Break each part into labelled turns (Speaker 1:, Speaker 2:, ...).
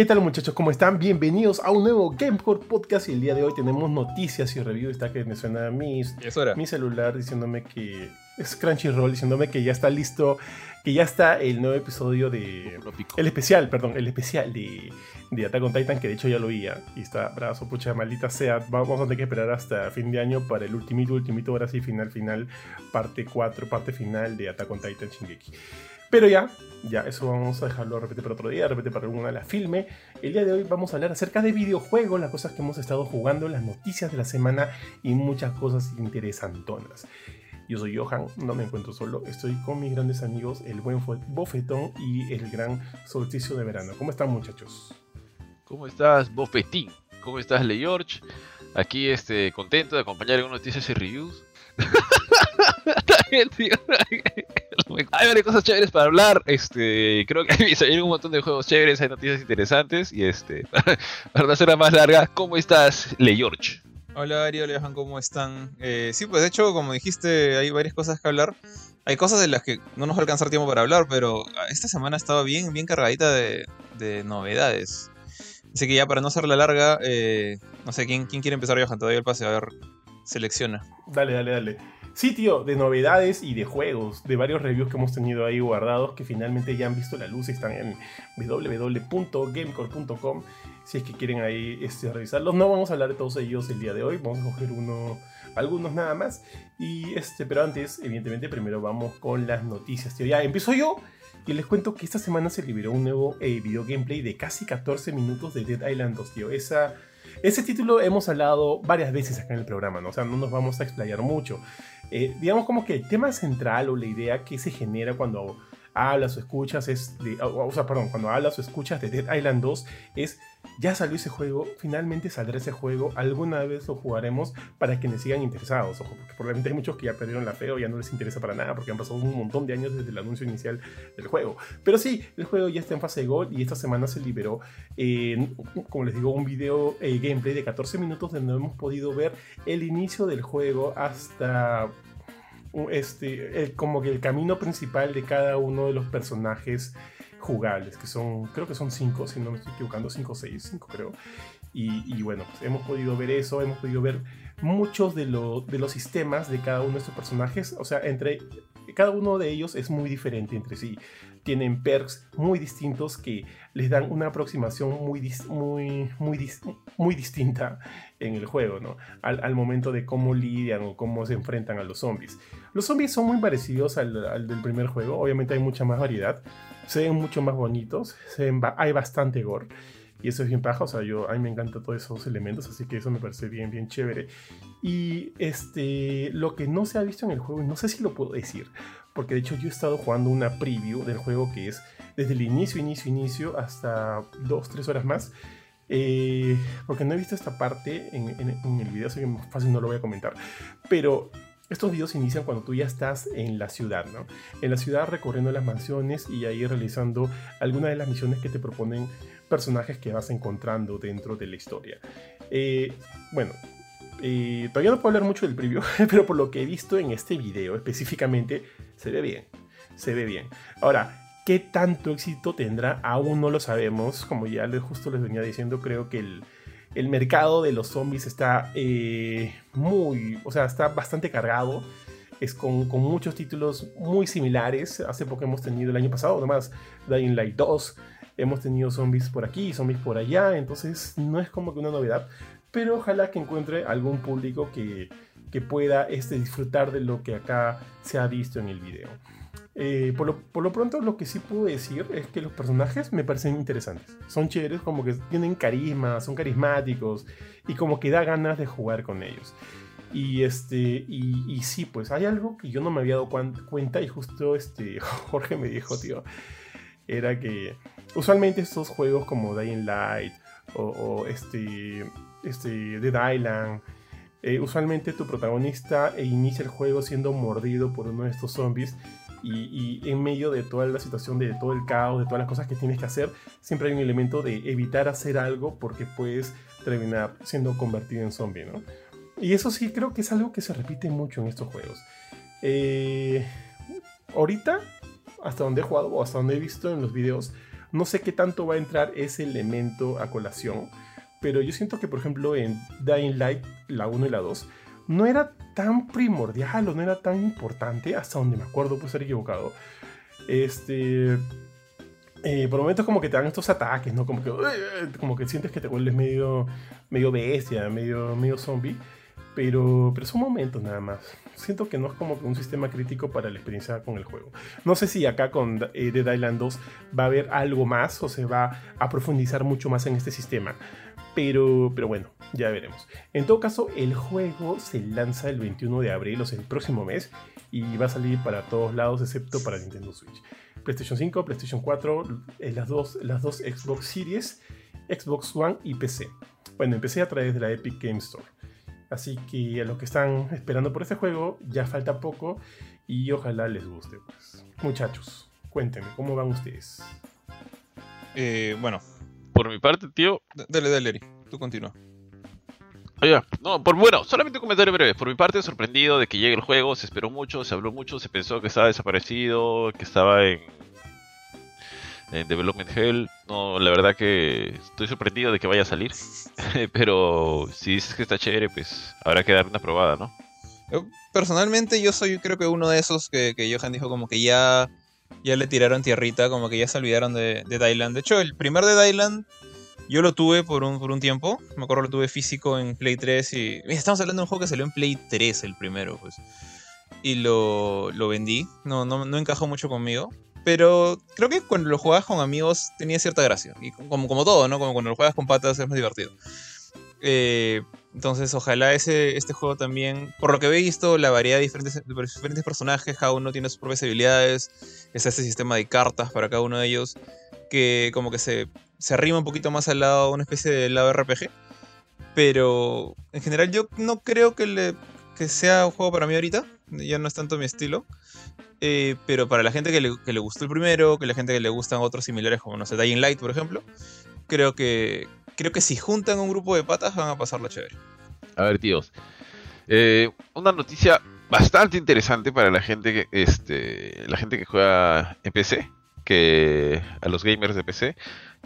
Speaker 1: ¿Qué tal muchachos? ¿Cómo están? Bienvenidos a un nuevo Gamecore Podcast y el día de hoy tenemos noticias y reviews. Está que me suena mi, mi celular diciéndome que es Crunchyroll diciéndome que ya está listo, que ya está el nuevo episodio de... El especial, perdón, el especial de, de Attack on Titan, que de hecho ya lo oía. Y está brazo, pucha, maldita sea. Vamos a tener que esperar hasta fin de año para el ultimito, ultimito, ahora sí, final, final, parte 4, parte final de Attack on Titan Shingeki. Pero ya, ya, eso vamos a dejarlo a repetir para otro día, a repetir para alguna de las filme. El día de hoy vamos a hablar acerca de videojuegos, las cosas que hemos estado jugando, las noticias de la semana y muchas cosas interesantonas. Yo soy Johan, no me encuentro solo, estoy con mis grandes amigos, el buen Bofetón y el gran solsticio de verano. ¿Cómo están muchachos?
Speaker 2: ¿Cómo estás, Bofetín? ¿Cómo estás, Le George? Aquí este, contento de acompañar en noticias y reviews. Hay varias cosas chéveres para hablar. Este, creo que hay un montón de juegos chéveres, hay noticias interesantes. Y este, para no hacerla más larga, ¿cómo estás, Le George?
Speaker 3: Hola Ari, hola Johan, ¿cómo están? Eh, sí, pues de hecho, como dijiste, hay varias cosas que hablar. Hay cosas de las que no nos va a alcanzar tiempo para hablar, pero esta semana ha estado bien, bien cargadita de, novedades. Así que ya para no hacerla larga, eh, no sé, ¿quién, ¿quién quiere empezar, Johan? Todavía el pase, a ver, selecciona.
Speaker 1: Dale, dale, dale sitio de novedades y de juegos, de varios reviews que hemos tenido ahí guardados que finalmente ya han visto la luz y están en www.gamecore.com si es que quieren ahí este, revisarlos. No vamos a hablar de todos ellos el día de hoy, vamos a coger uno, algunos nada más. Y este, pero antes, evidentemente, primero vamos con las noticias, tío. Ya empiezo yo. Y les cuento que esta semana se liberó un nuevo eh, video gameplay de casi 14 minutos de Dead Island 2, tío. Esa, ese título hemos hablado varias veces acá en el programa, ¿no? O sea, no nos vamos a explayar mucho. Eh, digamos como que el tema central o la idea que se genera cuando hablas o escuchas es o, sea, perdón, cuando hablas o escuchas de Dead Island 2 es ya salió ese juego, finalmente saldrá ese juego, alguna vez lo jugaremos para quienes sigan interesados, ojo, porque probablemente hay muchos que ya perdieron la fe o ya no les interesa para nada porque han pasado un montón de años desde el anuncio inicial del juego. Pero sí, el juego ya está en fase de gol y esta semana se liberó, como les digo, un video eh, gameplay de 14 minutos donde hemos podido ver el inicio del juego hasta este, como que el camino principal de cada uno de los personajes jugables, que son, creo que son cinco, si no me estoy equivocando, cinco o seis, cinco creo. Y, bueno, pues hemos podido ver eso, hemos podido ver muchos de, de los sistemas de cada uno de estos personajes, o sea, entre cada uno de ellos es muy diferente entre sí. Tienen perks muy distintos que les dan una aproximación muy, muy, muy, muy distinta en el juego, ¿no? Al, momento de cómo lidian o cómo se enfrentan a los zombies. Los zombies son muy parecidos al, del primer juego, obviamente hay mucha más variedad, se ven mucho más bonitos, hay bastante gore. Y eso es bien paja, o sea, yo, a mí me encantan todos esos elementos, así que eso me parece bien, bien chévere. Y este, lo que no se ha visto en el juego, y no sé si lo puedo decir, porque de hecho yo he estado jugando una preview del juego que es desde el inicio, inicio, inicio, hasta 2-3 horas más. Eh, porque no he visto esta parte en, el video, así que fácil no lo voy a comentar. Pero estos videos inician cuando tú ya estás en la ciudad, ¿no? En la ciudad recorriendo las mansiones y ahí realizando algunas de las misiones que te proponen personajes que vas encontrando dentro de la historia. Eh, bueno, eh, todavía no puedo hablar mucho del preview, pero por lo que he visto en este video específicamente, se ve bien. Se ve bien. Ahora, ¿Qué tanto éxito tendrá? Aún no lo sabemos. Como ya justo les venía diciendo, creo que el, mercado de los zombies está eh, muy, o sea, está bastante cargado. Es con, muchos títulos muy similares. Hace poco hemos tenido el año pasado, además, Dying Light 2. Hemos tenido zombies por aquí, zombies por allá. Entonces, no es como que una novedad. Pero ojalá que encuentre algún público que, que pueda este, disfrutar de lo que acá se ha visto en el video. Eh, por, lo, pronto, lo que sí puedo decir es que los personajes me parecen interesantes. Son chéveres, como que tienen carisma, son carismáticos y como que da ganas de jugar con ellos. Y este, y, sí, pues hay algo que yo no me había dado cuenta y justo este Jorge me dijo, tío, era que usualmente estos juegos como Dying Light o, este, este Dead Island, eh, usualmente tu protagonista inicia el juego siendo mordido por uno de estos zombies y, en medio de toda la situación, de todo el caos, de todas las cosas que tienes que hacer, siempre hay un elemento de evitar hacer algo porque puedes terminar siendo convertido en zombie, ¿no? Y eso sí creo que es algo que se repite mucho en estos juegos. Eh, ahorita, hasta donde he jugado o hasta donde he visto en los videos, No sé qué tanto va a entrar ese elemento a colación, pero yo siento que, por ejemplo, en Dying Light, la 1 y la 2, no era tan primordial o no era tan importante, hasta donde me acuerdo, puedo estar equivocado. Este. Eh, por momentos como que te dan estos ataques, ¿no? Como que, como que sientes que te vuelves medio, medio bestia, medio, medio zombie. Pero, pero son momentos nada más. Siento que no es como que un sistema crítico para la experiencia con el juego. No sé si acá con eh, Dead Island 2 va a haber algo más o se va a profundizar mucho más en este sistema. Pero, pero bueno, ya veremos. En todo caso, el juego se lanza el 21 de abril, o sea, el próximo mes, y va a salir para todos lados excepto para Nintendo Switch. PlayStation 5, PlayStation 4, eh, las, dos, las dos Xbox Series, Xbox One y PC. Bueno, empecé a través de la Epic Game Store. Así que a los que están esperando por este juego, ya falta poco y ojalá les guste. Pues. Muchachos, cuéntenme, ¿cómo van ustedes?
Speaker 3: Eh, bueno,
Speaker 2: por mi parte, tío.
Speaker 3: Dale, dale, Eri. Tú continúa.
Speaker 2: Oye, no, por bueno, solamente un comentario breve. Por mi parte, sorprendido de que llegue el juego, se esperó mucho, se habló mucho, se pensó que estaba desaparecido, que estaba en, en Development Hell. No, la verdad que estoy sorprendido de que vaya a salir. Pero si dices que está chévere, pues habrá que dar una probada, ¿no?
Speaker 3: personalmente, yo soy creo que uno de esos que, que Johan dijo como que ya ya le tiraron tierrita, como que ya se olvidaron de, de Dylan. De hecho, el primer de Dylan yo lo tuve por un, por un tiempo. Me acuerdo lo tuve físico en Play 3 y... Estamos hablando de un juego que salió en Play 3 el primero, pues. Y lo, lo vendí. No, no, no encajó mucho conmigo. Pero creo que cuando lo jugabas con amigos tenía cierta gracia. Y como, como todo, ¿no? Como cuando lo juegas con patas es más divertido. Eh, entonces, ojalá ese, este juego también, por lo que he visto, la variedad de diferentes, diferentes personajes, cada uno tiene sus propias habilidades, es este sistema de cartas para cada uno de ellos, que como que se, se arrima un poquito más al lado, una especie de lado RPG. Pero en general yo no creo que, le, que sea un juego para mí ahorita, ya no es tanto mi estilo. Eh, pero para la gente que le, que le, gustó el primero, que la gente que le gustan otros similares como, no sé, Dying Light, por ejemplo, creo que, creo que si juntan un grupo de patas van a pasarlo chévere.
Speaker 2: A ver, tíos. Eh, una noticia bastante interesante para la gente que este la gente que juega en PC, que a los gamers de PC,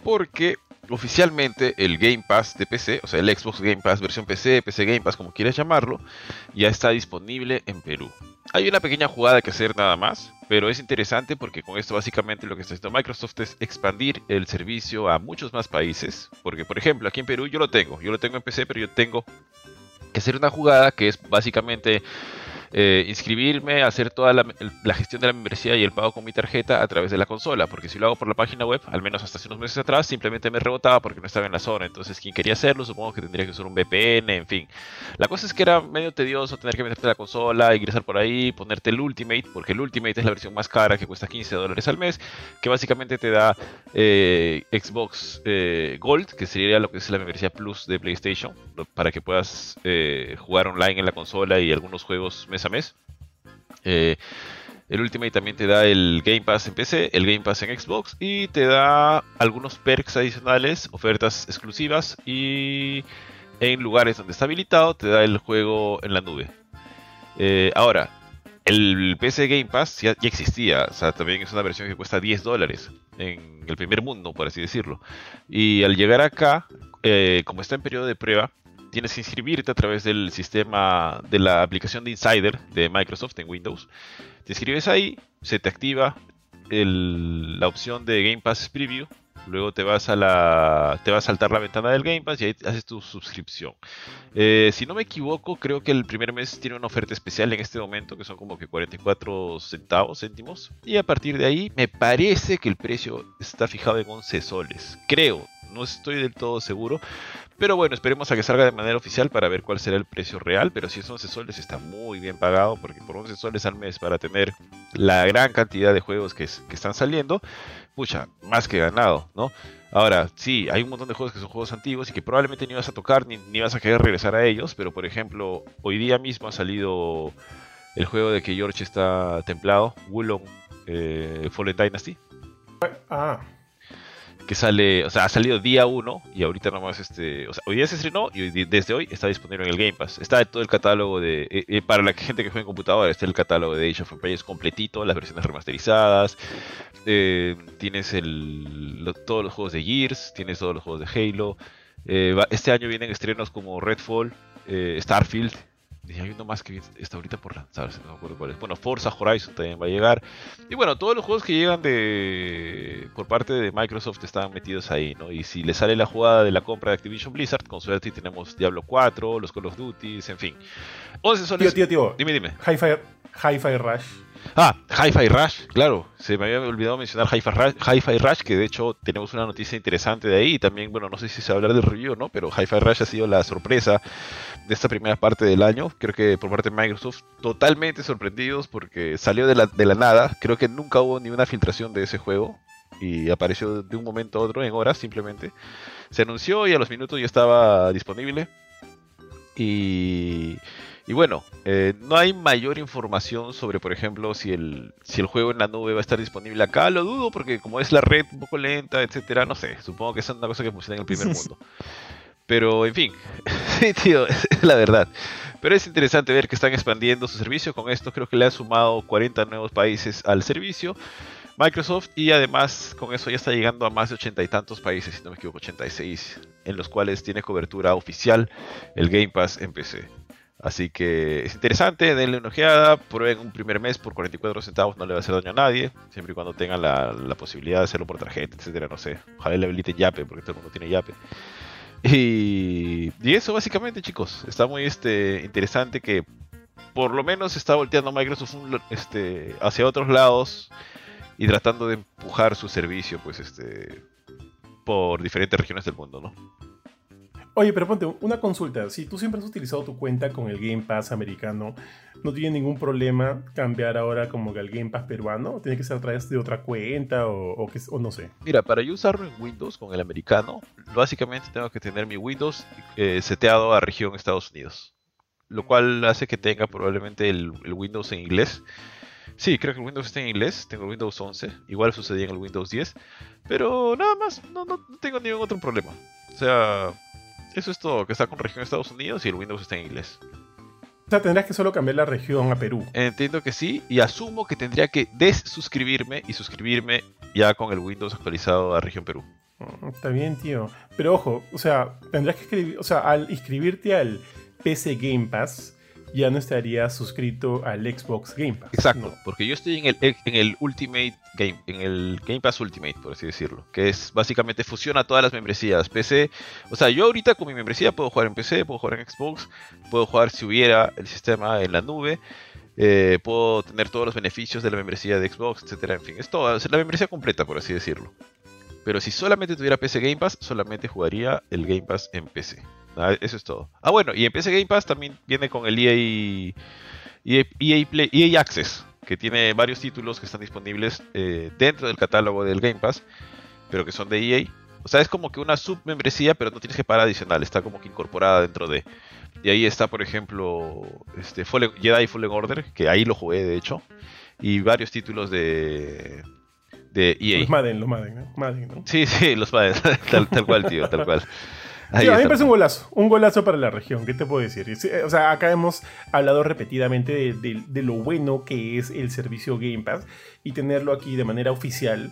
Speaker 2: porque oficialmente el Game Pass de PC, o sea, el Xbox Game Pass versión PC, PC Game Pass, como quieras llamarlo, ya está disponible en Perú. Hay una pequeña jugada que hacer nada más, pero es interesante porque con esto básicamente lo que está haciendo Microsoft es expandir el servicio a muchos más países. Porque, por ejemplo, aquí en Perú yo lo tengo, yo lo tengo en PC, pero yo tengo que hacer una jugada que es básicamente eh, inscribirme, hacer toda la, gestión de la membresía y el pago con mi tarjeta a través de la consola, porque si lo hago por la página web, al menos hasta hace unos meses atrás, simplemente me rebotaba porque no estaba en la zona, entonces quien quería hacerlo supongo que tendría que usar un VPN, en fin. La cosa es que era medio tedioso tener que meterte a la consola, ingresar por ahí, ponerte el Ultimate, porque el Ultimate es la versión más cara que cuesta 15 dólares al mes, que básicamente te da eh, Xbox eh, Gold, que sería lo que es la membresía Plus de PlayStation, para que puedas jugar online en la consola y algunos juegos mes a mes. Eh, el Ultimate también te da el Game Pass en PC, el Game Pass en Xbox y te da algunos perks adicionales, ofertas exclusivas y en lugares donde está habilitado te da el juego en la nube. Eh, ahora, el PC Game Pass ya, existía, o sea, también es una versión que cuesta 10 dólares en el primer mundo, por así decirlo. Y al llegar acá, eh, como está en periodo de prueba, tienes que inscribirte a través del sistema de la aplicación de Insider de Microsoft en Windows. Te inscribes ahí, se te activa la opción de Game Pass Preview. Luego te vas a la, te va a saltar la ventana del Game Pass y ahí haces tu suscripción. Eh, si no me equivoco, creo que el primer mes tiene una oferta especial en este momento que son como que 44 centavos, céntimos. Y a partir de ahí me parece que el precio está fijado en 11 soles. Creo, no estoy del todo seguro. Pero bueno, esperemos a que salga de manera oficial para ver cuál será el precio real. Pero si es 11 soles está muy bien pagado porque por 11 soles al mes para tener la gran cantidad de juegos que, están saliendo, pucha, más que ganado, ¿no? Ahora, sí, hay un montón de juegos que son juegos antiguos y que probablemente ni vas a tocar ni, vas a querer regresar a ellos. Pero por ejemplo, hoy día mismo ha salido el juego de que George está templado, Wulong eh, Fallen Dynasty.
Speaker 1: Ah,
Speaker 2: que sale, o sea, ha salido día 1 y ahorita nomás, este, o sea, hoy día se estrenó y desde hoy está disponible en el Game Pass. Está todo el catálogo de, eh, eh, para la gente que juega en computadora, está el catálogo de Age of Empires completito, las versiones remasterizadas, eh, tienes el, todos los juegos de Gears, tienes todos los juegos de Halo. este año vienen estrenos como Redfall, Starfield, y hay uno más que está ahorita por lanzarse, no me acuerdo cuál es. Bueno, Forza Horizon también va a llegar. Y bueno, todos los juegos que llegan de por parte de Microsoft están metidos ahí, ¿no? Y si le sale la jugada de la compra de Activision Blizzard, con suerte tenemos Diablo 4, los Call of Duty, en fin. 11
Speaker 1: soles. Tío, tío, tío.
Speaker 2: Dime, dime.
Speaker 1: Hi-Fi Rush.
Speaker 2: Ah, Hi-Fi Rush, claro. Se me había olvidado mencionar Hi-Fi Rush, que de hecho tenemos una noticia interesante de ahí. Y también, bueno, no sé si se va a hablar del review, ¿no? Pero Hi-Fi Rush ha sido la sorpresa de esta primera parte del año. Creo que por parte de Microsoft, totalmente sorprendidos porque salió de la, de la nada. Creo que nunca hubo ni una filtración de ese juego. Y apareció de un momento a otro, en horas simplemente. Se anunció y a los minutos ya estaba disponible. Y y bueno, eh, no hay mayor información sobre, por ejemplo, si el, si el juego en la nube va a estar disponible acá. Lo dudo porque como es la red un poco lenta, etcétera, no sé. Supongo que es una cosa que funciona en el primer mundo. Pero, en fin, sí, tío, es la verdad. Pero es interesante ver que están expandiendo su servicio. Con esto creo que le han sumado 40 nuevos países al servicio. Microsoft y además con eso ya está llegando a más de ochenta y tantos países, si no me equivoco, 86, en los cuales tiene cobertura oficial el Game Pass en PC. Así que es interesante, denle una ojeada, prueben un primer mes por 44 centavos, no le va a hacer daño a nadie, siempre y cuando tengan la, posibilidad de hacerlo por tarjeta, etcétera, no sé. Ojalá le habiliten Yape, porque todo el mundo tiene Yape. Y, y eso básicamente, chicos, está muy este, interesante que por lo menos está volteando Microsoft este, hacia otros lados y tratando de empujar su servicio, pues, este, por diferentes regiones del mundo, ¿no?
Speaker 1: Oye, pero ponte una consulta. Si tú siempre has utilizado tu cuenta con el Game Pass americano, ¿no tiene ningún problema cambiar ahora como que al Game Pass peruano? ¿O tiene que ser a través de otra cuenta o, no sé?
Speaker 2: Mira, para yo usarlo en Windows con el americano, básicamente tengo que tener mi Windows eh, seteado a región Estados Unidos. Lo cual hace que tenga probablemente el, Windows en inglés. Sí, creo que el Windows está en inglés. Tengo el Windows 11. Igual sucedía en el Windows 10. Pero nada más, no, no tengo ningún otro problema. O sea, eso es todo, que está con región Estados Unidos y el Windows está en inglés.
Speaker 1: O sea, tendrás que solo cambiar la región a Perú.
Speaker 2: Entiendo que sí, y asumo que tendría que desuscribirme y suscribirme ya con el Windows actualizado a región Perú.
Speaker 1: Mm, está bien, tío. Pero ojo, o sea, tendrás que escribir, o sea, al inscribirte al PC Game Pass, ya no estaría suscrito al Xbox Game Pass.
Speaker 2: Exacto, porque yo estoy en el, en el Ultimate Game, en el Game Pass Ultimate, por así decirlo, que es básicamente fusiona todas las membresías, PC, o sea, yo ahorita con mi membresía puedo jugar en PC, puedo jugar en Xbox, puedo jugar si hubiera el sistema en la nube, eh, puedo tener todos los beneficios de la membresía de Xbox, etcétera, en fin, es todo, es la membresía completa, por así decirlo. Pero si solamente tuviera PC Game Pass, solamente jugaría el Game Pass en PC. Ah, eso es todo. Ah, bueno, y en PC Game Pass también viene con el EA, EA, EA, Play, EA Access, que tiene varios títulos que están disponibles eh, dentro del catálogo del Game Pass, pero que son de EA. O sea, es como que una submembresía, pero no tienes que pagar adicional, está como que incorporada dentro de. Y ahí está, por ejemplo, este Jedi Fallen Order, que ahí lo jugué de hecho, y varios títulos de, de EA.
Speaker 1: Los Madden, los Madden, ¿no? Madden, ¿no?
Speaker 2: Sí, sí, los Madden, tal cual, tío, tal cual
Speaker 1: a mí me parece un golazo, un golazo para la región, ¿qué te puedo decir? O sea, acá hemos hablado repetidamente de, lo bueno que es el servicio Game Pass y tenerlo aquí de manera oficial,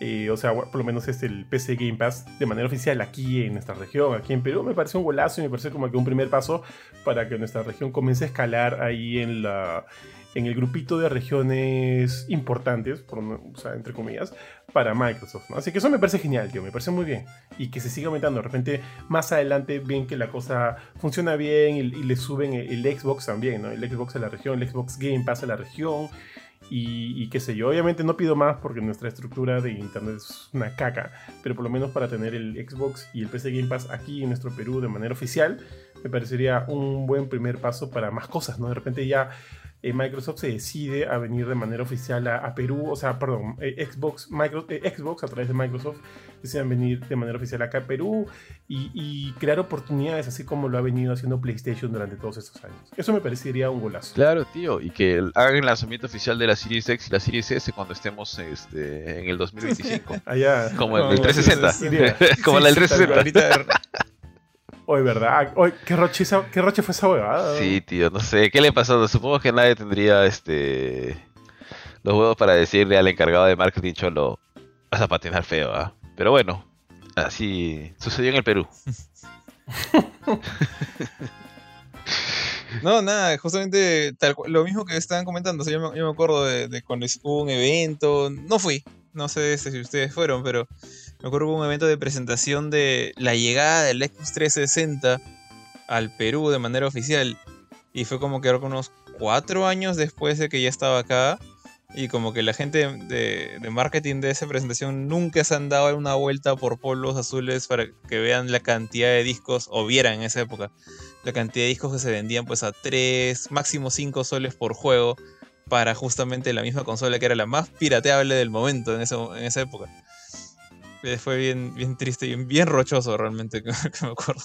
Speaker 1: eh, o sea, por lo menos es el PC Game Pass de manera oficial aquí en nuestra región, aquí en Perú, me parece un golazo y me parece como que un primer paso para que nuestra región comience a escalar ahí en la en el grupito de regiones importantes, entre comillas, para Microsoft. Así que eso me parece genial, tío, me parece muy bien. Y que se siga aumentando. De repente, más adelante ven que la cosa funciona bien y, le suben el, Xbox también, ¿no? El Xbox a la región, el Xbox Game Pass a la región. Y, y, qué sé yo, obviamente no pido más porque nuestra estructura de internet es una caca, pero por lo menos para tener el Xbox y el PC Game Pass aquí en nuestro Perú de manera oficial, me parecería un buen primer paso para más cosas, ¿no? De repente ya eh, Microsoft se decide a venir de manera oficial a, Perú, o sea, perdón, eh, Xbox, eh, Xbox a través de Microsoft deciden venir de manera oficial acá a Perú y, crear oportunidades, así como lo ha venido haciendo PlayStation durante todos estos años. Eso me parecería un golazo.
Speaker 2: Claro, tío, y que hagan el lanzamiento oficial de la Series X y la Series S cuando estemos este, en el 2025.
Speaker 1: Allá.
Speaker 2: Como el, 360. como la del 360.
Speaker 1: Oye, ¿verdad? Oye, ¿qué roche, ¿qué roche fue esa huevada?
Speaker 2: Sí, tío, no sé. ¿Qué le pasó? Supongo que nadie tendría este los huevos para decirle al encargado de marketing cholo, vas a patinar feo, ¿ah? Pero bueno, así sucedió en el Perú.
Speaker 3: No, nada, justamente tal, lo mismo que estaban comentando. yo, me, acuerdo de, cuando hubo un evento. No fui, no sé si ustedes fueron, pero me acuerdo hubo un evento de presentación de la llegada del Xbox 360 al Perú de manera oficial. Y fue como que unos cuatro años después de que ya estaba acá. Y como que la gente de, marketing de esa presentación nunca se han dado una vuelta por polos azules para que vean la cantidad de discos, o vieran en esa época, la cantidad de discos que se vendían pues a 3, máximo 5 soles por juego para justamente la misma consola que era la más pirateable del momento en, en esa época. Eh, fue bien, bien triste y bien rochoso realmente, que, me acuerdo.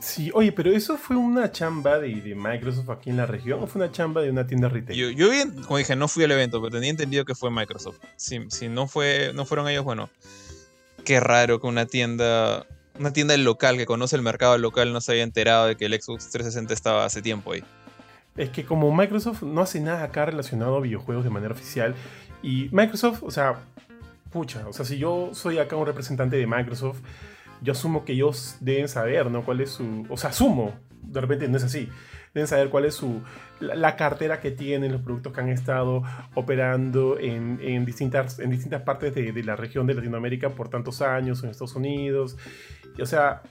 Speaker 1: Sí, oye, pero eso fue una chamba de, Microsoft aquí en la región o fue una chamba de una tienda retail.
Speaker 3: Yo, yo bien, como dije, no fui al evento, pero tenía entendido que fue Microsoft. Si, si no fue, no fueron ellos, bueno, qué raro que una tienda, una tienda local que conoce el mercado local no se haya enterado de que el Xbox 360 estaba hace tiempo ahí.
Speaker 1: Es que como Microsoft no hace nada acá relacionado a videojuegos de manera oficial y Microsoft, o sea, pucha, o sea, si yo soy acá un representante de Microsoft, yo asumo que ellos deben saber, ¿no? ¿Cuál es su... O sea, asumo, de repente no es así. Deben saber cuál es su... La, cartera que tienen, los productos que han estado operando en, en distintas, en distintas partes de, de, la región de Latinoamérica por tantos años, en Estados Unidos. O sea,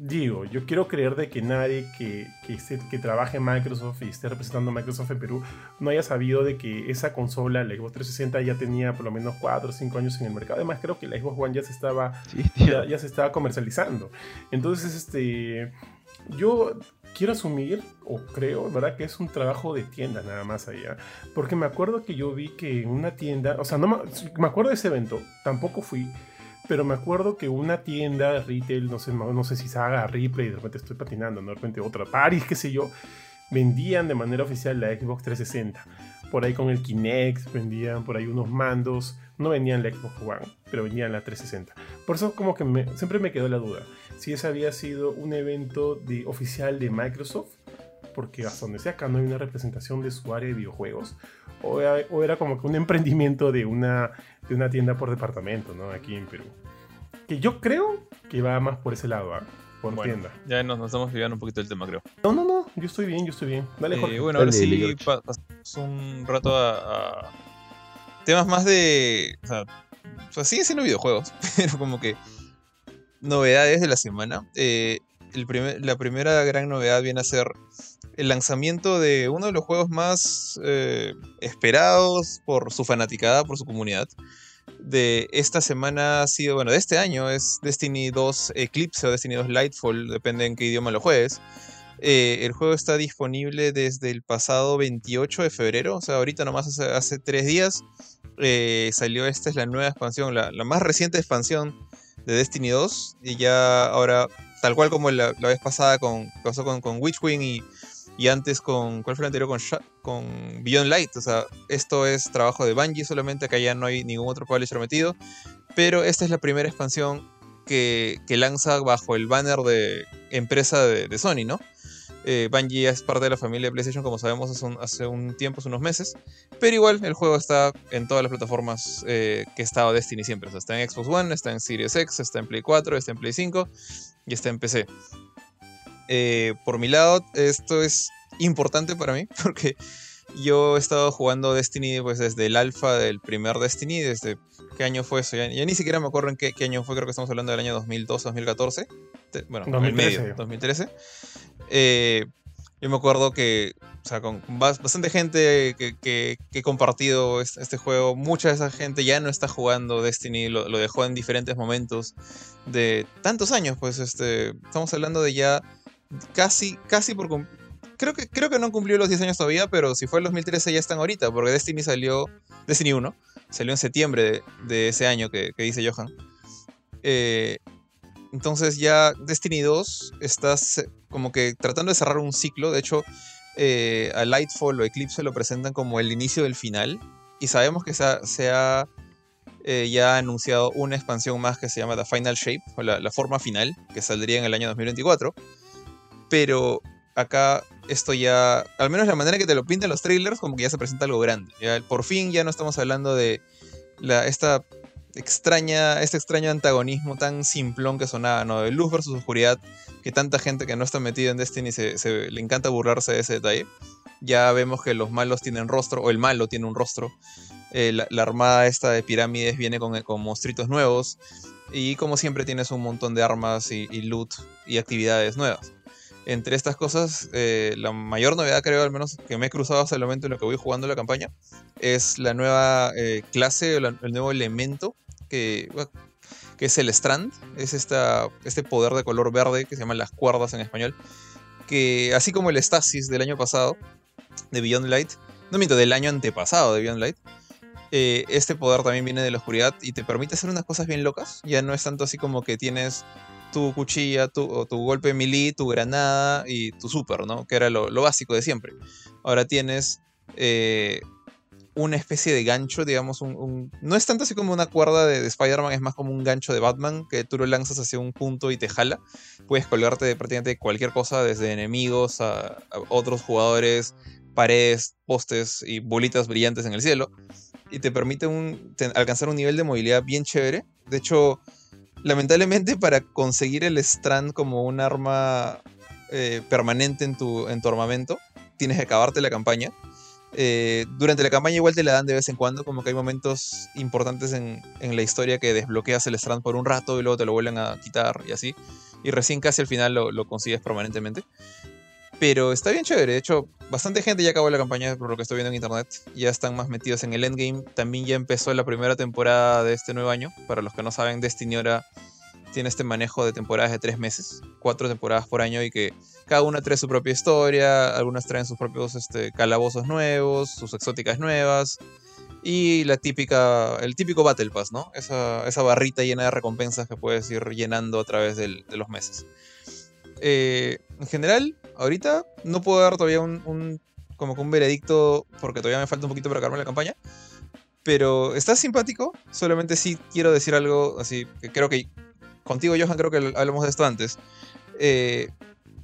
Speaker 1: digo, yo quiero creer de que nadie que, que, trabaje en Microsoft y esté representando a Microsoft en Perú no haya sabido de que esa consola, la Xbox 360, ya tenía por lo menos 4 o 5 años en el mercado. Además, creo que la Xbox One ya se estaba, ya, se estaba comercializando. Entonces, este, yo quiero asumir, o creo, ¿verdad? Que es un trabajo de tienda nada más allá. Porque me acuerdo que yo vi que en una tienda, o sea, no me, me acuerdo de ese evento, tampoco fui pero me acuerdo que una tienda retail, no sé, no sé si Saga, Ripley, de repente estoy patinando, de repente otra, Paris, qué sé yo, vendían de manera oficial la Xbox 360. Por ahí con el Kinect vendían por ahí unos mandos, no vendían la Xbox One, pero vendían la 360. Por eso como que siempre me quedó la duda, si ese había sido un evento de, oficial de Microsoft, porque hasta donde sea acá no hay una representación de su área de videojuegos, o era, como que un emprendimiento de una, de una tienda por departamento, ¿no? Aquí en Perú. Que yo creo que va más por ese lado, ¿ah? Por tienda.
Speaker 3: Ya nos, estamos olvidando un poquito del tema, creo.
Speaker 1: No, no, no, yo estoy bien, yo estoy bien. Dale, eh, Jorge.
Speaker 3: bueno, ahora sí pasamos un rato a, temas más de. O sea, o sea, siguen siendo videojuegos, pero como que novedades de la semana. Eh, el primer, la primera gran novedad viene a ser el lanzamiento de uno de los juegos más eh, esperados por su fanaticada, por su comunidad. De esta semana ha sido, bueno, de este año es Destiny 2 Eclipse o Destiny 2 Lightfall, depende en qué idioma lo juegues. Eh, el juego está disponible desde el pasado 28 de febrero, o sea, ahorita nomás hace, tres días eh, salió esta, es la nueva expansión, la, más reciente expansión de Destiny 2, y ya ahora, tal cual como la, vez pasada con, pasó con, con Witchwing y y antes con, ¿cuál fue el anterior? Con, con Beyond Light. O sea, esto es trabajo de Bungie solamente, acá ya no hay ningún otro publisher metido. Pero esta es la primera expansión que, que lanza bajo el banner de empresa de, Sony, ¿no? Eh, Bungie es parte de la familia de PlayStation, como sabemos, hace un, hace un, tiempo, hace unos meses. Pero igual, el juego está en todas las plataformas eh, que estaba Destiny siempre. O sea, está en Xbox One, está en Series X, está en Play 4, está en Play 5 y está en PC. Eh, por mi lado, esto es importante para mí porque yo he estado jugando Destiny pues desde el alfa del primer Destiny, desde qué año fue eso, ya, ni siquiera me acuerdo en qué, año fue, creo que estamos hablando del año 2012, 2014, bueno, 2013. medio, 2013. Eh, yo me acuerdo que, o sea, con bastante gente que, he compartido este, juego, mucha de esa gente ya no está jugando Destiny, lo, lo, dejó en diferentes momentos de tantos años, pues este, estamos hablando de ya casi, casi por creo que, creo que no cumplió los 10 años todavía, pero si fue el 2013 ya están ahorita, porque Destiny salió, Destiny 1, salió en septiembre de, ese año que, que dice Johan. Eh, entonces ya Destiny 2 estás como que tratando de cerrar un ciclo. De hecho, eh, a Lightfall o Eclipse lo presentan como el inicio del final. Y sabemos que se ha, se ha, eh, ya anunciado una expansión más que se llama The Final Shape, o la, la forma final, que saldría en el año 2024. Pero acá esto ya, al menos la manera que te lo pintan los trailers, como que ya se presenta algo grande. Ya, por fin ya no estamos hablando de la, esta extraña, este extraño antagonismo tan simplón que sonaba, ¿no? De luz versus oscuridad, que tanta gente que no está metida en Destiny se, le encanta burlarse de ese detalle. Ya vemos que los malos tienen rostro, o el malo tiene un rostro. Eh, la, armada esta de pirámides viene con, con monstruitos nuevos. Y como siempre tienes un montón de armas y, y loot y actividades nuevas. Entre estas cosas, eh, la mayor novedad creo al menos que me he cruzado hasta el momento en lo que voy jugando la campaña es la nueva eh, clase, la- el nuevo elemento que es el Strand. Es esta, este poder de color verde que se llaman las cuerdas en español. Que así como el Stasis del año pasado, de Beyond Light, no miento, del año antepasado de Beyond Light, eh, este poder también viene de la oscuridad y te permite hacer unas cosas bien locas. Ya no es tanto así como que tienes tu cuchilla, tu, tu golpe melee, tu granada y tu super, ¿no? Que era lo, básico de siempre. Ahora tienes eh, una especie de gancho, digamos, un, no es tanto así como una cuerda de, de Spider-Man, es más como un gancho de Batman que tú lo lanzas hacia un punto y te jala. Puedes colgarte de prácticamente cualquier cosa, desde enemigos a, otros jugadores, paredes, postes y bolitas brillantes en el cielo. Y te permite un- alcanzar un nivel de movilidad bien chévere. De hecho, lamentablemente para conseguir el Strand como un arma eh, permanente en tu, en tu armamento, tienes que acabarte la campaña. Eh, durante la campaña igual te la dan de vez en cuando, como que hay momentos importantes en, en la historia que desbloqueas el Strand por un rato y luego te lo vuelven a quitar y así. Y recién casi al final lo, lo consigues permanentemente. Pero está bien chévere, de hecho, bastante gente ya acabó la campaña por lo que estoy viendo en internet. Ya están más metidos en el endgame. También ya empezó la primera temporada de este nuevo año. Para los que no saben, Destiny ahora tiene este manejo de temporadas de tres meses, cuatro temporadas por año y que cada una trae su propia historia, algunas traen sus propios este, calabozos nuevos, sus exóticas nuevas y la típica, el típico Battle Pass, ¿no? Esa, esa barrita llena de recompensas que puedes ir llenando a través de los meses. Eh, en general, ahorita no puedo dar todavía un, un- como que un veredicto porque todavía me falta un poquito para acabarme la campaña. Pero está simpático, solamente sí quiero decir algo así, que creo que contigo Johan creo que hablamos de esto antes. Eh,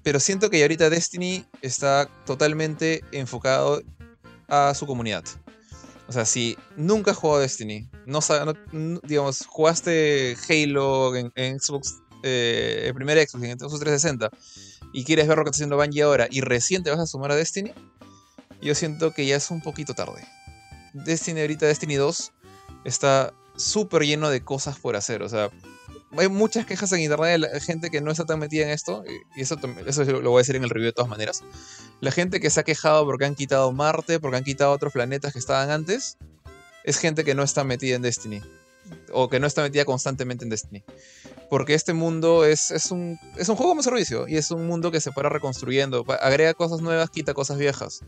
Speaker 3: pero siento que ahorita Destiny está totalmente enfocado a su comunidad. O sea, si nunca has jugado Destiny, no, no- digamos, jugaste Halo en, en Xbox, eh, el primer Xbox, en Xbox 360, y quieres ver lo que está haciendo Bungie ahora, y recién te vas a sumar a Destiny, yo siento que ya es un poquito tarde. Destiny ahorita, Destiny 2, está súper lleno de cosas por hacer. O sea, hay muchas quejas en internet de la gente que no está tan metida en esto, y eso, eso lo voy a decir en el review de todas maneras. La gente que se ha quejado porque han quitado Marte, porque han quitado otros planetas que estaban antes, es gente que no está metida en Destiny. O que no está metida constantemente en Destiny. Porque este mundo es, es, un, es un juego como servicio. Y es un mundo que se para reconstruyendo. Agrega cosas nuevas, quita cosas viejas.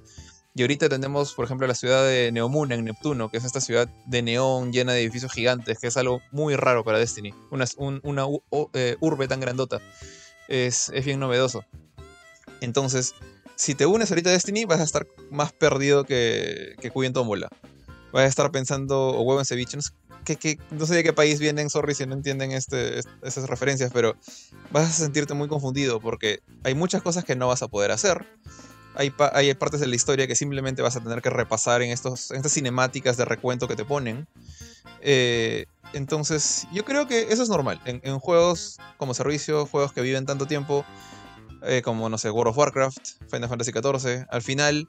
Speaker 3: Y ahorita tenemos, por ejemplo, la ciudad de Neomuna en Neptuno, que es esta ciudad de neón llena de edificios gigantes, que es algo muy raro para Destiny. Una, un- una eh, urbe tan grandota. Es, es bien novedoso. Entonces, si te unes ahorita a Destiny, vas a estar más perdido que, que Tómbola. Vas a estar pensando, o huevo en no sé de qué país vienen, sorry si no entienden este, est- esas referencias, pero vas a sentirte muy confundido porque hay muchas cosas que no vas a poder hacer. Hay, hay partes de la historia que simplemente vas a tener que repasar en, estos, en estas cinemáticas de recuento que te ponen. Eh, entonces, yo creo que eso es normal. En, en juegos como servicio, juegos que viven tanto tiempo, eh, como, no sé, World of Warcraft, Final Fantasy XIV, al final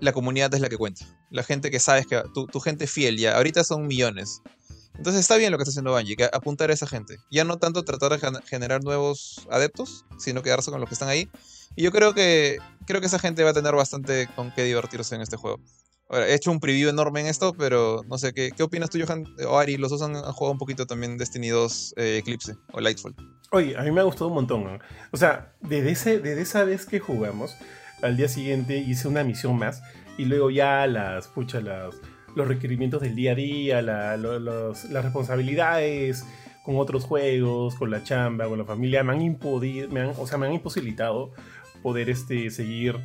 Speaker 3: la comunidad es la que cuenta. La gente que sabes que tu, tu gente fiel ya, ahorita son millones. Entonces está bien lo que está haciendo que apuntar a esa gente. Ya no tanto tratar de gen- generar nuevos adeptos, sino quedarse con los que están ahí. Y yo creo que creo que esa gente va a tener bastante con qué divertirse en este juego. He hecho un preview enorme en esto, pero no sé, ¿qué, qué opinas tú, Johan? O Ari, los dos han, han jugado un poquito también Destiny 2 eh, Eclipse o Lightfall.
Speaker 1: Oye, a mí me ha gustado un montón. O sea, ese, desde esa vez que jugamos, al día siguiente hice una misión más y luego ya las, pucha, las, los requerimientos del día a día, la- lo- los- las responsabilidades con otros juegos, con la chamba, con la familia, me han impodido, me han, o sea, me han imposibilitado poder este, seguir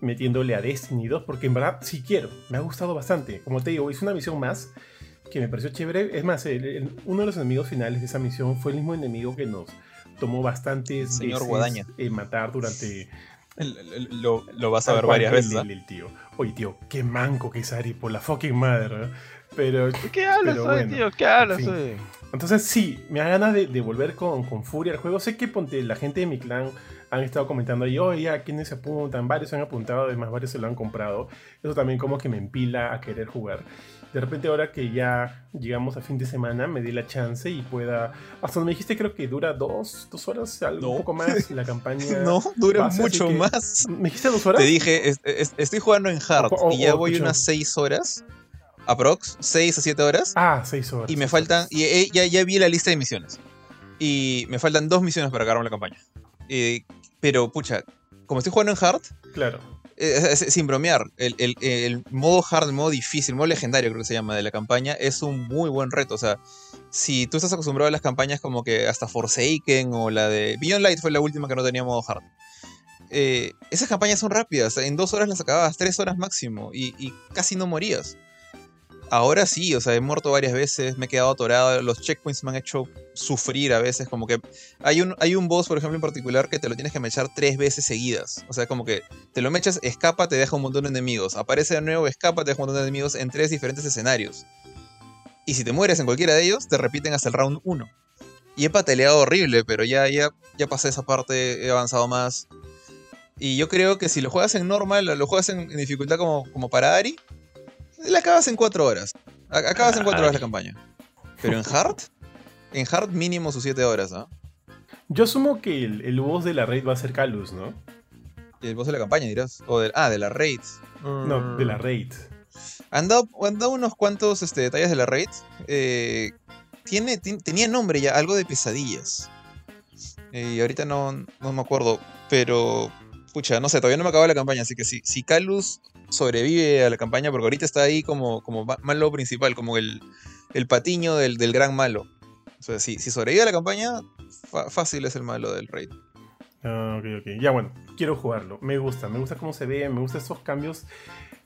Speaker 1: metiéndole a Destiny 2, porque en verdad sí quiero, me ha gustado bastante. Como te digo, hice una misión más que me pareció chévere. Es más, el- el- uno de los enemigos finales de esa misión fue el mismo enemigo que nos tomó bastantes
Speaker 3: Señor
Speaker 1: veces eh, matar durante
Speaker 3: Lo, lo vas a ver varias
Speaker 1: el-
Speaker 3: veces. ¿ah?
Speaker 1: el- el tío. Oye, tío, qué manco que es Ari, por la fucking madre. ¿no? Pero,
Speaker 2: ¿Qué hablas
Speaker 1: Pero
Speaker 2: hoy,
Speaker 1: bueno,
Speaker 2: tío? ¿Qué hablas
Speaker 1: en fin.
Speaker 2: hoy?
Speaker 1: entonces sí, me da ganas de, de volver con, con furia al juego. Sé que ponte, la gente de mi clan han estado comentando ahí, oye, ya, ¿quiénes se apuntan? Varios se han apuntado, además varios se lo han comprado. Eso también como que me empila a querer jugar. De repente ahora que ya llegamos a fin de semana, me di la chance y pueda... Hasta donde me dijiste creo que dura dos, dos horas, algo,
Speaker 3: No.
Speaker 1: un poco más la campaña.
Speaker 3: No, dura
Speaker 1: base,
Speaker 3: mucho más.
Speaker 1: ¿Me dijiste dos horas?
Speaker 3: Te dije, es- es- estoy jugando en hard
Speaker 1: O- o-
Speaker 3: y ya voy unas 6 horas. Aprox, 6 a 7 horas.
Speaker 1: Ah, seis horas.
Speaker 3: Y me
Speaker 1: seis
Speaker 3: faltan, y eh, ya, ya vi la lista de misiones. Y me faltan dos misiones para acabarme la campaña. Eh, pero, pucha, como estoy jugando en hard,
Speaker 1: Claro.
Speaker 3: Eh, sin bromear, el modo hard, el modo difícil, el modo legendario creo que se llama de la campaña, es un muy buen reto. O sea, si tú estás acostumbrado a las campañas como que hasta Forsaken o la de Beyond Light fue la última que no tenía modo hard. eh, esas campañas son rápidas, en dos horas las acababas, tres horas máximo, y, y casi no morías. Ahora sí, o sea, he muerto varias veces, me he quedado atorado, los checkpoints me han hecho sufrir a veces, como que hay un, hay un boss, por ejemplo, en particular, que te lo tienes que mechar tres veces seguidas. O sea, como que te lo mechas, escapa, te deja un montón de enemigos. Aparece de nuevo, escapa, te deja un montón de enemigos en tres diferentes escenarios. Y si te mueres en cualquiera de ellos, te repiten hasta el round 1. Y he pateleado horrible, pero ya, ya, ya pasé esa parte, he avanzado más. Y yo creo que si lo juegas en normal, lo juegas en, dificultad como, como para Ari, la acabas en 4 horas. Acabas en 4 horas la campaña. Pero en hard, en hard mínimo sus 7 horas, ¿ah?
Speaker 1: Yo asumo que el, el boss de la raid va a ser Calus, ¿no?
Speaker 3: El boss de la campaña, dirás. O del, ah, de la raid.
Speaker 1: No, de la raid.
Speaker 3: Han dado, han dado unos cuantos este, detalles de la raid. Eh, tiene, ti- tenía nombre ya, algo de pesadillas. Eh, y ahorita no, no me acuerdo. Pero, pucha, no sé, todavía no me acaba la campaña. Así que si, si Calus sobrevive a la campaña, porque ahorita está ahí como, como ma- malo principal, como el, el patiño del, del gran malo. O sea, si, si sobrevive a la campaña, fácil es el malo del raid.
Speaker 1: Ah, ok, ok. Ya bueno, quiero jugarlo. Me gusta, me gusta cómo se ve, me gustan esos cambios.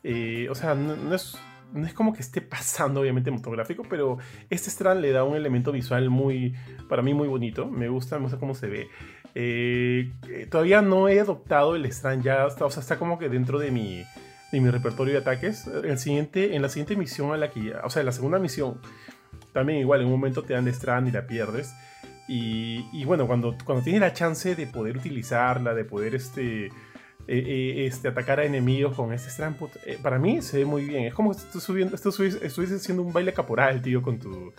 Speaker 1: Eh, o sea, no, es, no es como que esté pasando, obviamente, motográfico, pero este Strand le da un elemento visual muy, para mí, muy bonito. Me gusta, me gusta cómo se ve. Eh, eh, todavía no he adoptado el Strand, ya o sea, está como que dentro de mi, de mi repertorio de ataques. El siguiente, en la siguiente misión a la que, ya- o sea, en la segunda misión, también igual, en un momento te dan de Strand y la pierdes. Y, y bueno, cuando, cuando tienes la chance de poder utilizarla, de poder este, eh, eh, este, atacar a enemigos con este Strand, eh, para mí se ve muy bien. Es como si estuvieses haciendo un baile caporal, tío, con tu,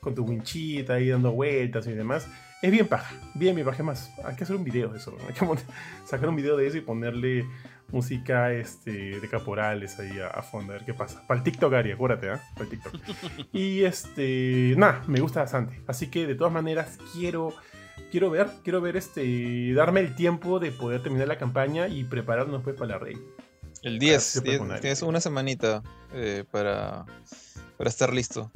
Speaker 1: con tu winchita ahí dando vueltas y demás. Es bien paja, bien, bien paja. Más, hay que hacer un video de eso. ¿no? Hay que sacar un video de eso y ponerle música este, de caporales ahí a, a fondo, a ver qué pasa. Para el TikTok, Ari, acuérdate, ¿ah? Para el TikTok. y este, nada, me gusta bastante. Así que de todas maneras quiero, quiero ver, quiero ver este, darme el tiempo de poder terminar la campaña y prepararnos pues para la raid.
Speaker 3: El
Speaker 1: sí
Speaker 3: 10,
Speaker 1: se puede
Speaker 3: 10,
Speaker 1: poner.
Speaker 3: tienes una semanita eh, para, para estar listo.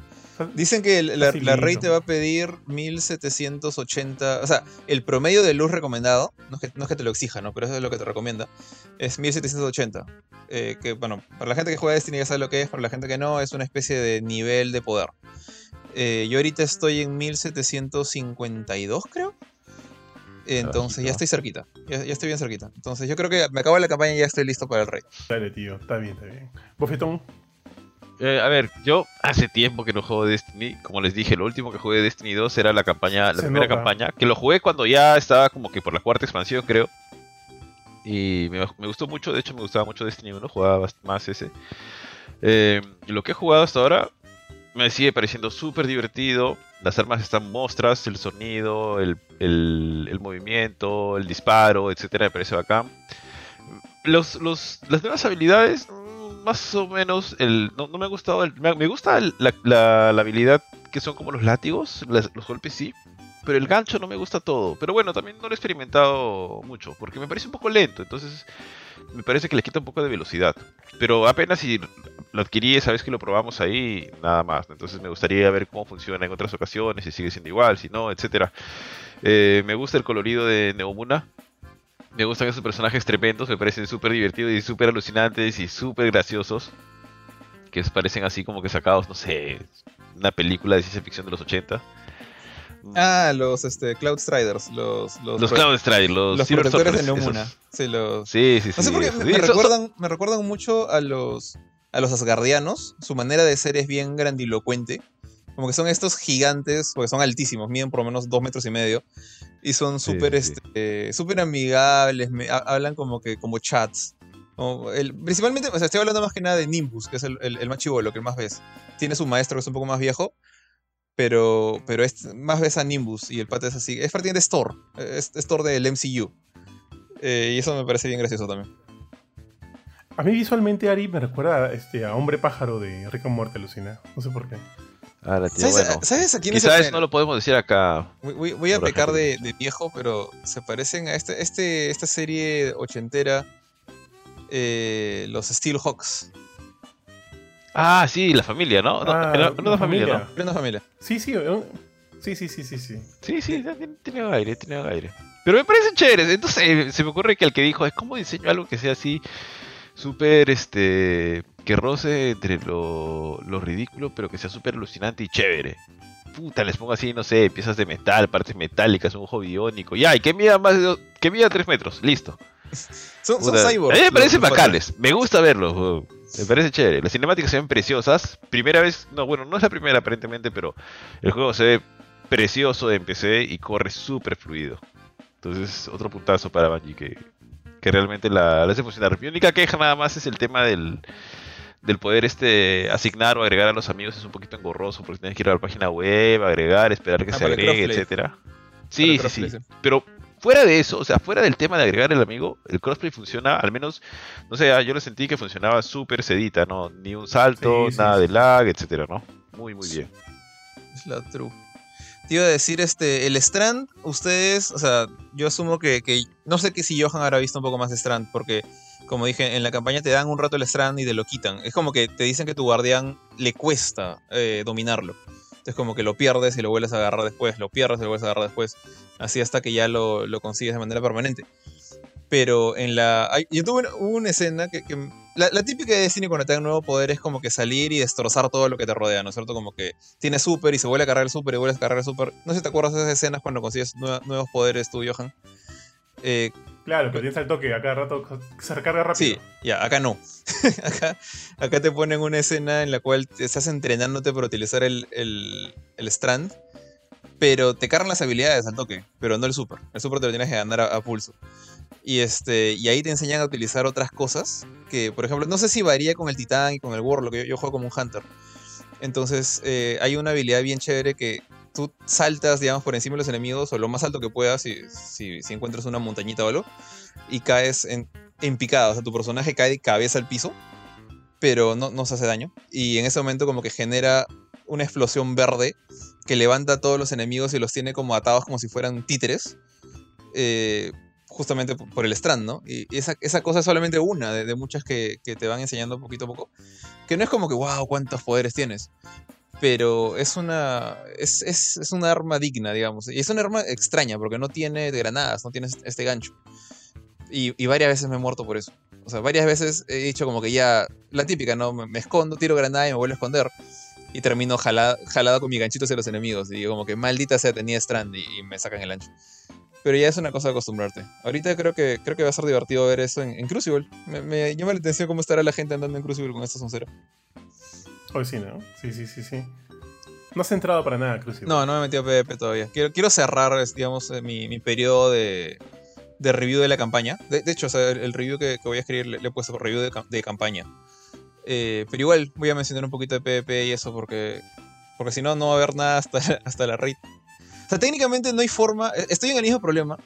Speaker 3: Dicen que la, la raid te va a pedir 1780. O sea, el promedio de luz recomendado, no es, que, no es que te lo exija, ¿no? Pero eso es lo que te recomienda. Es 1780. eh, que, bueno, para la gente que juega Destiny ya sabe lo que es, para la gente que no, es una especie de nivel de poder. Eh, yo ahorita estoy en 1752, creo. Entonces
Speaker 2: Bajito.
Speaker 3: ya estoy cerquita. Ya, ya estoy bien cerquita. Entonces yo creo que me acabo la campaña y ya estoy listo para el raid.
Speaker 1: Dale, tío, está bien, está bien. Bofetón,
Speaker 2: Eh, a ver, yo hace tiempo que no juego Destiny. Como les dije, lo último que jugué de Destiny 2 era la campaña, la
Speaker 1: Se
Speaker 2: primera
Speaker 1: nota.
Speaker 2: campaña, que lo jugué cuando ya estaba como que por la cuarta expansión, creo. Y me, me gustó mucho, de hecho me gustaba mucho Destiny 1, jugaba más ese. Eh, y lo que he jugado hasta ahora me sigue pareciendo súper divertido. Las armas están mostras, el sonido, el, el- el movimiento, el disparo, etcétera, me parece bacán. Los, los, las nuevas habilidades, más o menos, el, no, no me ha gustado. el- me, gusta la, la- habilidad que son como los látigos, los golpes sí. pero el gancho no me gusta todo. Pero bueno, también no lo he experimentado mucho, porque me parece un poco lento, entonces me parece que le quita un poco de velocidad. Pero apenas si lo adquirí esa vez que lo probamos ahí, nada más. Entonces me gustaría ver cómo funciona en otras ocasiones, si sigue siendo igual, si no, etcétera. Eh, me gusta el colorido de Neomuna. Me gustan esos personajes tremendos, me parecen súper divertidos y súper alucinantes y súper graciosos. Que parecen así como que sacados, no sé, una película de ciencia ficción de los 80.
Speaker 3: Ah, los este, Cloud Striders. Los, los,
Speaker 2: los Cloud Striders, los,
Speaker 3: los protectores de Neomuna. Sí, los...
Speaker 2: sí, sí,
Speaker 3: No sé por qué me, me recuerdan, me recuerdan mucho a los, a los Asgardianos. Su manera de ser es bien grandilocuente. Como que son estos gigantes, porque son altísimos, miden por lo menos dos metros y medio. Y son súper sí, sí. este, super amigables, me, hablan como que como chats. Como el, principalmente, o sea, estoy hablando más que nada de Nimbus, que es el, el, el más chivolo, que más ves. Tiene su maestro que es un poco más viejo, pero, pero es, más ves a Nimbus y el pata es así. Es prácticamente Store, es, es Thor del MCU. Eh, y eso me parece bien gracioso también.
Speaker 1: A mí visualmente Ari me recuerda este, a Hombre Pájaro de Rick and Morty, Lucina. No sé por qué.
Speaker 2: Ah, la tía,
Speaker 3: ¿Sabes,
Speaker 2: bueno.
Speaker 3: ¿Sabes a quién
Speaker 2: Quizás
Speaker 3: el-
Speaker 2: no lo podemos decir acá.
Speaker 3: Voy, a pecar de, viejo, pero se parecen a este, este, esta serie ochentera, eh, los Steelhawks.
Speaker 2: Ah, sí, la familia, ¿no? No,
Speaker 1: Ah,
Speaker 2: era- familia,
Speaker 1: familia.
Speaker 2: ¿no?
Speaker 3: Familia.
Speaker 1: Sí, sí, eh, sí, sí, sí, sí, sí.
Speaker 2: Sí, sí, tiene, tiene aire, tiene aire. Pero me parecen chéveres. Entonces se me ocurre que al que dijo, es como diseño algo que sea así súper, este, que roce entre lo, lo ridículo, pero que sea súper alucinante y chévere. Puta, les pongo así, no sé, piezas de metal, partes metálicas, un ojo biónico. Ya, y que mida más de dos- que mida 3 metros, listo.
Speaker 3: Son, son cyborgs.
Speaker 2: A mí me parecen bacanes, me gusta verlos, weón. me parece chévere. Las cinemáticas se ven preciosas. Primera vez, no, bueno, no es la primera aparentemente, pero el juego se ve precioso en PC y corre súper fluido. Entonces, otro puntazo para Bungie que, que realmente la, la hace funcionar. Mi única queja nada más es el tema del, del poder este asignar o agregar a los amigos es un poquito engorroso porque tienes que ir a la página web, agregar, esperar que
Speaker 3: Ah,
Speaker 2: se agregue, etcétera. Sí, sí, sí.
Speaker 3: sí.
Speaker 2: Pero fuera de eso, o sea, fuera del tema de agregar el amigo, el crossplay funciona, al menos, no sé, yo lo sentí que funcionaba súper sedita, ¿no? Ni un salto,
Speaker 1: Sí, sí,
Speaker 2: nada de lag, etcétera, ¿no? Muy, muy bien.
Speaker 3: Es la true. Te iba a decir, este, el Strand, ustedes, o sea, yo asumo que, que- no sé que si Johan habrá visto un poco más de Strand, porque, como dije, en la campaña te dan un rato el Strand y te lo quitan. Es como que te dicen que tu guardián le cuesta eh, dominarlo. Entonces como que lo pierdes y lo vuelves a agarrar después, lo pierdes y lo vuelves a agarrar después, así hasta que ya lo, lo consigues de manera permanente. Pero en la... yo tuve una, una escena que... que- la, la típica de Destiny cuando te dan un nuevo poder es como que salir y destrozar todo lo que te rodea, ¿no es cierto? Como que tiene super y se vuelve a cargar el super y vuelves a cargar el super. No sé si te acuerdas de esas escenas cuando consigues nue- nuevos poderes tú, Johan. Eh,
Speaker 1: Claro, pero tienes al toque, a cada rato se recarga rápido.
Speaker 3: sí, ya, acá no. acá, acá te ponen una escena en la cual te estás entrenándote para utilizar el, el, el Strand, pero te cargan las habilidades al toque, pero no el super. El super te lo tienes que ganar a, a pulso. Y, este, y ahí te enseñan a utilizar otras cosas, que por ejemplo, no sé si varía con el titán y con el warlock, yo, yo juego como un hunter. Entonces eh, hay una habilidad bien chévere que tú saltas, digamos, por encima de los enemigos o lo más alto que puedas si, si, encuentras una montañita o algo y caes en, en picada. O sea, tu personaje cae de cabeza al piso, pero no, no se hace daño. Y en ese momento como que genera una explosión verde que levanta a todos los enemigos y los tiene como atados como si fueran títeres. eh, justamente por el strand, ¿no? Y esa, esa cosa es solamente una de, muchas que, te van enseñando poquito a poco. Que no es como que, wow, cuántos poderes tienes. Pero es una. Es, es, es una arma digna, digamos. Y es una arma extraña, porque no tiene granadas, no tiene este gancho. Y, varias veces me he muerto por eso. O sea, varias veces he dicho como que ya. La típica, ¿no? Me, escondo, tiro granada y me vuelvo a esconder. Y termino jala- jalado con mi ganchito hacia los enemigos. Y digo como que maldita sea, tenía strand y, y me sacan el ancho. Pero ya es una cosa de acostumbrarte. Ahorita creo que, creo que va a ser divertido ver eso en, en Crucible. Me, me llama la atención cómo estará la gente andando en Crucible con esta soncera.
Speaker 1: Hoy sí, ¿no? Sí, sí, sí, sí. No has entrado para nada, Crucible.
Speaker 3: No, no me he metido a PvP todavía. Quiero, quiero cerrar, digamos, eh, mi, mi periodo de, de review de la campaña. De, de hecho, o sea, el, el review que, que voy a escribir le, le he puesto review de, de campaña. Eh, pero igual voy a mencionar un poquito de PvP y eso porque, porque si no, no va a haber nada hasta, hasta la raid. O sea, técnicamente no hay forma. eh, Estoy en el mismo problema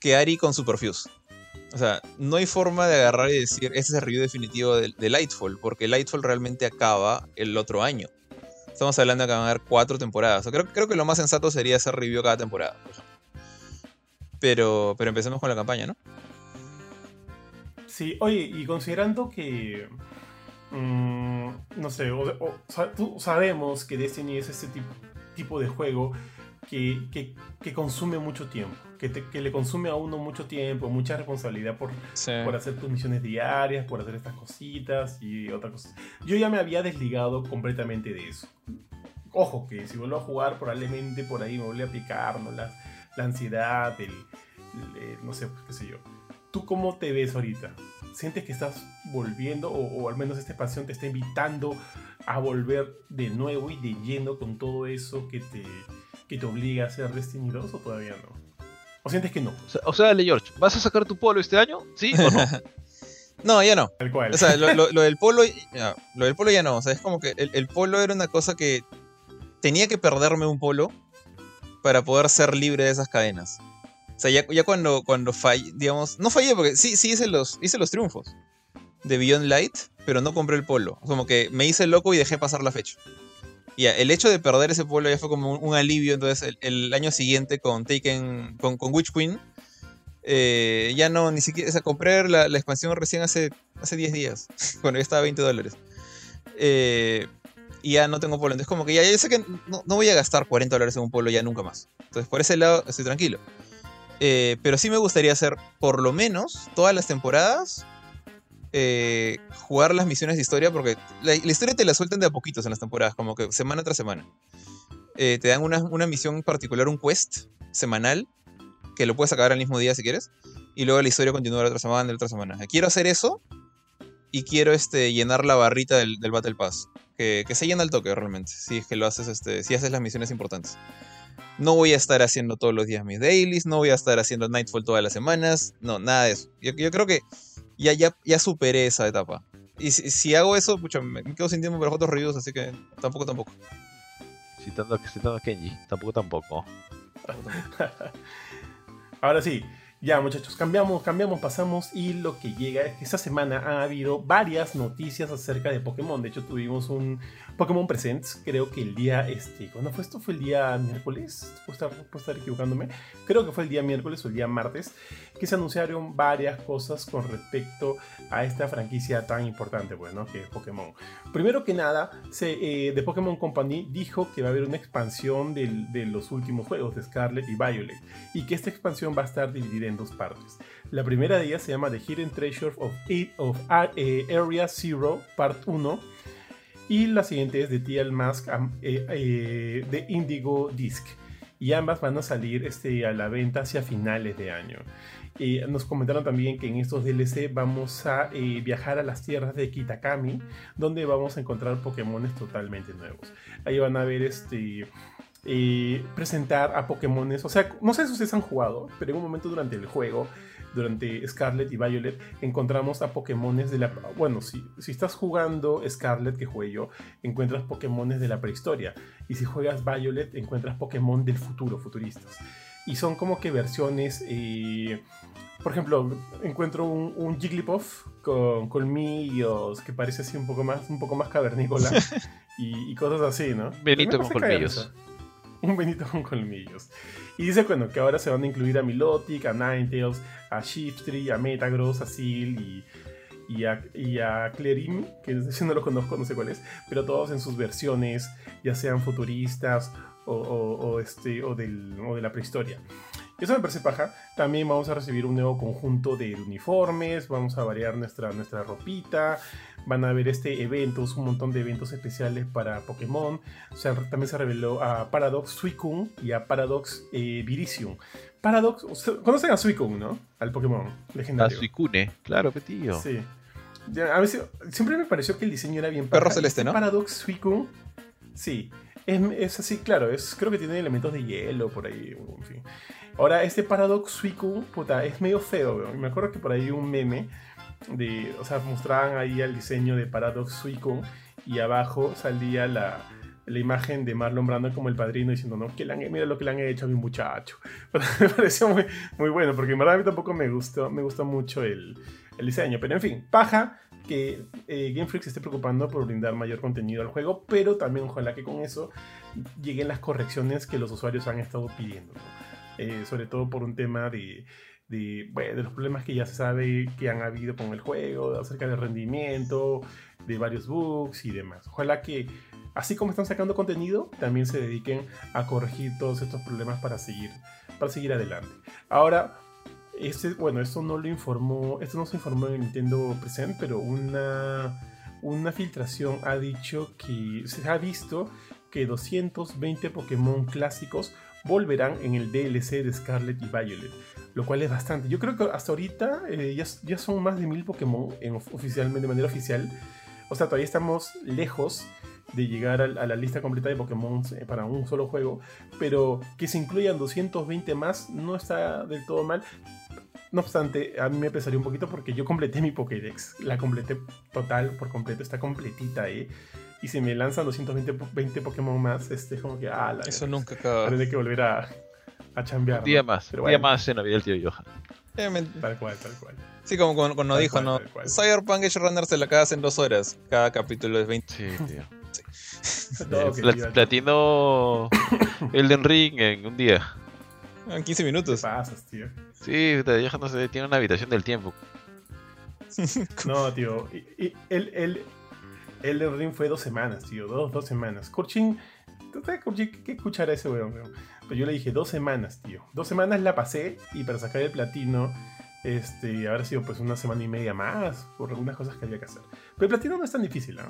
Speaker 3: que Ari con Superfuse. O sea, no hay forma de agarrar y decir, este es el review definitivo de, Lightfall, porque Lightfall realmente acaba el otro año. Estamos hablando de que van a haber cuatro temporadas. O creo, creo que lo más sensato sería hacer review cada temporada. Pero, pero empecemos con la campaña, ¿no?
Speaker 1: Sí, oye, y considerando que. mm, no sé, o- sabemos que Destiny es ese tipo, tipo de juego que, que- que consume mucho tiempo. Que, te- que le consume a uno mucho tiempo, mucha responsabilidad por,
Speaker 3: Sí.
Speaker 1: por hacer tus misiones diarias, por hacer estas cositas y otras cosas. Yo ya me había desligado completamente de eso. Ojo, que si vuelvo a jugar, probablemente por ahí me vuelve a picar, ¿no? La, la ansiedad, el, el- no sé, pues, qué sé yo. ¿Tú cómo te ves ahorita? ¿Sientes que estás volviendo o, o al menos esta expansión te está invitando a volver de nuevo y de lleno con todo eso que te, que te obliga a hacer Destiny 2 o todavía no? ¿O sientes que no?
Speaker 2: O sea, o sea, dale, George, ¿vas a sacar tu polo este año? ¿Sí o no?
Speaker 3: No, ya no.
Speaker 1: Tal cual.
Speaker 3: O sea, lo, lo- lo del polo, ya, lo del polo ya no. O sea, es como que el, el polo era una cosa que tenía que perderme un polo para poder ser libre de esas cadenas. O sea, ya, ya cuando, cuando fallé, digamos, no fallé porque sí, sí hice los, hice los triunfos de Beyond Light, pero no compré el polo. Como que me hice loco y dejé pasar la fecha. Ya, el hecho de perder ese polo ya fue como un, un alivio. Entonces, el, el año siguiente con Taken, con, con Witch Queen, eh, ya no, ni siquiera, o sea, compré la, la expansión recién hace, hace 10 días, cuando ya estaba a 20 dólares. Eh, y ya no tengo polo, entonces como que ya, ya sé que no, no voy a gastar 40 dólares en un polo ya nunca más. Entonces por ese lado estoy tranquilo. Eh, pero sí me gustaría hacer, por lo menos, todas las temporadas, eh, jugar las misiones de historia, porque la, la historia te la sueltan de a poquitos en las temporadas, como que semana tras semana. Eh, te dan una, una misión particular, un quest semanal, que lo puedes acabar al mismo día si quieres, y luego la historia continúa la otra semana, la otra semana. Quiero hacer eso, y quiero este, llenar la barrita del, del Battle Pass, que, que se llena al toque realmente, si es que lo haces, este, si haces las misiones importantes. No voy a estar haciendo todos los días mis dailies, no voy a estar haciendo Nightfall todas las semanas, no, nada de eso. Yo, yo creo que ya, ya, ya superé esa etapa. Y si, si hago eso, pucha, me me quedo sin tiempo para otros reviews, así que tampoco, tampoco.
Speaker 2: Citando, citando a Kenji, tampoco, tampoco.
Speaker 1: Ahora sí, ya muchachos, cambiamos, cambiamos, pasamos y lo que llega es que esta semana ha habido varias noticias acerca de Pokémon. De hecho, tuvimos un Pokémon Presents, creo que el día, este, ¿cuándo fue esto? ¿Fue el día miércoles? Puedo estar, puedo estar equivocándome. Creo que fue el día miércoles o el día martes, que se anunciaron varias cosas con respecto a esta franquicia tan importante, bueno, que es Pokémon. Primero que nada, se, eh, The Pokémon Company dijo que va a haber una expansión de los últimos juegos de Scarlet y Violet y que esta expansión va a estar dividida en dos partes. La primera de ellas se llama The Hidden Treasure of, of eh, Area Zero, Part 1. Y la siguiente es The TL Mask am- eh, eh, de Indigo Disc. Y ambas van a salir este, a la venta hacia finales de año. Nos comentaron también que en estos DLC vamos a eh, viajar a las tierras de Kitakami, donde vamos a encontrar Pokémones totalmente nuevos. Ahí van a ver este. eh, presentar a Pokémones. O sea, no sé si ustedes han jugado, pero en un momento durante el juego, durante Scarlet y Violet, encontramos a Pokémones de la. Bueno, si, si estás jugando Scarlet, que jugué yo, encuentras Pokémones de la prehistoria. Y si juegas Violet, encuentras Pokémon del futuro, futuristas. Y son como que versiones. eh, por ejemplo, encuentro un, un Jigglypuff con colmillos que parece así un poco más, un poco más cavernícola y, y cosas así, ¿no?
Speaker 2: Benito con colmillos.
Speaker 1: Un Benito con colmillos. Y dice bueno, que ahora se van a incluir a Milotic, a Ninetales, a Shiftry, a Metagross, a Seal y, y a, y a Clerim, que ese no lo conozco, no sé cuál es, pero todos en sus versiones, ya sean futuristas o, o- o este, o, del, o de la prehistoria. Eso me parece paja. También vamos a recibir un nuevo conjunto de uniformes, vamos a variar nuestra, nuestra ropita, van a haber este eventos, un montón de eventos especiales para Pokémon. O sea, también se reveló a Paradox Suicune y a Paradox eh, Virizium. Paradox, conocen a Suicune, ¿no? Al Pokémon
Speaker 2: A
Speaker 1: legendario.
Speaker 2: Suicune, claro, petillo.
Speaker 1: Sí. A veces, siempre me pareció que el diseño era bien
Speaker 3: Perro celeste,
Speaker 1: Este
Speaker 3: ¿no?
Speaker 1: Paradox Suicune, sí. Es, es así, claro, es, creo que tiene elementos de hielo por ahí, en fin. Ahora, este Paradox Suicune, puta, es medio feo, weón. Me acuerdo que por ahí un meme de, o sea, mostraban ahí el diseño de Paradox Suicune y abajo salía la, la imagen de Marlon Brando como el padrino diciendo, no, que le han, mira lo que le han hecho a mi muchacho. me pareció muy, muy bueno, porque en verdad a mí tampoco me gustó, me gustó mucho el, el diseño. Pero en fin, paja que eh, Game Freak se esté preocupando por brindar mayor contenido al juego, pero también ojalá que con eso lleguen las correcciones que los usuarios han estado pidiendo. Eh, sobre todo por un tema de, de, bueno, de los problemas que ya se sabe que han habido con el juego, acerca del rendimiento, de varios bugs y demás. Ojalá que, así como están sacando contenido, también se dediquen a corregir todos estos problemas para seguir, para seguir adelante. Ahora, bueno, esto no lo informó, esto no se informó en Nintendo Present, pero una, una filtración ha dicho que se ha visto que 220 Pokémon clásicos volverán en el DLC de Scarlet y Violet, lo cual es bastante. Yo creo que hasta ahorita eh, ya, ya, son más de 1000 Pokémon en, oficialmente, de manera oficial. O sea, todavía estamos lejos de llegar a, a, la lista completa de Pokémon eh, para un solo juego, pero que se incluyan 220 más no está del todo mal. No obstante, a mí me pesaría un poquito porque yo completé mi Pokédex. La completé total, por completo, está completita, ¿eh? Y si me lanzan 220 20 Pokémon más, este es como que, ah, la
Speaker 3: Eso nunca acaba.
Speaker 1: Tendré que volver a, a chambear.
Speaker 2: Un día
Speaker 1: ¿no?
Speaker 2: más,
Speaker 1: Pero
Speaker 2: un día
Speaker 1: bueno,
Speaker 2: más en la vida del tío Johan.
Speaker 3: Eh, me-
Speaker 1: Tal cual, tal cual.
Speaker 3: Sí, como cuando, cuando dijo,
Speaker 1: cual,
Speaker 3: ¿no?
Speaker 1: tal cual.
Speaker 3: Cyberpunk Edge Runner se la acabas en dos horas. Cada capítulo es 20.
Speaker 2: Sí, tío. Pla-
Speaker 1: diga,
Speaker 2: platino Elden Ring en un día.
Speaker 3: En 15
Speaker 1: ¿Qué
Speaker 3: minutos.
Speaker 1: pasas, tío?
Speaker 2: Sí, puta, Johan no sé, tiene una habitación del tiempo.
Speaker 1: No, tío. Y, el, el, el Ring fue dos semanas, tío. Dos, dos semanas. Kurchin, ¿tú sabes, Kurchin, qué, escuchará ese weón, weón? Pero yo le dije dos semanas, tío. Dos semanas la pasé y para sacar el platino, este, habrá sido pues una semana y media más por algunas cosas que había que hacer. Pero el platino no es tan difícil, ¿no?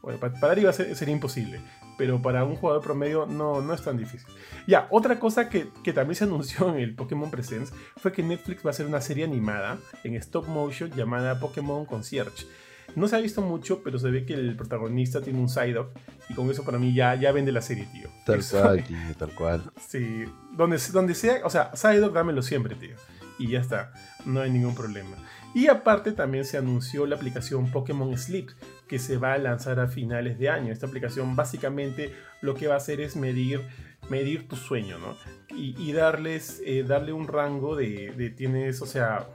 Speaker 1: Bueno, pa- para arriba se- sería imposible, pero para un jugador promedio no, no es tan difícil. Ya, otra cosa que, que también se anunció en el Pokémon Presents fue que Netflix va a hacer una serie animada en stop motion llamada Pokémon Concierge. No se ha visto mucho, pero se ve que el protagonista tiene un Psyduck y con eso para mí ya, ya vende la serie, tío.
Speaker 2: Tal
Speaker 1: Eso-
Speaker 2: cual, tío, tal cual.
Speaker 1: Sí, donde, donde sea, o sea, Psyduck dámelo siempre, tío. Y ya está, no hay ningún problema. Y aparte también se anunció la aplicación Pokémon Sleep, que se va a lanzar a finales de año. Esta aplicación básicamente lo que va a hacer es medir, medir tu sueño, ¿no? Y, y darles, eh, darle un rango de, de tienes, o sea,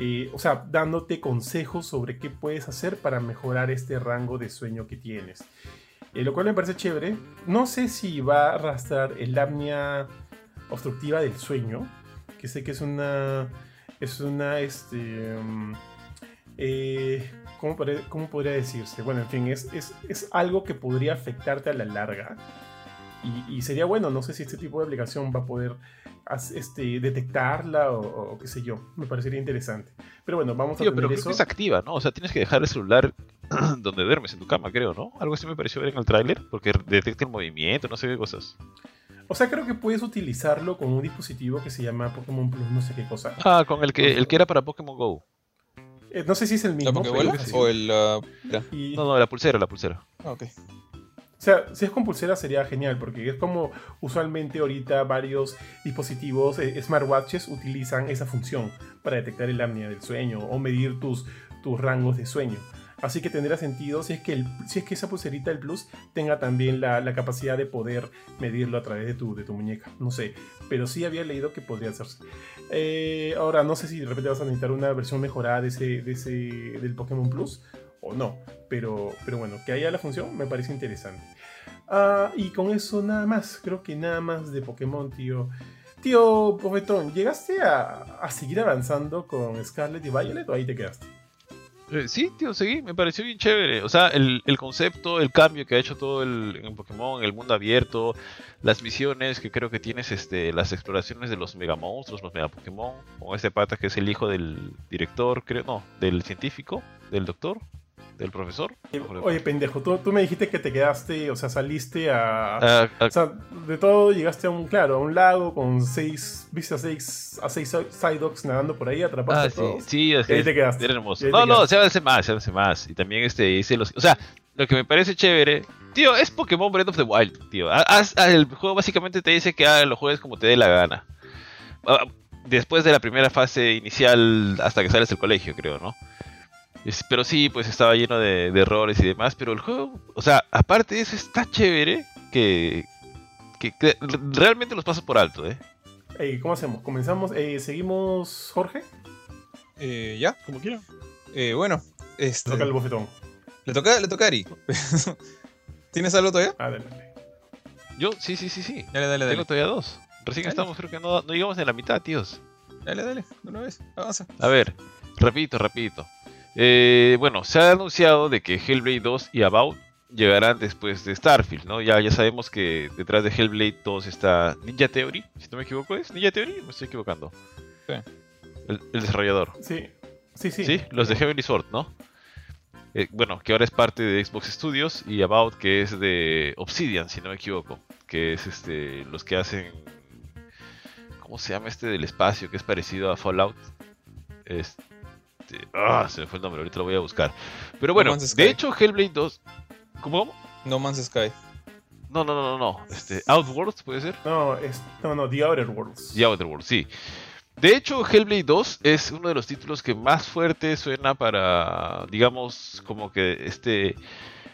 Speaker 1: eh, o sea, dándote consejos sobre qué puedes hacer para mejorar este rango de sueño que tienes. Eh, lo cual me parece chévere. No sé si va a arrastrar el apnea obstructiva del sueño, que sé que es una, es una, este, mm, eh, ¿cómo, podría, cómo podría decirse? Bueno, en fin, es, es, es algo que podría afectarte a la larga. Y, y sería bueno, no sé si este tipo de aplicación va a poder este, detectarla o, o qué sé yo. Me parecería interesante. Pero bueno, vamos a tener
Speaker 2: pero creo
Speaker 1: eso.
Speaker 2: que es activa, ¿no? O sea, tienes que dejar el celular donde duermes, en tu cama, creo, ¿no? Algo así me pareció ver en el tráiler, porque detecta el movimiento, no sé qué cosas.
Speaker 1: O sea, creo que puedes utilizarlo con un dispositivo que se llama Pokémon Plus, no sé qué cosa.
Speaker 2: Ah, con el que, el que era para Pokémon Go.
Speaker 1: Eh, no sé si es el
Speaker 3: ¿La
Speaker 1: mismo.
Speaker 3: Pokébola?
Speaker 1: pero sí.
Speaker 3: ¿O el.? ah.
Speaker 1: Y-
Speaker 2: No, no, la pulsera, la pulsera.
Speaker 3: Ah, ok.
Speaker 1: O sea, si es con pulsera sería genial, porque es como usualmente ahorita varios dispositivos, eh, smartwatches, utilizan esa función para detectar el apnea del sueño o medir tus, tus rangos de sueño. Así que tendrá sentido si es que, el- si es que esa pulserita del Plus tenga también la, capacidad de poder medirlo a través de tu, de tu muñeca. No sé, pero sí había leído que podría hacerse. Eh, ahora, no sé si de repente vas a necesitar una versión mejorada de ese, de ese, del Pokémon Plus o no. Pero, pero bueno, que haya la función me parece interesante. Ah, y con eso nada más. Creo que nada más de Pokémon, tío. Tío Profetón, ¿llegaste a, a seguir avanzando con Scarlet y Violet o ahí te quedaste?
Speaker 2: Eh, sí, tío, seguí, me pareció bien chévere. O sea, el, el concepto, el cambio que ha hecho todo el, en Pokémon, el mundo abierto, las misiones que creo que tienes, este, las exploraciones de los mega monstruos, los mega Pokémon, con este pata que es el hijo del director, creo, no, del científico, del doctor, del profesor.
Speaker 1: Oye, pendejo, tú, tú me dijiste que te quedaste, o sea, saliste a...
Speaker 2: Ah, ah,
Speaker 1: O sea, de todo llegaste a un, claro, a un lago con seis, viste a seis, a seis Psyducks nadando por ahí, atrapaste
Speaker 2: ah,
Speaker 1: a
Speaker 2: sí,
Speaker 1: todos.
Speaker 2: sí, es
Speaker 1: Y ahí te quedaste.
Speaker 2: era hermoso. No, no, se hace más, se hace más. Y también este hice los. O sea, lo que me parece chévere. Tío, es Pokémon Breath of the Wild, tío. Haz- ah, el juego básicamente te dice que ah, lo juegues como te dé la gana. Después de la primera fase inicial hasta que sales del colegio, creo, ¿no? Es- Pero sí, pues estaba lleno de, de errores y demás. Pero el juego, o sea, aparte de eso, está chévere. que, que, que realmente los paso por alto, ¿eh?
Speaker 1: ¿Cómo hacemos? ¿Comenzamos? Eh, ¿Seguimos, Jorge?
Speaker 3: Eh, ya, como quieran. Eh, bueno, este,
Speaker 1: Toca el bofetón.
Speaker 3: le toca, le toca a Ari. ¿Tienes algo todavía?
Speaker 1: Ah.
Speaker 2: Yo, sí, sí, sí, sí.
Speaker 3: Dale, dale,
Speaker 2: Tengo
Speaker 3: dale.
Speaker 2: todavía dos. Recién
Speaker 3: Dale.
Speaker 2: estamos, creo que no, no llegamos a la mitad, tíos.
Speaker 3: Dale, dale, de una vez, avanza.
Speaker 2: A ver, rapidito, rapidito. Eh, bueno, se ha anunciado de que Hellblade 2 y About llegarán después de Starfield, ¿no? Ya, ya sabemos que detrás de Hellblade 2 está Ninja Theory, si no me equivoco, ¿es Ninja Theory? o Me estoy equivocando.
Speaker 3: Sí.
Speaker 2: El, el desarrollador.
Speaker 1: Sí, sí, sí.
Speaker 2: Sí, los de Heavenly Sword, ¿no? Eh, bueno, que ahora es parte de Xbox Studios y About que es de Obsidian, si no me equivoco, que es este los que hacen ¿cómo se llama este del espacio que es parecido a Fallout? Este ah, se me fue el nombre, ahorita lo voy a buscar. Pero bueno,
Speaker 3: Sky.
Speaker 2: de hecho Hellblade 2 ¿Cómo?
Speaker 3: No Man's Sky.
Speaker 2: No, no, no, no, no. Este Outworlds puede ser?
Speaker 1: No, es, no, no, The Outer Worlds.
Speaker 2: The Outer Worlds, sí. De hecho, Hellblade 2 es uno de los títulos que más fuerte suena para, digamos, como que este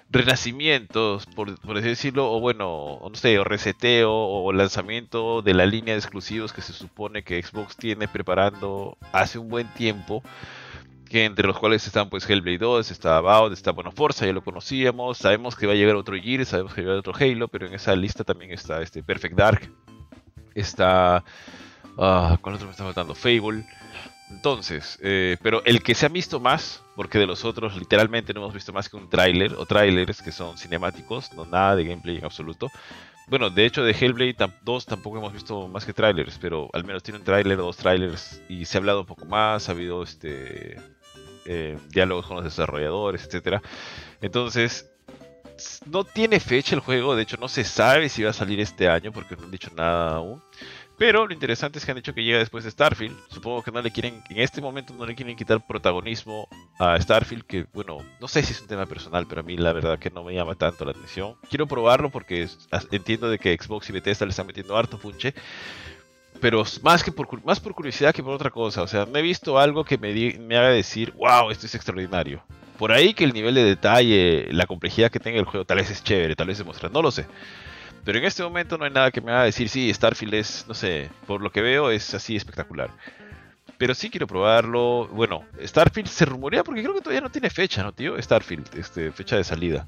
Speaker 2: renacimiento, por, por así decirlo, o bueno, no sé, o reseteo, o lanzamiento de la línea de exclusivos que se supone que Xbox tiene preparando hace un buen tiempo. Que entre los cuales están pues Hellblade 2, está About, está bueno Forza, ya lo conocíamos, sabemos que va a llegar otro Gears, sabemos que va a llegar otro Halo, pero en esa lista también está este Perfect Dark, está Ah, ¿cuál otro me está faltando? Fable. Entonces, eh, pero el que se ha visto más, porque de los otros literalmente no hemos visto más que un tráiler, o tráilers que son cinemáticos, no nada de gameplay en absoluto. Bueno, de hecho de Hellblade tam- 2 tampoco hemos visto más que trailers, pero al menos tiene un tráiler, dos trailers, y se ha hablado un poco más, ha habido este eh, diálogos con los desarrolladores, etcétera. Entonces, no tiene fecha el juego, de hecho no se sabe si va a salir este año, porque no han dicho nada aún. Pero lo interesante es que han dicho que llega después de Starfield. Supongo que no le quieren, en este momento no le quieren quitar protagonismo a Starfield, que bueno, no sé si es un tema personal, pero a mí la verdad que no me llama tanto la atención. Quiero probarlo porque entiendo de que Xbox y Bethesda le están metiendo harto punche. Pero más, que por, más por curiosidad que por otra cosa. O sea, no he visto algo que me, di- me haga decir, wow, esto es extraordinario. Por ahí que el nivel de detalle, la complejidad que tenga el juego, tal vez es chévere, tal vez mostrar, no lo sé. Pero en este momento no hay nada que me haga decir, sí, Starfield es, no sé, por lo que veo es así espectacular. Pero sí quiero probarlo. Bueno, Starfield se rumorea porque creo que todavía no tiene fecha, ¿no, tío? Starfield, este, fecha de salida.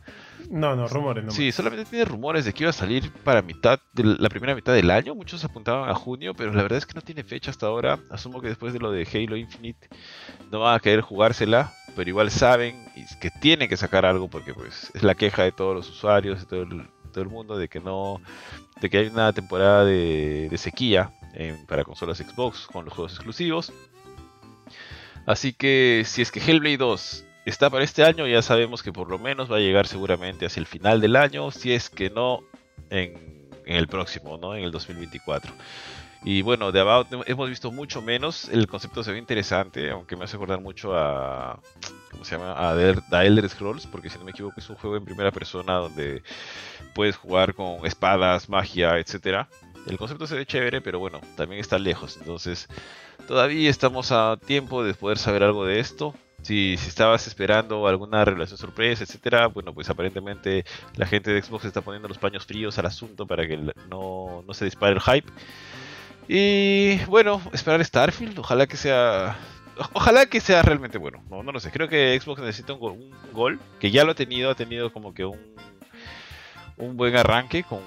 Speaker 1: No, no, rumores, no.
Speaker 2: Sí, solamente tiene rumores de que iba a salir para mitad de la primera mitad del año. Muchos apuntaban a junio, pero la verdad es que no tiene fecha hasta ahora. Asumo que después de lo de Halo Infinite no van a querer jugársela, pero igual saben que tienen que sacar algo porque pues es la queja de todos los usuarios, de todo el, todo el mundo, de que no, de que hay una temporada de, de sequía en- para consolas Xbox con los juegos exclusivos. Así que si es que Hellblade 2 está para este año, ya sabemos que por lo menos va a llegar seguramente hacia el final del año, si es que no en, el próximo, ¿no? En el 2024. Y bueno, de About hemos visto mucho menos. El concepto se ve interesante, aunque me hace acordar mucho a. ¿Cómo se llama? A The The Elder Scrolls, porque si no me equivoco es un juego en primera persona donde puedes jugar con espadas, magia, etcétera. El concepto se ve chévere, pero bueno, también está lejos. Entonces, todavía estamos a tiempo de poder saber algo de esto. Si, si estabas esperando alguna revelación sorpresa, etcétera, bueno, pues aparentemente la gente de Xbox está poniendo los paños fríos al asunto para que no, no se dispare el hype. Y bueno, esperar Starfield, ojalá que sea. Ojalá que sea realmente bueno. No, no lo sé. Creo que Xbox necesita un gol, un gol, que ya lo ha tenido, ha tenido como que un, un buen arranque con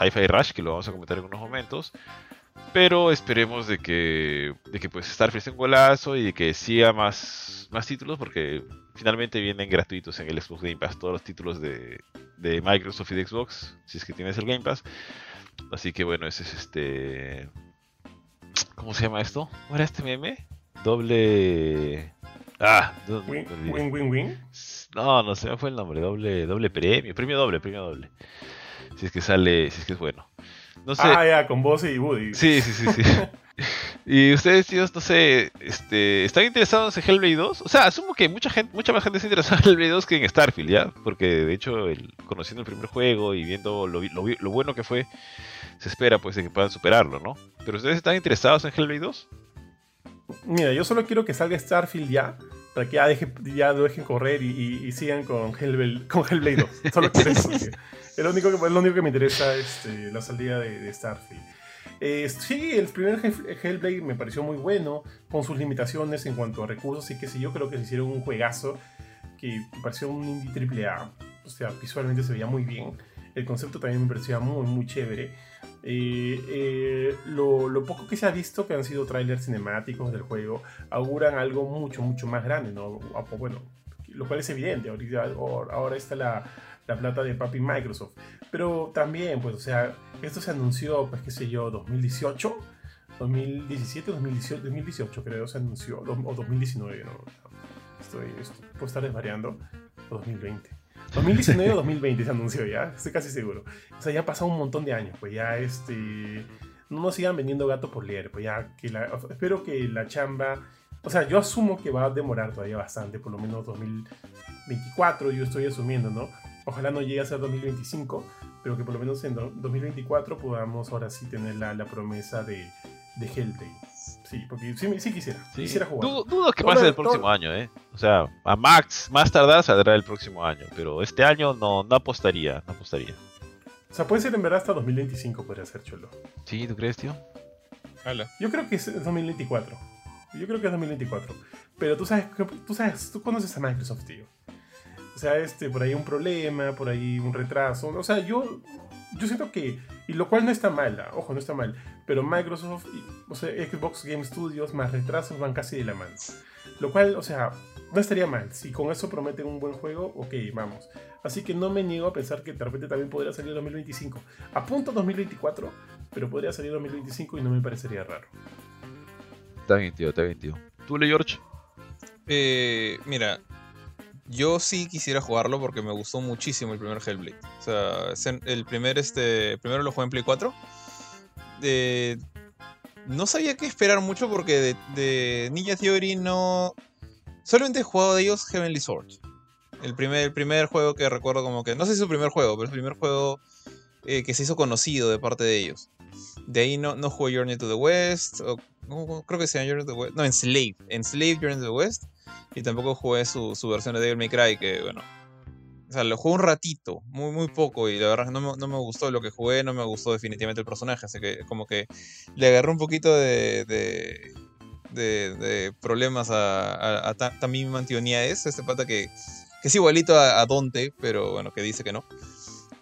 Speaker 2: Hi-Fi Rush, que lo vamos a comentar en unos momentos. Pero esperemos de que, de que pues Starfield sea un golazo y de que siga más, más títulos, porque finalmente vienen gratuitos en el Xbox Game Pass todos los títulos de, de Microsoft y de Xbox, si es que tienes el Game Pass. Así que bueno, ese es este. ¿Cómo se llama esto? ¿Cómo era este meme? Doble. Ah, no,
Speaker 1: win, win, win.
Speaker 2: No, no se me fue el nombre. Doble, doble premio. Premio doble, premio doble. Si es que sale, si es que es bueno. No sé.
Speaker 1: Ah, ya, con Bose y Woody.
Speaker 2: Sí, sí, sí, sí. y ustedes, tíos, no sé, este, ¿están interesados en Hellblade 2? O sea, asumo que mucha gente, mucha más gente está interesada en Hellblade 2 que en Starfield, ¿ya? Porque de hecho, el- conociendo el primer juego y viendo lo, lo bueno que fue, se espera pues de que puedan superarlo, ¿no? Pero ustedes están interesados en Hellblade 2?
Speaker 1: Mira, yo solo quiero que salga Starfield ya. Para que ya, lo dejen correr y, sigan con, Hellblade, con Hellblade 2. Solo tío. Es lo único que, lo único que me interesa este, la salida de, Starfield. Eh, sí, el primer Hell- Hellblade me pareció muy bueno, con sus limitaciones en cuanto a recursos y qué sé yo, creo que se hicieron un juegazo que pareció un indie triple A. O sea, visualmente se veía muy bien. El concepto también me parecía muy, muy chévere. Eh, eh, lo, lo poco que se ha visto, que han sido trailers cinemáticos del juego, auguran algo mucho, mucho más grande, ¿no? Ah, pues, Bueno, lo cual es evidente. Ahorita, ahora está la, la plata de papi Microsoft. Pero también, pues, o sea, esto se anunció, pues, qué sé yo, 2018, 2017, 2018, 2018 creo, se anunció, o 2019, ¿no? Estoy, estoy puedo estar desvariando, o 2020. 2019 o 2020 se anunció ya, estoy casi seguro. O sea, ya ha pasado un montón de años, pues ya este... No nos sigan vendiendo gato por leer, pues ya que la... Espero que la chamba... O sea, yo asumo que va a demorar todavía bastante, por lo menos 2024, yo estoy asumiendo, ¿no? Ojalá no llegue a ser 2025, pero que por lo menos en do- 2024 podamos ahora sí tener la, la promesa de, de Hellblade. Sí, porque sí, sí quisiera,
Speaker 2: Sí.
Speaker 1: quisiera jugar.
Speaker 2: Dudo, dudo que
Speaker 1: Todo-
Speaker 2: pase el
Speaker 1: todo-
Speaker 2: próximo año, ¿eh? O sea, a Max, más tardar saldrá el próximo año, pero este año no, no apostaría, no apostaría.
Speaker 1: O sea, puede ser en verdad hasta 2025 podría ser cholo.
Speaker 2: ¿Sí? ¿Tú crees, tío?
Speaker 3: Hala.
Speaker 1: Yo creo que es 2024. Yo creo que es 2024. Pero tú sabes, tú sabes, tú conoces a Microsoft, tío. O sea, este, por ahí un problema, por ahí un retraso. O sea, yo, yo siento que, y lo cual no está mal, ah, ojo, no está mal, pero Microsoft, y- o sea, Xbox Game Studios más retrasos van casi de la mano. Lo cual, o sea, no estaría mal. Si con eso prometen un buen juego, ok, vamos. Así que no me niego a pensar que de repente también podría salir 2025. Apunto 2024, pero podría salir 2025 y no me parecería raro.
Speaker 2: Está bien, tío, está bien, tío. ¿Tú, Le George?
Speaker 3: Eh, mira, yo sí quisiera jugarlo porque me gustó muchísimo el primer Hellblade. O sea, el primer, este, primero lo jugué en Play 4. Eh, no sabía qué esperar mucho porque de, Ninja Theory no... Solamente he jugado de ellos Heavenly Sword. El primer, el primer juego que recuerdo como que... No sé si es su primer juego, pero es el primer juego eh, que se hizo conocido de parte de ellos. De ahí no, no jugué Journey to the West. no, creo que sea Journey to the West. No, Enslaved. Enslaved Journey to the West. Y tampoco jugué su, su versión de Devil May Cry, que bueno. O sea, lo jugué un ratito, muy, muy poco, y la verdad que no me, no me gustó lo que jugué, no me gustó definitivamente el personaje, así que como que le agarré un poquito de, de, de- de problemas a, a, a Ta- Tamim Mantioniaes, este pata que, que es igualito a, a Dante, pero bueno, que dice que no.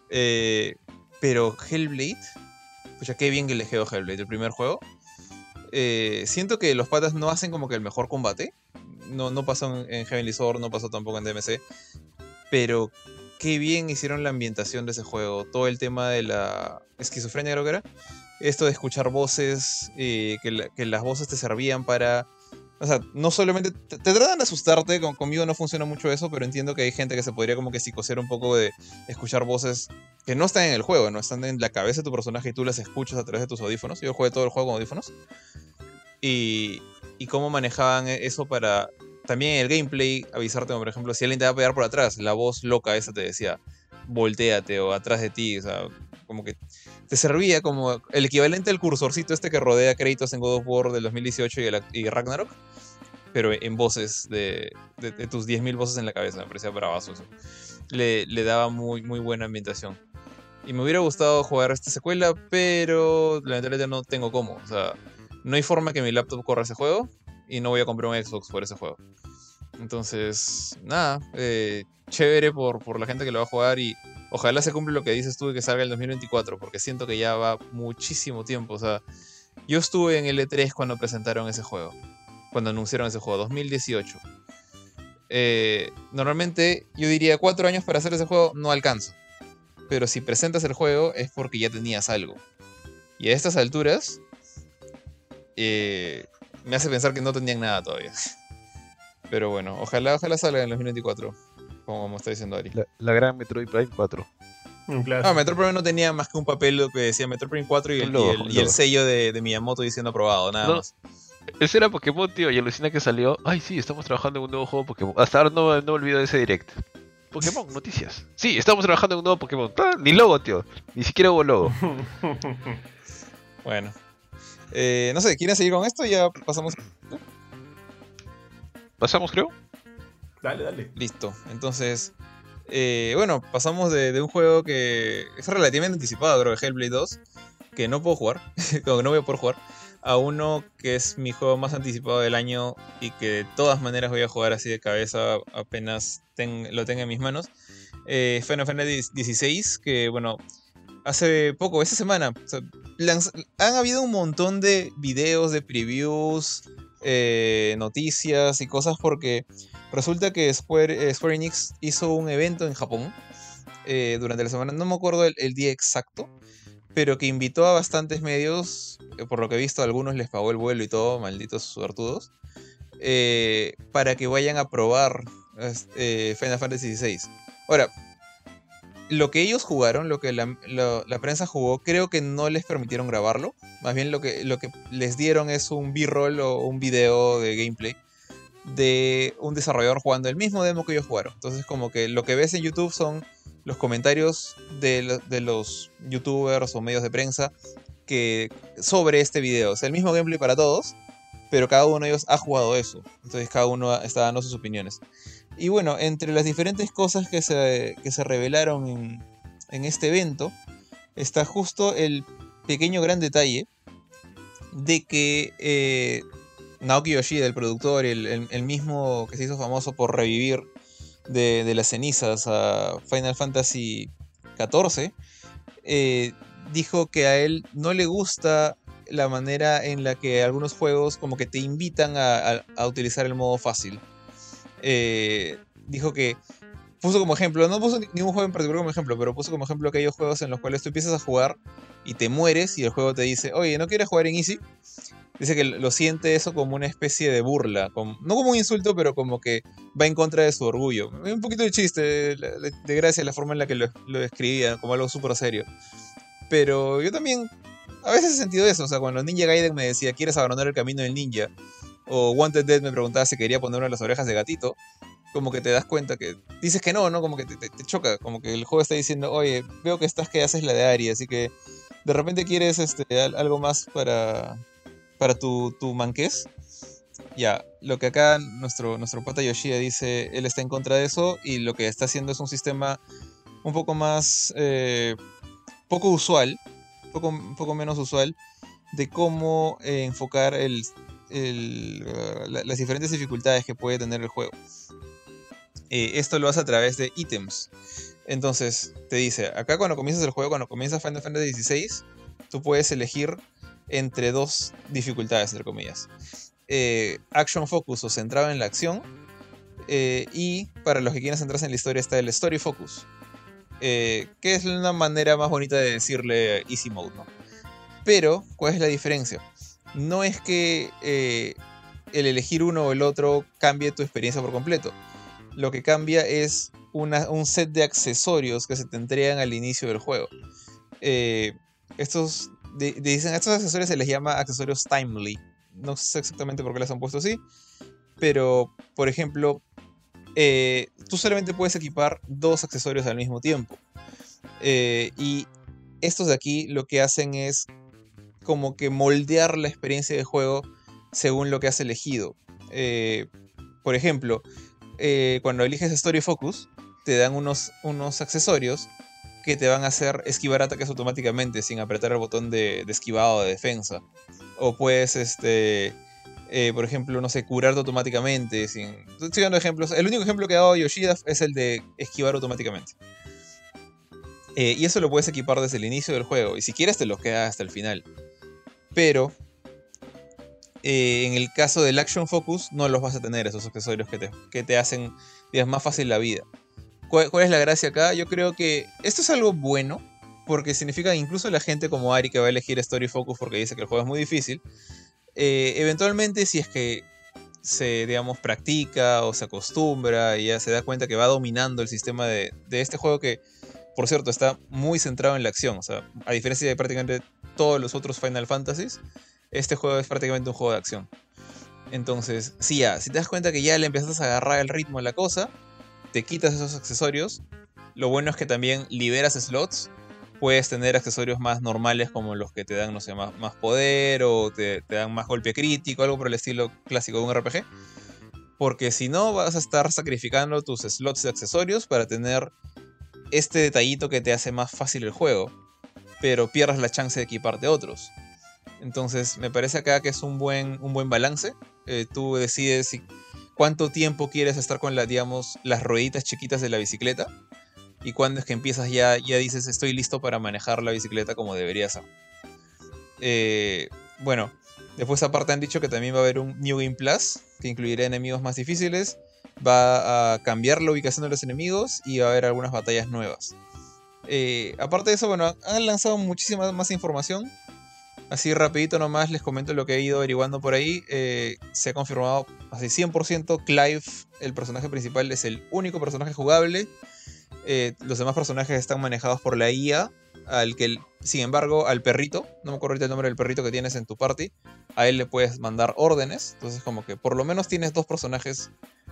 Speaker 3: Eh, pero Hellblade, pues ya qué bien que le quedó Hellblade, el primer juego. Eh, siento que los patas no hacen como que el mejor combate. No, no pasó en, en Heavenly Sword, no pasó tampoco en DMC. Pero qué bien hicieron la ambientación de ese juego. Todo el tema de la esquizofrenia, creo que era. Esto de escuchar voces, eh, que, la- que las voces te servían para. O sea, no solamente. Te, tratan de asustarte, con- conmigo no funciona mucho eso, pero entiendo que hay gente que se podría como que psicosear un poco de escuchar voces que no están en el juego, no están en la cabeza de tu personaje y tú las escuchas a través de tus audífonos. Yo jugué todo el juego con audífonos. Y, y cómo manejaban e- eso para también el gameplay avisarte, por ejemplo, si alguien te va a pegar por atrás, la voz loca esa te decía, volteate o atrás de ti, o sea, como que te servía como el equivalente al cursorcito este que rodea créditos en God of War del 2018 y, el- y Ragnarok, pero en voces de, de- de tus 10.000 voces en la cabeza, me parecía bravazo eso. Le, le daba muy, muy buena ambientación. Y me hubiera gustado jugar esta secuela, pero lamentablemente no tengo cómo. O sea, no hay forma que mi laptop corra ese juego y no voy a comprar un Xbox por ese juego. Entonces, nada, eh, chévere por, por la gente que lo va a jugar y ojalá se cumpla lo que dices tú que salga el 2024, porque siento que ya va muchísimo tiempo. O sea, yo estuve en el E3 cuando presentaron ese juego, cuando anunciaron ese juego, 2018. Eh, normalmente yo diría cuatro años para hacer ese juego no alcanzo. Pero si presentas el juego es porque ya tenías algo. Y a estas alturas eh, me hace pensar que no tenían nada todavía. Pero bueno, ojalá, ojalá salga en el 2024, como está diciendo Ari.
Speaker 2: La, la gran Metroid Prime 4.
Speaker 1: Un clásico.
Speaker 3: Ah, Metroid Prime no tenía más que un papel que decía Metroid Prime 4 y el,
Speaker 2: logo,
Speaker 3: y el- y sello de, de Miyamoto diciendo aprobado, nada
Speaker 2: No.
Speaker 3: más.
Speaker 2: Ese era Pokémon, tío, y alucina que salió. Ay, sí, estamos trabajando en un nuevo juego Pokémon. Hasta ahora no, no me olvido de ese direct. Pokémon, noticias. Sí, estamos trabajando en un nuevo Pokémon. Ah, ni logo, tío. Ni siquiera hubo logo.
Speaker 3: Bueno. Eh, no sé, ¿quieren seguir con esto? Ya pasamos.
Speaker 2: Pasamos, creo.
Speaker 1: Dale, dale.
Speaker 3: Listo. Entonces, eh, bueno, pasamos de, de un juego que es relativamente anticipado, creo, de Hellblade 2, que no puedo jugar, como que no voy a poder jugar, a uno que es mi juego más anticipado del año y que de todas maneras voy a jugar así de cabeza apenas ten- lo tenga en mis manos. Eh, Final Fantasy XVI, que bueno, hace poco, esta semana, han habido un montón de videos, de previews, eh, noticias y cosas porque resulta que Square, eh, Square Enix hizo un evento en Japón eh, durante la semana, no me acuerdo el, día exacto, pero que invitó a bastantes medios, eh, por lo que he visto a algunos les pagó el vuelo y todo, malditos suertudos, para que vayan a probar Final Fantasy XVI. Ahora, lo que ellos jugaron, lo que la, la- prensa jugó, creo que no les permitieron grabarlo. Más bien lo que, lo que les dieron es un B-roll o un video de gameplay de un desarrollador jugando el mismo demo que ellos jugaron. Entonces como que lo que ves en YouTube son los comentarios de, de los youtubers o medios de prensa que sobre este video. Sea, el mismo gameplay para todos, pero cada uno de ellos ha jugado eso. Entonces cada uno está dando sus opiniones. Y bueno, entre las diferentes cosas que se, que se revelaron en, en este evento, está justo el pequeño gran detalle de que eh, Naoki Yoshida, el productor, el, el- mismo que se hizo famoso por revivir de, de las cenizas a Final Fantasy XIV, eh, dijo que a él no le gusta la manera en la que algunos juegos como que te invitan a- a utilizar el modo fácil. Eh, dijo que puso como ejemplo, no puso ni- ningún juego en particular como ejemplo, pero puso como ejemplo aquellos juegos en los cuales tú empiezas a jugar y te mueres y el juego te dice, oye, ¿no quieres jugar en Easy? Dice que lo siente eso como una especie de burla, como- no como un insulto, pero como que va en contra de su orgullo. Un poquito de chiste, de gracia la forma en la que lo, lo describía, como algo súper serio. Pero yo también a veces he sentido eso, o sea, cuando Ninja Gaiden me decía, ¿quieres abandonar el camino del ninja? O Wanted Dead me preguntaba si quería ponerme las orejas de gatito. Como que te das cuenta que dices que no, ¿no? Como que te, choca, como que el juego está diciendo, oye, veo que estás que haces la de Ari, así que de repente quieres este, al- algo más para, para tu, tu manqués. Ya, lo que acá nuestro, nuestro pata Yoshida dice, él está en contra de eso y lo que está haciendo es un sistema un poco más, eh, poco usual, poco, poco menos usual, de cómo eh, enfocar el, la- las diferentes dificultades que puede tener el juego. Eh, esto lo hace a través de ítems. Entonces, te dice, acá cuando comienzas el juego, cuando comienzas Final Fantasy XVI, tú puedes elegir entre dos dificultades, entre comillas. Eh, action Focus o centrado en la acción. eh, y para los que quieran centrarse en la historia está el Story Focus. que es una manera más bonita de decirle Easy Mode, ¿no? Pero, ¿cuál es la diferencia? No es que eh, el elegir uno o el otro cambie tu experiencia por completo. Lo que cambia es un set de accesorios que se te entregan al inicio del juego. Eh, estos, di- dicen, estos accesorios se les llama accesorios timely. No sé exactamente por qué les han puesto así. Pero, por ejemplo, eh, tú solamente puedes equipar dos accesorios al mismo tiempo. Y estos de aquí lo que hacen es como que moldear la experiencia de juego según lo que has elegido. Eh, por ejemplo, eh, cuando eliges Story Focus, te dan unos, unos accesorios que te van a hacer esquivar ataques automáticamente sin apretar el botón de, esquivado o de defensa. O puedes, este, eh, por ejemplo, no sé, curarte automáticamente. Sin... Estoy dando ejemplos. El único ejemplo que ha dado Yoshida es el de esquivar automáticamente. Y eso lo puedes equipar desde el inicio del juego. Y si quieres te lo queda hasta el final. Pero eh, en el caso del Action Focus no los vas a tener esos accesorios que te, que te hacen más fácil la vida. ¿Cuál, cuál es la gracia acá? Yo creo que esto es algo bueno. Porque significa que incluso la gente como Ari que va a elegir Story Focus porque dice que el juego es muy difícil. eh, eventualmente si es que se, digamos, practica o se acostumbra y ya se da cuenta que va dominando el sistema de, de este juego que, por cierto, está muy centrado en la acción. O sea, a diferencia de prácticamente todos los otros Final Fantasies, este juego es prácticamente un juego de acción. Entonces, sí, ya, si te das cuenta que ya le empiezas a agarrar el ritmo a la cosa, te quitas esos accesorios. Lo bueno es que también liberas slots. Puedes tener accesorios más normales como los que te dan, no sé, más, poder o te, te dan más golpe crítico, algo por el estilo clásico de un RPG. Porque si no, vas a estar sacrificando tus slots de accesorios para tener este detallito que te hace más fácil el juego. Pero pierdas la chance de equiparte otros. Entonces, me parece acá que es un buen, un buen balance. Eh, tú decides si, cuánto tiempo quieres estar con la, digamos, las rueditas chiquitas de la bicicleta. Y cuándo es que empiezas ya, ya dices, estoy listo para manejar la bicicleta como debería ser. Eh, bueno, después aparte han dicho que también va a haber un New Game Plus, que incluirá enemigos más difíciles, va a cambiar la ubicación de los enemigos y va a haber algunas batallas nuevas. Eh, aparte de eso, bueno, han lanzado muchísima más información. Así rapidito nomás les comento lo que he ido averiguando por ahí. Eh, se ha confirmado así 100% Clive, el personaje principal, es el único personaje jugable. Eh, los demás personajes están manejados por la IA. Al que, sin embargo, al perrito, no me acuerdo el nombre del perrito que tienes en tu party, a él le puedes mandar órdenes. Entonces, como que por lo menos tienes dos personajes,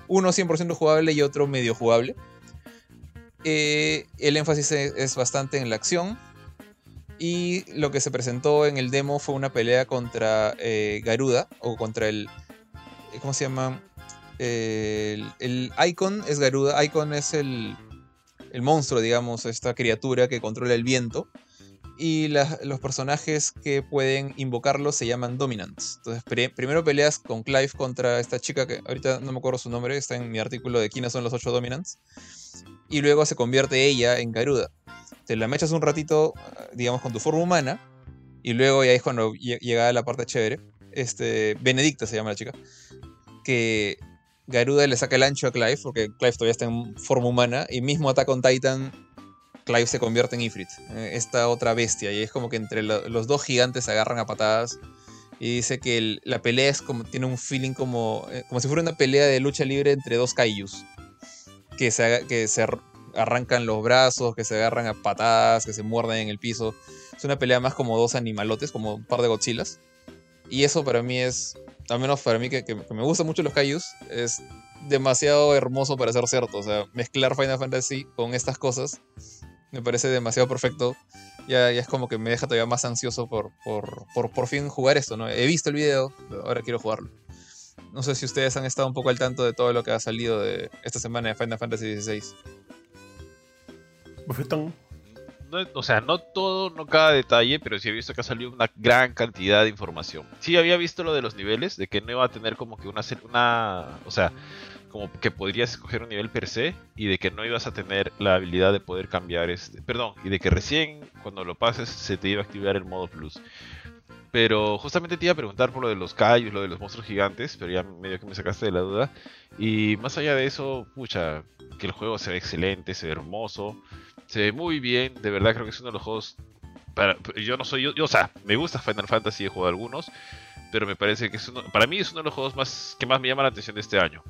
Speaker 3: uno 100% jugable y otro medio jugable. Eh, el énfasis es, bastante en la acción. Y lo que se presentó en el demo fue una pelea contra eh, Garuda, o contra el. ¿Cómo se llama? El, Icon es Garuda. Icon es el, monstruo, digamos, esta criatura que controla el viento. Y los personajes que pueden invocarlo se llaman Dominants. Entonces, pri- primero peleas con Clive contra esta chica que ahorita no me acuerdo su nombre, está en mi artículo de quiénes son los ocho Dominants. Y luego se convierte ella en Garuda. Te la mechas un ratito, ah, digamos, con tu forma humana. Y luego ya es cuando lle- llega la parte chévere. Este, Benedicta se llama la chica. Que Garuda le saca el ancho a Clive, porque Clive todavía está en forma humana, y mismo ataca con Titan, Clive se convierte en Ifrit, eh, esta otra bestia, y es como que entre lo- los dos gigantes se agarran a patadas, y dice que la pelea es como, tiene un feeling como, eh, como si fuera una pelea de lucha libre entre dos kaijus, que se, arrancan los brazos, que se agarran a patadas, que se muerden en el piso, es una pelea más como dos animalotes, como un par de Godzillas, y eso para mí es al menos para mí que, me gustan mucho los Kaijus, es demasiado hermoso para ser cierto. O sea, mezclar Final Fantasy con estas cosas me parece demasiado perfecto. Ya, ya es como que me deja todavía más ansioso por, por, por, por fin jugar esto, ¿no? He visto el video, ahora quiero jugarlo. No sé si ustedes han estado un poco al tanto de todo lo que ha salido de esta semana de Final Fantasy XVI.
Speaker 1: Bufetón.
Speaker 2: No, o sea, no todo, no cada detalle, pero sí he visto que ha salido una gran cantidad de información. Sí había visto lo de los niveles, de que no iba a tener como que una, una o sea, como que podrías escoger un nivel per se y de que no ibas a tener la habilidad de poder cambiar este, perdón, y de que recién cuando lo pases se te iba a activar el modo plus. Pero justamente te iba a preguntar por lo de los callos, lo de los monstruos gigantes, pero ya medio que me sacaste de la duda. Y más allá de eso, pucha, que el juego se ve excelente, se ve hermoso, se ve muy bien. De verdad creo que es uno de los juegos. Para, yo no soy yo, o sea, me gusta Final Fantasy, he jugado algunos, pero me parece que es uno, para mí es uno de los juegos más que más me llama la atención de este año.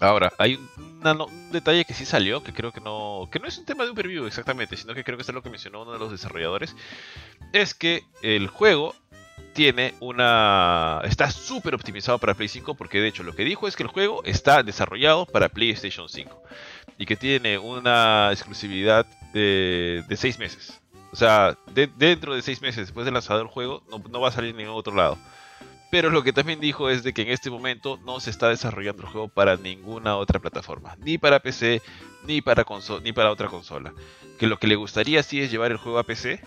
Speaker 2: Ahora, hay un detalle que sí salió, que creo que no, que no es un tema de un preview exactamente, sino que creo que es lo que mencionó uno de los desarrolladores, es que el juego tiene una... está súper optimizado para Play 5 porque de hecho lo que dijo es que el juego está desarrollado para PlayStation 5 y que tiene una exclusividad de, de 6 meses. O sea, de- dentro de 6 meses después de lanzado el juego no, va a salir en ningún otro lado. Pero lo que también dijo es de que en este momento no se está desarrollando el juego para ninguna otra plataforma, ni para PC, ni para ni para otra consola. Que lo que le gustaría sí es llevar el juego a PC,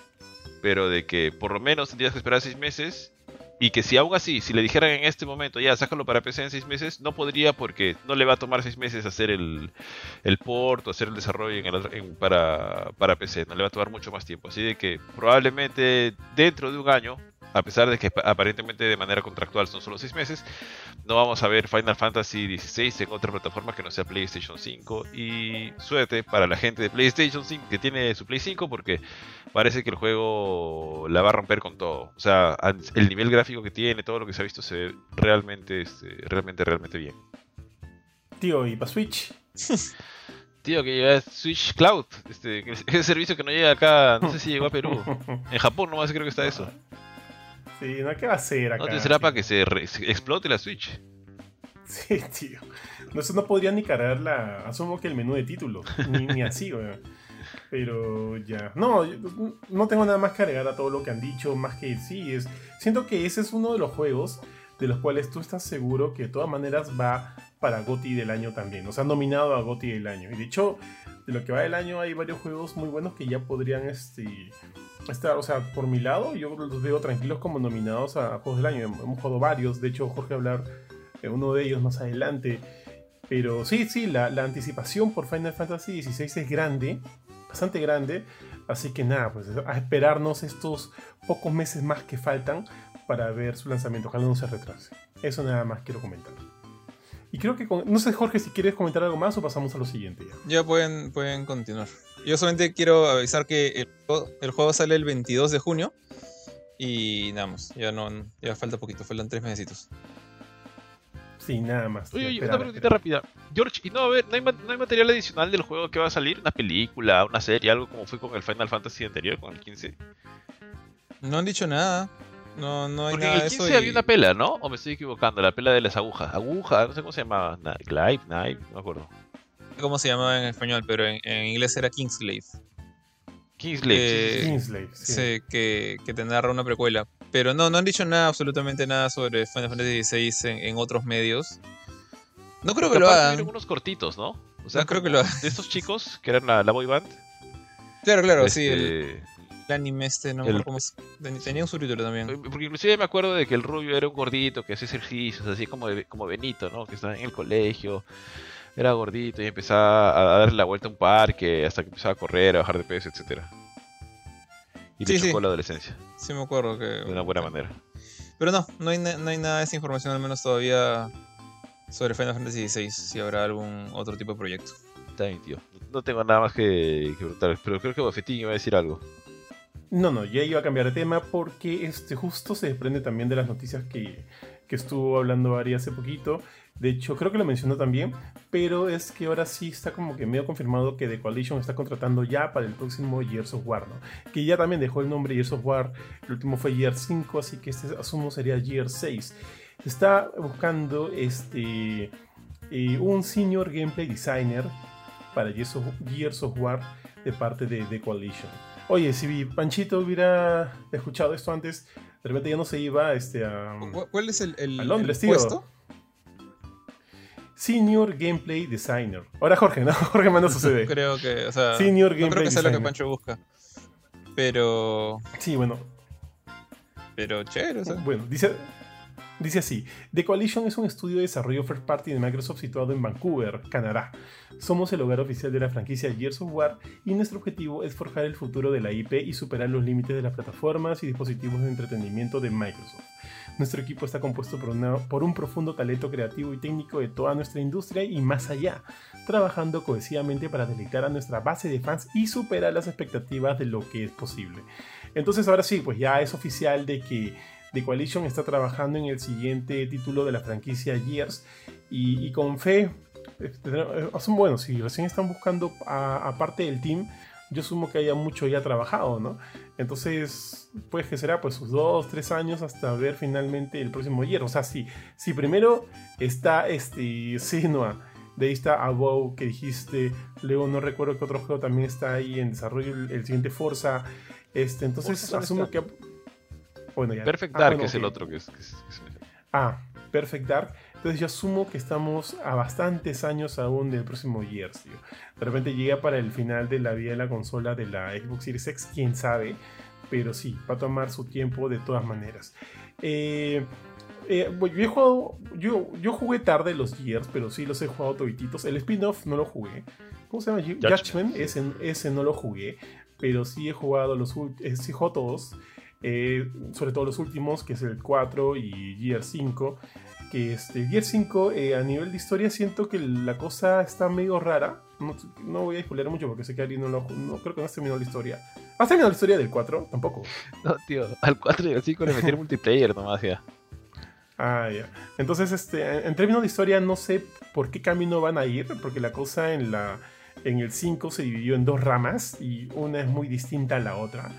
Speaker 2: pero de que por lo menos tendrías que esperar 6 meses y que si aún así, si le dijeran en este momento, ya, sácalo para PC en 6 meses, no podría porque no le va a tomar 6 meses hacer el, el port o hacer el desarrollo para, para PC, no le va a tomar mucho más tiempo. Así de que probablemente dentro de un año, a pesar de que pa- aparentemente de manera contractual son solo 6 meses, no vamos a ver Final Fantasy XVI en otra plataforma que no sea PlayStation 5. Y suerte para la gente de PlayStation 5 que tiene su Play 5 porque parece que el juego la va a romper con todo. O sea, el nivel gráfico que tiene, todo lo que se ha visto se ve realmente, este, realmente, realmente bien.
Speaker 1: Tío, ¿y para Switch?
Speaker 2: Tío, que llega Switch Cloud, este, ese servicio que no llega acá, no sé si llegó a Perú. En Japón nomás creo que está eso.
Speaker 1: Sí, ¿no? ¿Qué va a hacer acá?
Speaker 2: ¿No te será para que se, explote la Switch?
Speaker 1: Sí, tío. No, eso no podría ni cargar la. Asumo que el menú de título. Ni, ni así, weón. Pero ya. No, no tengo nada más que agregar a todo lo que han dicho. Más que sí, es. Siento que ese es uno de los juegos de los cuales tú estás seguro que de todas maneras va para GOTY del año también. O sea, nominado a GOTY del año. Y de hecho, de lo que va del año hay varios juegos muy buenos que ya podrían este, estar, o sea, por mi lado, yo los veo tranquilos como nominados a juegos del año. Hemos jugado varios, de hecho, Jorge hablar de uno de ellos más adelante. Pero sí, sí, la, la anticipación por Final Fantasy XVI es grande, bastante grande. Así que nada, pues a esperarnos estos pocos meses más que faltan para ver su lanzamiento. Ojalá no se retrase. Eso nada más quiero comentar. Y creo que, con, no sé Jorge, si quieres comentar algo más o pasamos a lo siguiente ya.
Speaker 3: Ya pueden, pueden continuar. Yo solamente quiero avisar que el, juego- el juego sale el 22 de junio. Y nada más, ya no, ya falta poquito, faltan tres mesecitos.
Speaker 1: Sí, nada más.
Speaker 2: Oye, oye, una preguntita rápida. George, ¿y no, a haber- no, hay, no hay material adicional del juego que va a salir? ¿Una película, una serie, algo como fue con el Final Fantasy anterior, con el 15?
Speaker 3: No han dicho nada. No, no hay
Speaker 2: Porque en
Speaker 3: nada
Speaker 2: el
Speaker 3: de
Speaker 2: 15
Speaker 3: eso.
Speaker 2: había
Speaker 3: y-
Speaker 2: una pela, ¿no? ¿O me estoy equivocando? La pela de las agujas. Aguja, no sé cómo se llamaba. Glaive, knife, no me acuerdo.
Speaker 3: cómo se llamaba en español, pero en, en inglés era.
Speaker 2: Kingslave. sí.
Speaker 3: Eh,
Speaker 1: Kingslave, sí.
Speaker 3: Sí, que, que te narra una precuela. Pero no, no han dicho nada, absolutamente nada sobre Final Fantasy XVI en, en otros medios. No creo que lo hagan.
Speaker 2: unos cortitos, ¿no? O sea,
Speaker 3: No creo que lo hagan.
Speaker 2: De estos chicos que eran la, la boy band.
Speaker 3: Claro, claro, sí, el,
Speaker 2: este,
Speaker 3: el anime este, no me
Speaker 2: el-
Speaker 3: acuerdo cómo es. Tenía un subtítulo también.
Speaker 2: Porque inclusive me acuerdo de que el rubio era un gordito que hacía ejercicios, así como, como Benito, ¿no? Que estaba en el colegio, era gordito y empezaba a darle la vuelta a un parque hasta que empezaba a correr, a bajar de peso, etcétera. Y le
Speaker 3: Sí, sí.
Speaker 2: chocó la adolescencia
Speaker 3: Sí, me acuerdo que.
Speaker 2: de una buena manera.
Speaker 3: Pero no, no hay, na- no hay nada de esa información, al menos todavía, sobre Final Fantasy XVI, si habrá algún otro tipo de proyecto.
Speaker 2: Está bien, tío. No tengo nada más que, que preguntar, pero creo que Bofetín iba a decir algo.
Speaker 1: No, no, ya iba a cambiar de tema porque este justo se desprende también de las noticias que, que estuvo hablando Ari hace poquito. De hecho, creo que lo mencionó también, pero es que ahora sí está como que medio confirmado que The Coalition está contratando ya para el próximo Years of War, ¿no? Que ya también dejó el nombre Years of War, el último fue Year 5, así que este asumo sería Year 6. Se está buscando este eh, un senior gameplay designer para Years of, Gears of War de parte de The Coalition. Oye, si Panchito hubiera escuchado esto antes, de repente ya no se iba este, a
Speaker 3: ¿Cu- ¿Cuál es el, el,
Speaker 1: a Londres,
Speaker 3: el puesto?
Speaker 1: Senior Gameplay Designer. Ahora Jorge, ¿no? Jorge manda su CD.
Speaker 3: Creo que, o sea,
Speaker 1: Senior
Speaker 3: no creo que sea lo que. Pancho busca. Pero,
Speaker 1: Sí, bueno,
Speaker 3: pero chévere, o sea.
Speaker 1: Bueno, dice, dice así: The Coalition es un estudio de desarrollo first party de Microsoft situado en Vancouver, Canadá. Somos el hogar oficial de la franquicia Gears of War y nuestro objetivo es forjar el futuro de la IP y superar los límites de las plataformas y dispositivos de entretenimiento de Microsoft. Nuestro equipo está compuesto por, por un profundo talento creativo y técnico de toda nuestra industria y más allá, trabajando cohesivamente para deleitar a nuestra base de fans y superar las expectativas de lo que es posible. Entonces ahora sí, pues ya es oficial de que The Coalition está trabajando en el siguiente título de la franquicia Gears y, y con fe, eh, eh, son buenos, si recién están buscando aparte del team, yo asumo que haya mucho ya trabajado, ¿no? Entonces, pues que será pues sus dos, tres años hasta ver finalmente el próximo Gears. O sea, si, si primero está este Senua, de ahí está Abo que dijiste, luego no recuerdo que otro juego también está ahí en desarrollo, el, el siguiente Forza, este, entonces
Speaker 2: Forza, ¿dónde
Speaker 1: asumo
Speaker 2: está?
Speaker 1: que... Bueno, ya.
Speaker 2: Perfect
Speaker 1: Ah,
Speaker 2: Dark
Speaker 1: bueno,
Speaker 2: es el otro que es. que es- que es-
Speaker 1: Ah, Perfect Dark. Entonces yo asumo que estamos a bastantes años aún del próximo Years, tío. De repente llega para el final de la vida de la consola de la Xbox Series X, quién sabe. Pero sí, va a tomar su tiempo de todas maneras. Eh, eh, bueno, yo, he jugado, yo, yo jugué tarde los Years, pero sí los he jugado todititos. El spin-off no lo jugué. ¿Cómo se llama?
Speaker 2: Judgment.
Speaker 1: Judgment. Ese, ese no lo jugué. Pero sí he jugado los eh, sí he jugado todos. Eh, sobre todo los últimos, que es el 4 y Gear 5. Que este, Gear 5, eh, a nivel de historia, siento que la cosa está medio rara. No, no voy a spoiler mucho porque sé que Ari no lo no, creo que no has terminado la historia. ¿Has terminado la historia del 4? Tampoco.
Speaker 2: No, tío, al 4 y al 5 le metieron multiplayer nomás ya.
Speaker 1: Ah, ya. Entonces, este, en términos de historia, no sé por qué camino van a ir, porque la cosa en, la, en el 5 se dividió en dos ramas y una es muy distinta a la otra.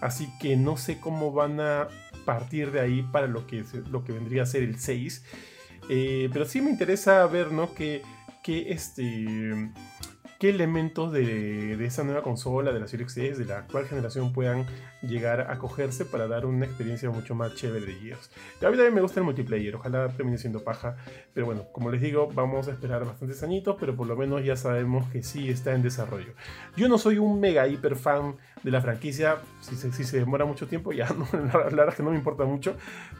Speaker 1: Así que no sé cómo van a partir de ahí para lo que, lo que vendría a ser el 6. Eh, pero sí me interesa ver, ¿no? Que, que este. Qué elementos de, esa nueva consola, de la Series X, de la actual generación puedan llegar a cogerse para dar una experiencia mucho más chévere de Gears. A mí también me gusta el multiplayer, ojalá termine siendo paja, pero bueno, como les digo, vamos a esperar bastantes añitos, pero por lo menos ya sabemos que sí está en desarrollo. Yo no soy un mega hiper fan de la franquicia, si se, demora mucho tiempo, ya no, la verdad es que no me importa mucho,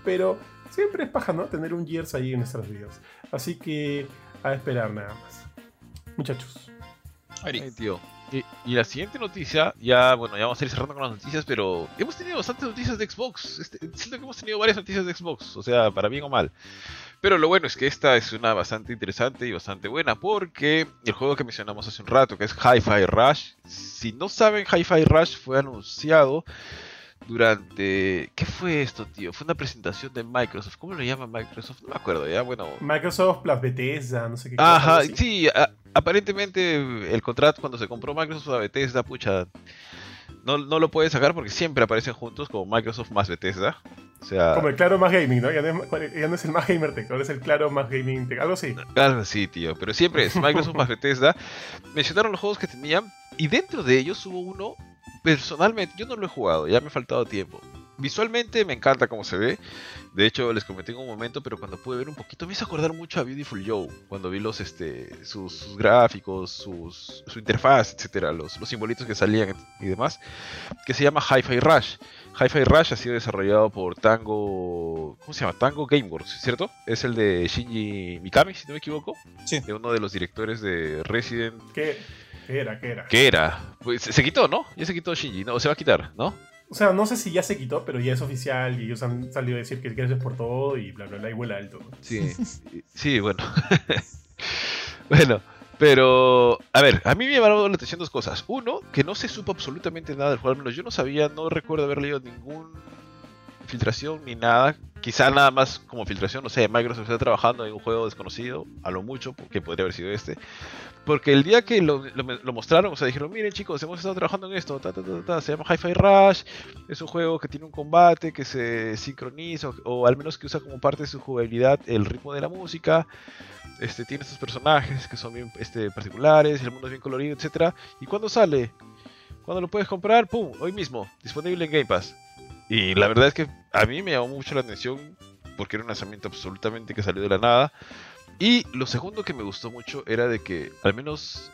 Speaker 1: pero siempre es paja, ¿no? Tener un Gears ahí en nuestras vidas. Así que a esperar nada más. Muchachos.
Speaker 3: Ari.
Speaker 2: Ay, tío. Y, y la siguiente noticia, ya, bueno, ya vamos a ir cerrando con las noticias, pero hemos tenido bastantes noticias de Xbox. Este, siento que hemos tenido varias noticias de Xbox, o sea, para bien o mal. Pero lo bueno es que esta es una bastante interesante y bastante buena, porque el juego que mencionamos hace un rato, que es Hi-Fi Rush, si no saben, Hi-Fi Rush fue anunciado durante... ¿Qué fue esto, tío? Fue una presentación de Microsoft. ¿Cómo lo llama Microsoft? No me acuerdo, ya, bueno...
Speaker 1: Microsoft plus Bethesda, no sé qué.
Speaker 2: Ajá, sí, a- aparentemente el contrato cuando se compró Microsoft a Bethesda, pucha, no, no lo puede sacar porque siempre aparecen juntos como Microsoft más Bethesda. O sea,
Speaker 1: Como el Claro más Gaming, ¿no? Ya no es, ya no es el más Gamer Tech, ahora es el Claro más Gaming Tech, algo así.
Speaker 2: algo así, tío, pero siempre es Microsoft más Bethesda. Mencionaron los juegos que tenían y dentro de ellos hubo uno, personalmente, yo no lo he jugado, ya me ha faltado tiempo. Visualmente me encanta cómo se ve. De hecho, les comenté en un momento, pero cuando pude ver un poquito, me hizo acordar mucho a Beautiful Joe. Cuando vi los, este, sus, sus gráficos, sus, su interfaz, etcétera, los, los simbolitos que salían y demás. Que se llama Hi-Fi Rush. Hi-Fi Rush ha sido desarrollado por Tango. ¿Cómo se llama? Tango Gameworks, ¿cierto? Es el de Shinji Mikami, si no me equivoco.
Speaker 3: Sí.
Speaker 2: De uno de los directores de Resident.
Speaker 1: ¿Qué, qué era? ¿Qué era?
Speaker 2: ¿Qué era? Pues se quitó, ¿no? Ya se quitó Shinji, ¿no? Se va a quitar, ¿no?
Speaker 1: O sea, no sé si ya se quitó, pero ya es oficial y ellos han salido a decir que gracias por todo y bla, bla, bla, y vuela alto.
Speaker 2: Sí, sí, bueno. bueno, pero a ver, a mí me llamaron la atención dos cosas. Uno, que no se supo absolutamente nada del juego, al menos yo no sabía, no recuerdo haber leído ningún filtración ni nada. Quizá nada más como filtración, no sé, Microsoft está trabajando en un juego desconocido, a lo mucho, que podría haber sido este. Porque el día que lo, mostraron, o sea, dijeron, miren chicos, hemos estado trabajando en esto, se llama Hi-Fi Rush, es un juego que tiene un combate que se sincroniza, o, al menos que usa como parte de su jugabilidad el ritmo de la música, este, tiene estos personajes que son bien este, particulares, el mundo es bien colorido, etcétera ¿Y cuándo sale? ¿Cuándo lo puedes comprar? ¡Pum! Hoy mismo, disponible en Game Pass. Y la verdad es que a mí me llamó mucho la atención porque era un lanzamiento absolutamente que salió de la nada. Y lo segundo que me gustó mucho era de que, al menos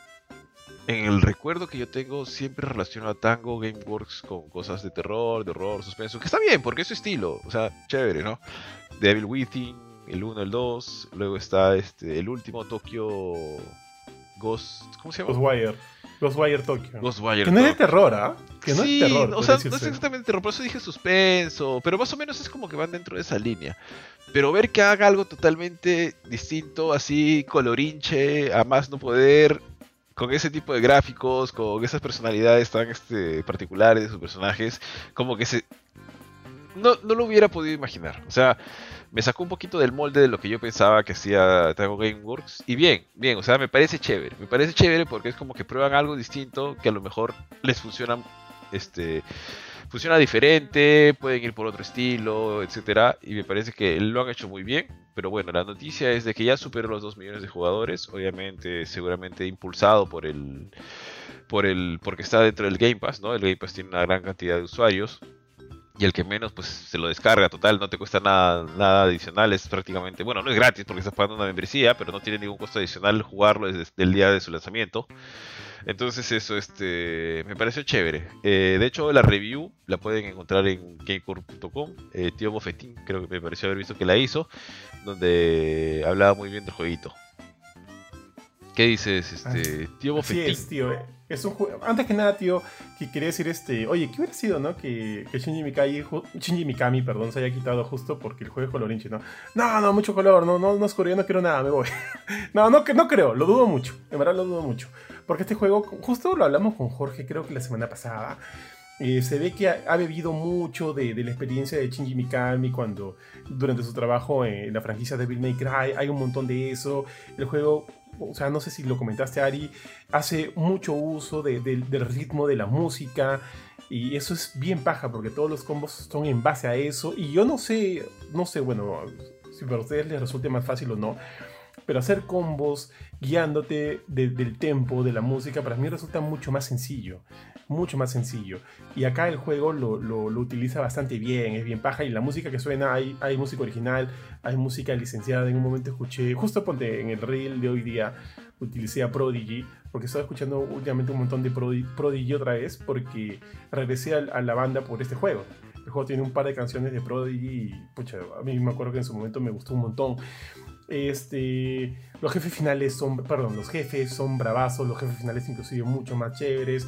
Speaker 2: en el recuerdo que yo tengo, siempre relaciono a Tango Gameworks con cosas de terror, de horror, suspenso, que está bien, porque es su estilo, o sea, chévere, ¿no? Devil Within, el 1, el 2, luego está este, el último, Tokyo Ghost, ¿cómo se llama?
Speaker 1: Ghostwire. Ghostwire Tokyo.
Speaker 2: Ghostwire.
Speaker 1: que no es de terror, ¿ah? Que no
Speaker 2: sí,
Speaker 1: es terror.
Speaker 2: o sea, no es exactamente terror, por eso dije suspenso, pero más o menos es como que van dentro de esa línea. Pero ver que haga algo totalmente distinto, así colorinche, a más no poder, con ese tipo de gráficos, con esas personalidades tan este, particulares de sus personajes, como que se... No, no lo hubiera podido imaginar. O sea, me sacó un poquito del molde de lo que yo pensaba que hacía Tango Gameworks. Y bien, bien, o sea, me parece chévere. Me parece chévere porque es como que prueban algo distinto que a lo mejor les funciona, este, funciona diferente, pueden ir por otro estilo, etcétera. Y me parece que lo han hecho muy bien. Pero bueno, la noticia es de que ya superó los 2 millones de jugadores. Obviamente, seguramente impulsado por el. Por el. porque está dentro del Game Pass, ¿no? El Game Pass tiene una gran cantidad de usuarios. Y el que menos, pues se lo descarga total, no te cuesta nada, nada adicional, es prácticamente, bueno, no es gratis porque estás pagando una membresía, pero no tiene ningún costo adicional jugarlo desde el día de su lanzamiento. Entonces eso este, me pareció chévere. Eh, de hecho, la review la pueden encontrar en gamecore.com. Eh, tío Bofetín, creo que me pareció haber visto que la hizo, donde hablaba muy bien del jueguito. ¿Qué dices, este, tío
Speaker 1: Así
Speaker 2: Bofetín?
Speaker 1: es, tío. Es un juego. Antes que nada, tío, que quería decir este. Oye, ¿qué hubiera sido, no? Que, que Shinji, Mikami, Shinji Mikami, perdón, se haya quitado justo porque el juego es colorinche, ¿no? No, no, mucho color, no, no, no color, yo no quiero nada, me voy. no, no, no creo, lo dudo mucho. En verdad lo dudo mucho. Porque este juego, justo lo hablamos con Jorge, creo que la semana pasada. eh, se ve que ha, ha bebido mucho de, de la experiencia de Shinji Mikami cuando durante su trabajo en la franquicia Devil May Cry hay un montón de eso. El juego, o sea, no sé si lo comentaste Ari, hace mucho uso de- de- del ritmo de la música y eso es bien paja porque todos los combos son en base a eso y yo no sé, no sé, bueno, si para ustedes les resulte más fácil o no. Pero hacer combos guiándote del tempo, de la música, para mí resulta mucho más sencillo. Mucho más sencillo. Y acá el juego lo, lo, utiliza bastante bien, es bien paja. Y la música que suena, hay, hay música original, hay música licenciada. En un momento escuché, justo ponte en el reel de hoy día, utilicé a Prodigy, porque estaba escuchando últimamente un montón de Prodigy otra vez, porque regresé a, la banda por este juego. El juego tiene un par de canciones de Prodigy y, pucha, a mí me acuerdo que en su momento me gustó un montón. Este, los jefes finales son, perdón, los jefes son bravazos, los jefes finales inclusive mucho más chéveres.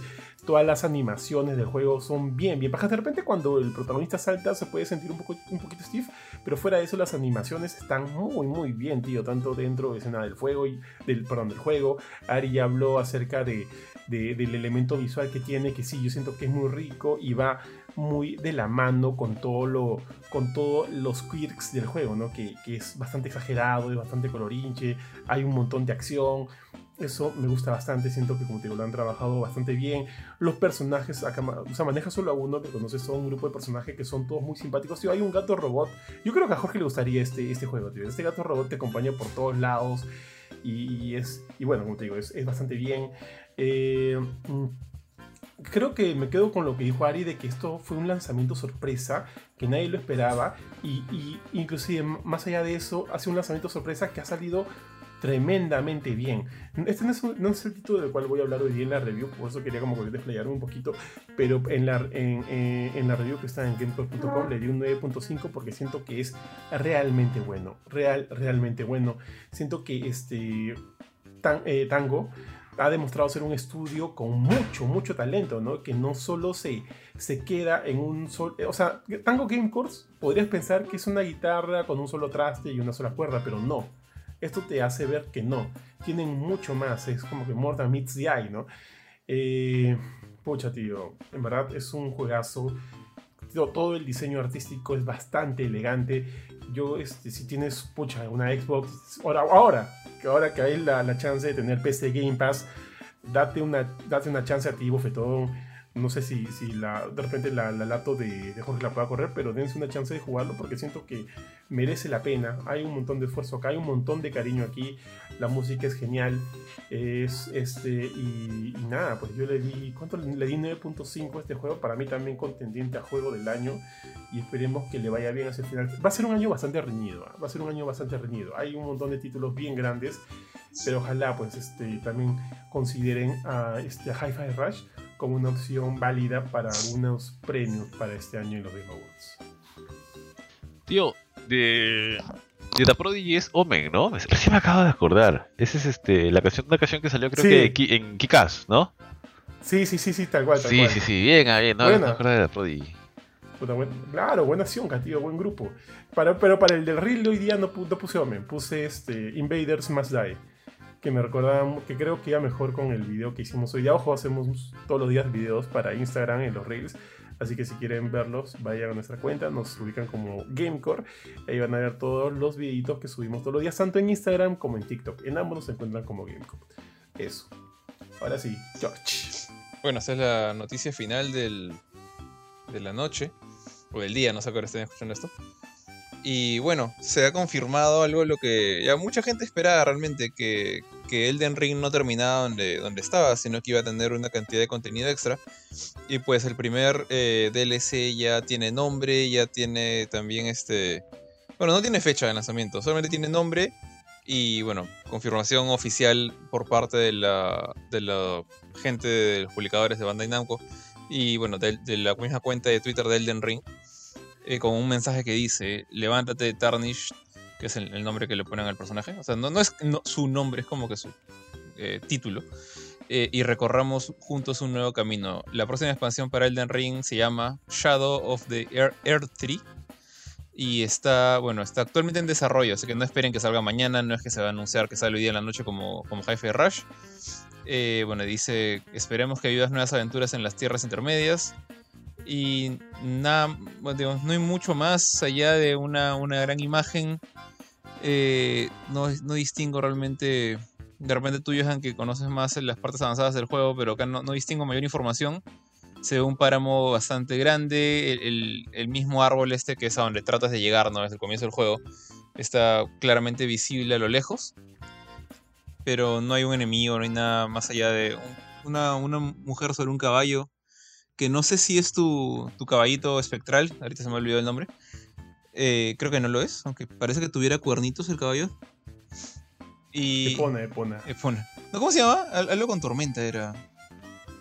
Speaker 1: Todas las animaciones del juego son bien, bien bajas. De repente cuando el protagonista salta se puede sentir un, poco, un poquito stiff, pero fuera de eso las animaciones están muy, muy bien, tío. Tanto dentro de escena del fuego y del, perdón, del juego. Ari ya habló acerca de, del elemento visual que tiene, que sí, yo siento que es muy rico y va muy de la mano con todo lo con todos los quirks del juego, ¿no? Que, es bastante exagerado, es bastante colorinche, hay un montón de acción. Eso me gusta bastante, siento que como te digo, lo han trabajado bastante bien. Los personajes, acá, o sea, maneja solo a uno, que conoces todo un grupo de personajes que son todos muy simpáticos. Tío, hay un gato robot. Yo creo que a Jorge le gustaría este, este juego, tío. Este gato robot te acompaña por todos lados. Y, es, y bueno, como te digo, es, es bastante bien. Eh, mm, creo que me quedo con lo que dijo Ari de que esto fue un lanzamiento sorpresa, que nadie lo esperaba, y, inclusive más allá de eso, hace un lanzamiento sorpresa que ha salido tremendamente bien. Este no es, el título del cual voy a hablar hoy día en la review, por eso quería como que desplayarme un poquito, pero en la, en, eh, la review que está en gamepod.com le di un 9.5 porque siento que es realmente bueno, real, realmente bueno. Siento que este eh, Tango ha demostrado ser un estudio con mucho, mucho talento, ¿no? Que no solo se, se queda en un solo... O sea, Tango Game Course podrías pensar que es una guitarra con un solo traste y una sola cuerda, pero no. Esto te hace ver que no. Tienen mucho más. Es como que Mortal Meets the Eye, ¿no? Eh, pucha, tío. En verdad es un juegazo. Todo el diseño artístico es bastante elegante. Yo, este, si tienes, pucha, una Xbox, ahora, ahora que ahora hay la, la, chance de tener PC Game Pass, date una, date una chance a ti, bofetón. No sé si, si la, de repente la, la lato de, de, Jorge la pueda correr, pero dense una chance de jugarlo porque siento que merece la pena. Hay un montón de esfuerzo acá, hay un montón de cariño aquí. La música es genial. Es, este, y, nada, pues yo le di, ¿cuánto le di? 9.5 a este juego. Para mí también contendiente a juego del año. Y esperemos que le vaya bien hacia el final. Va a ser un año bastante reñido. ¿ah? Va a ser un año bastante reñido. Hay un montón de títulos bien grandes. Pero ojalá pues este, también consideren a, este, a Hi-Fi Rush como una opción válida para algunos premios para este año en los Game Awards.
Speaker 2: Tío, de, de la Prodigy es Omen, ¿no? Recién me acabo de acordar. Esa es este, la canción, una canción que salió creo que en Kikas, ¿no?
Speaker 1: Sí, sí, sí, sí, tal cual. Tal
Speaker 2: sí, sí, sí, bien, ah, bien, no, me acuerdo de la Prodigy.
Speaker 1: claro, buena acción, tío, buen grupo. Para, pero para el del reel de hoy día no, puse Omen, puse este, Invaders Must Die que me recordaba, que creo que iba mejor con el video que hicimos hoy. De abajo hacemos todos los días videos para Instagram en los Reels. Así que si quieren verlos, vayan a nuestra cuenta, nos ubican como Gamecore. Ahí van a ver todos los videitos que subimos todos los días, tanto en Instagram como en TikTok. En ambos nos encuentran como Gamecore. Eso. Ahora sí, George.
Speaker 3: Bueno, esa es la noticia final del, de la noche, o del día, no sé a qué hora escuchando esto. Y bueno, se ha confirmado algo lo que ya mucha gente esperaba realmente, que, que Elden Ring no terminaba donde, donde estaba, sino que iba a tener una cantidad de contenido extra. Y pues el primer eh, DLC ya tiene nombre, ya tiene también este... Bueno, no tiene fecha de lanzamiento, solamente tiene nombre y bueno, confirmación oficial por parte de la, de la gente de los publicadores de Bandai Namco y bueno, de, de la misma cuenta de Twitter de Elden Ring eh, con un mensaje que dice, levántate Tarnish, que es el, nombre que le ponen al personaje. O sea, no, no es su nombre, es como que su eh, título. Eh, y recorramos juntos un nuevo camino. La próxima expansión para Elden Ring se llama Shadow of the Earth Tree. Y está, bueno, está actualmente en desarrollo, así que no esperen que salga mañana, no es que se va a anunciar que sale hoy día en la noche como, como Hi-Fi Rush. bueno, dice, esperemos que ayudas nuevas aventuras en las tierras intermedias. Y nada, no hay mucho más allá de una, gran imagen. Eh, no, no, distingo realmente. De repente tú, Johan, que conoces más las partes avanzadas del juego, pero acá no, distingo mayor información. Se ve un páramo bastante grande, el, mismo árbol este que es a donde tratas de llegar, ¿no? Desde el comienzo del juego. está claramente visible a lo lejos. Pero no hay un enemigo, no hay nada más allá de un- una, una mujer sobre un caballo. Que no sé si es tu, tu caballito espectral, ahorita se me olvidó el nombre. Eh, creo que no lo es, aunque parece que tuviera cuernitos el caballo. Y.
Speaker 1: Epona, Epona.
Speaker 3: Epona. No, ¿Cómo se llama? Al- Algo con tormenta era.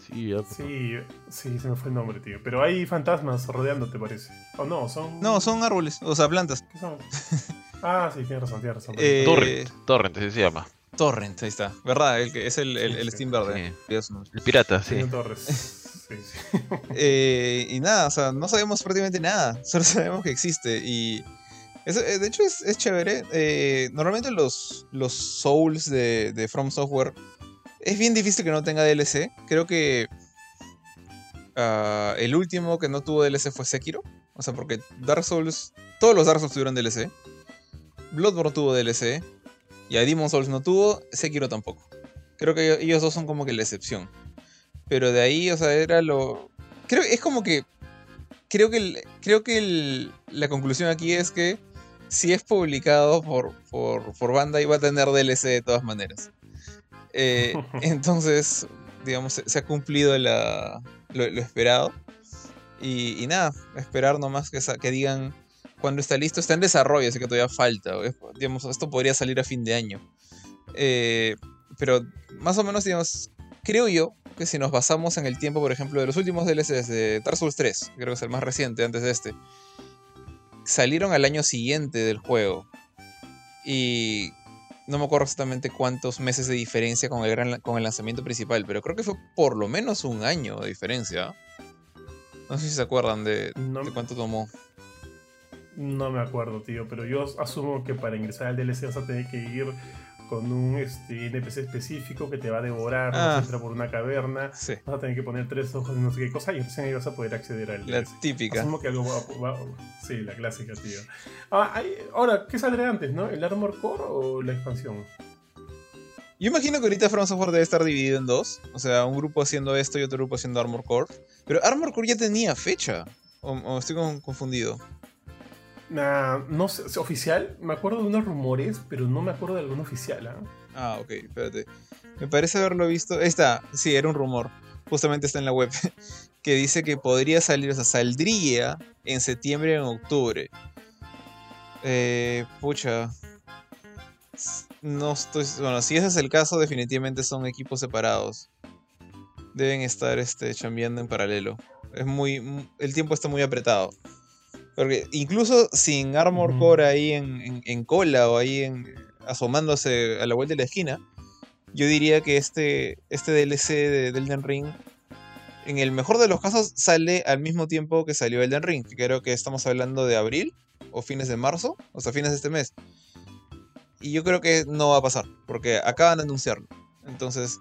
Speaker 2: Sí, ya,
Speaker 1: Sí, sí, se me fue el nombre, tío. Pero hay fantasmas rodeándote, parece. ¿O no? Son.
Speaker 3: No, son árboles, o sea, plantas.
Speaker 1: ¿Qué son? Ah, sí, tienes razón, tienes razón.
Speaker 3: Eh,
Speaker 2: Torrent, Torrent, así se llama.
Speaker 3: Torrent, ahí está. ¿Verdad? El que es el, el, el Steam verde.
Speaker 2: sí. El pirata, sí.
Speaker 1: Torres.
Speaker 3: Eh, y nada, o sea, no sabemos prácticamente nada. Solo sabemos que existe. Y. eh, de hecho, es, chévere. Eh, normalmente los, Souls de, de From Software. Es bien difícil que no tenga DLC. Creo que. ah, el último que no tuvo DLC fue Sekiro. O sea, porque Dark Souls. Todos los Dark Souls tuvieron DLC. Bloodborne tuvo DLC. Y a Demon Souls no tuvo. Sekiro tampoco. Creo que ellos dos son como que la excepción. Pero de ahí, o sea, era lo. Creo es como que. Creo que, el- creo que el- la conclusión aquí es que si es publicado por, por, por banda iba a tener DLC de todas maneras. Eh, entonces, digamos, se, se ha cumplido la, lo, lo esperado. Y, y nada, esperar nomás que, que digan cuando está listo. Está en desarrollo, así que todavía falta. Digamos, esto podría salir a fin de año. Eh, pero más o menos, digamos, creo yo que si nos basamos en el tiempo, por ejemplo, de los últimos DLCs de Dark Souls 3, creo que es el más reciente antes de este, salieron al año siguiente del juego. Y no me acuerdo exactamente cuántos meses de diferencia con el, gran, con el lanzamiento principal, pero creo que fue por lo menos un año de diferencia. No sé si se acuerdan de,
Speaker 1: No,
Speaker 3: de cuánto tomó.
Speaker 1: no me acuerdo, tío. Pero yo asumo que para ingresar al DLC vas a tener que ir con un este, NPC específico que te va a devorar.
Speaker 3: Ah.
Speaker 1: Vas a entrar por una caverna.
Speaker 3: Sí,
Speaker 1: Vas a tener que poner tres ojos y no sé qué cosa. Y recién ahí vas a poder acceder al
Speaker 3: la
Speaker 1: DLC.
Speaker 3: típica.
Speaker 1: Asumo que algo va, va- Sí, la clásica, tío. Ah, hay- ahora, ¿qué saldrá antes, no? ¿El Armor Core o la expansión?
Speaker 3: Yo imagino que ahorita From Software debe estar dividido en dos. O sea, un grupo haciendo esto y otro grupo haciendo Armor Core. Pero Armor Core ya tenía fecha. O, o estoy con- confundido.
Speaker 1: Nah, no sé, ¿es oficial. Me acuerdo de unos rumores, pero no me acuerdo de algún oficial, ¿ah?
Speaker 3: Ah, ok, espérate. Me parece haberlo visto. Está, sí, era un rumor. Justamente está en la web. Que dice que podría salir, o sea, saldría en septiembre o en octubre. Eh, pucha. No estoy. Bueno, si ese es el caso, definitivamente son equipos separados. Deben estar este, chambeando en paralelo. Es muy. mu- El tiempo está muy apretado. Porque incluso sin Armor. Core ahí en, en- en cola o ahí en, asomándose a la vuelta de la esquina, yo diría que este, este DLC de, de Elden Ring, en el mejor de los casos, sale al mismo tiempo que salió Elden Ring. que Creo que estamos hablando de abril o fines de marzo, o sea, fines de este mes. Y yo creo que no va a pasar, porque acaban de anunciarlo. Entonces,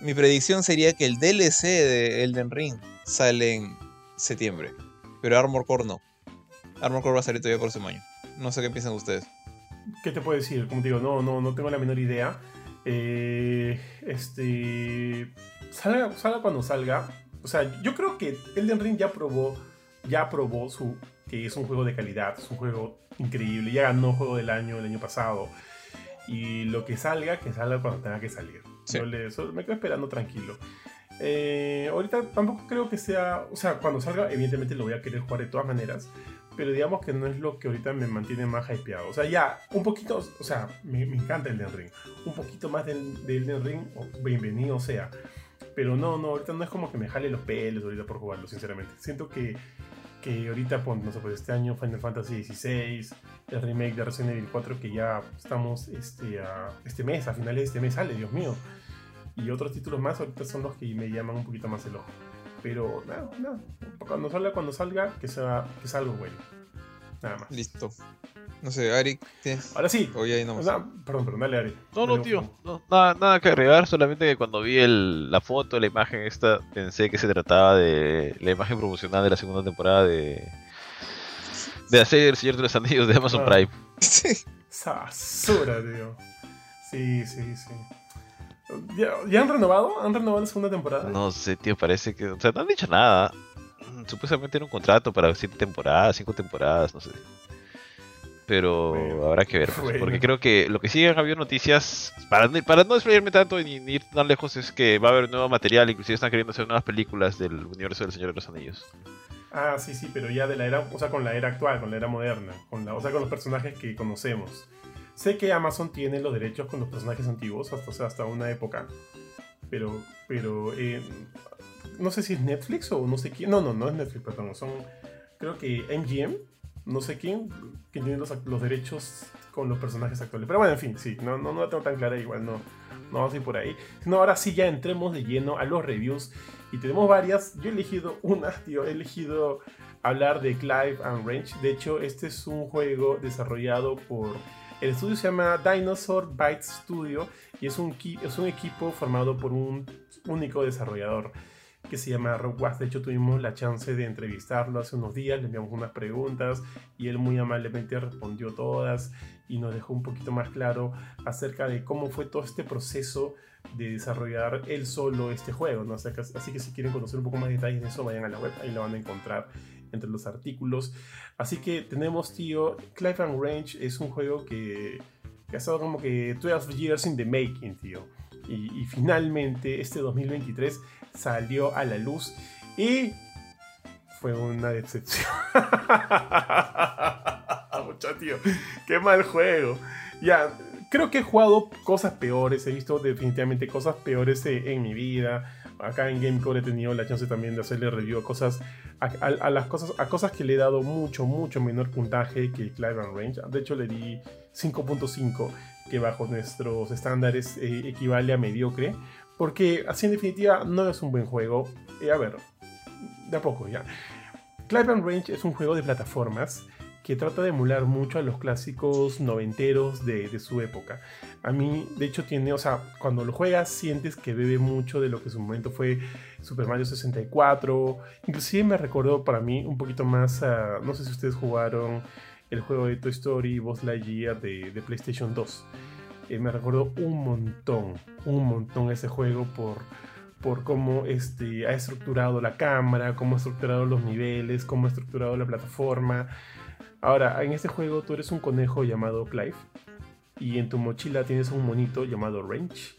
Speaker 3: mi predicción sería que el DLC de Elden Ring sale en septiembre, pero Armor Core no. Armor Core va a salir todavía por próximo año. No sé qué piensan ustedes.
Speaker 1: ¿Qué te puedo decir? Como te digo, no, no, no tengo la menor idea. Eh, este. Salga, salga cuando salga. O sea, yo creo que Elden Ring ya probó. Ya probó su. que es un juego de calidad. Es un juego increíble. Ya ganó juego del año el año pasado. Y lo que salga, que salga cuando tenga que salir.
Speaker 3: Sí.
Speaker 1: Le- so- me quedo esperando tranquilo. Eh, ahorita tampoco creo que sea. O sea, cuando salga, evidentemente lo voy a querer jugar de todas maneras pero digamos que no es lo que ahorita me mantiene más hypeado. O sea, ya, un poquito, o sea, me, me encanta el Elden Ring. Un poquito más del, del Elden Ring, bienvenido sea. Pero no, no, ahorita no es como que me jale los pelos ahorita por jugarlo, sinceramente. Siento que, que ahorita, pues, no sé, pues este año Final Fantasy XVI, el remake de Resident Evil 4, que ya estamos este, a- este mes, a finales de este mes sale, Dios mío. Y otros títulos más ahorita son los que me llaman un poquito más el ojo. Pero nada, nada. Cuando salga, cuando salga, que sea, que sea algo bueno. Nada más.
Speaker 3: Listo. No sé, Ari, ¿tienes?
Speaker 1: Ahora sí.
Speaker 3: O ya ahí no
Speaker 1: o
Speaker 3: más.
Speaker 1: sea, perdón, perdón, dale, Ari.
Speaker 2: No, no, tío. no, nada, nada que agregar, solamente que cuando vi el, la foto, la imagen esta, pensé que se trataba de la imagen promocional de la segunda temporada de de la serie El Señor de los Anillos de Amazon
Speaker 1: Ah.
Speaker 2: Prime.
Speaker 3: Sí.
Speaker 1: Esa basura, tío. Sí, sí, sí. ¿Ya, ya han renovado? ¿Han renovado la segunda temporada?
Speaker 2: No sé, tío, parece que... O sea, no han dicho nada. Mm, Supuestamente era un contrato para siete temporadas, cinco temporadas, no sé. pero
Speaker 1: Bueno,
Speaker 2: habrá que ver. pues,
Speaker 1: bueno.
Speaker 2: Porque creo que lo que sí han habido noticias, para, no- para no desplayarme tanto ni, ni ir tan lejos, es que va a haber nuevo material, inclusive están queriendo hacer nuevas películas del universo del Señor de los Anillos.
Speaker 1: Ah, sí, sí, pero ya de la era, o sea, con la era actual, con la era moderna, con la, o sea, con los personajes que conocemos. Sé que Amazon tiene los derechos con los personajes antiguos, hasta, hasta una época, pero, pero, eh, no sé si es Netflix o no sé quién, no, no, no es Netflix, perdón, son, creo que MGM, no sé quién, que tiene los, los derechos con los personajes actuales. Pero bueno, en fin, sí, no, no, no la tengo tan clara, igual no, no vamos a ir por ahí. Sino ahora sí ya entremos de lleno a los reviews. Y tenemos varias. Yo he elegido una, tío. He elegido hablar de Clive and Range. De hecho, este es un juego desarrollado por. El estudio se llama Dinosaur Bytes Studio. Y es un, es un equipo formado por un único desarrollador que se llama Rob Watts. De hecho, tuvimos la chance de entrevistarlo hace unos días. Le enviamos unas preguntas y él muy amablemente respondió todas y nos dejó un poquito más claro acerca de cómo fue todo este proceso de desarrollar él solo este juego. así que si quieren conocer un poco más detalles de eso, vayan a la web, ahí lo van a encontrar entre los artículos. Así que tenemos, tío, Clive and Range es un juego que, ha estado como que 12 years in the making, tío. Y, y finalmente este 2023 salió a la luz y fue una decepción. Mucha, tío. Qué mal juego. Ya, creo que he jugado cosas peores. He visto definitivamente cosas peores eh, en mi vida. Acá en GameCore he tenido la chance también de hacerle review a cosas. A, las cosas, a cosas que le he dado mucho, mucho menor puntaje que Clive and Range. De hecho, le di 5.5, que bajo nuestros estándares eh, equivale a mediocre. Porque así en definitiva no es un buen juego. Eh, a ver, de a poco ya. Clive and Range es un juego de plataformas que trata de emular mucho a los clásicos noventeros de, de su época. A mí, de hecho, tiene, o sea, cuando lo juegas sientes que bebe mucho de lo que en su momento fue Super Mario 64. Inclusive me recordó para mí un poquito más a, no sé si ustedes jugaron el juego de Toy Story Buzz Lightyear de, de PlayStation 2. Eh, me recordó un montón, un montón ese juego por, por cómo este, ha estructurado la cámara, cómo ha estructurado los niveles, cómo ha estructurado la plataforma. Ahora, en este juego tú eres un conejo llamado Clive y en tu mochila tienes un monito llamado Range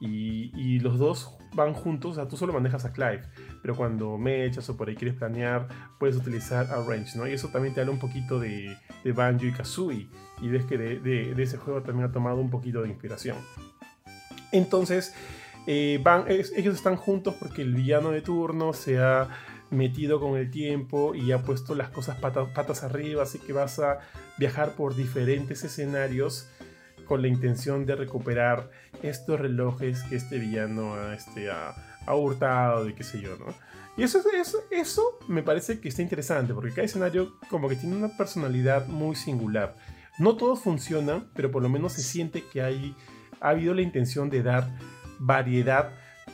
Speaker 1: y, los dos van juntos, o sea, tú solo manejas a Clive, pero cuando me echas o por ahí quieres planear, puedes utilizar a Range, ¿no? Y eso también te habla un poquito de, Banjo y Kazooie y ves que de, ese juego también ha tomado un poquito de inspiración. Entonces, eh, van, ellos están juntos porque el villano de turno se ha metido con el tiempo y ha puesto las cosas pata- patas arriba, así que vas a viajar por diferentes escenarios con la intención de recuperar estos relojes que este villano ha, este, ha, ha hurtado y qué sé yo, ¿no? Y eso, es- eso, eso me parece que está interesante, porque cada escenario como que tiene una personalidad muy singular. No todos funcionan, pero por lo menos se siente que hay, ha habido la intención de dar variedad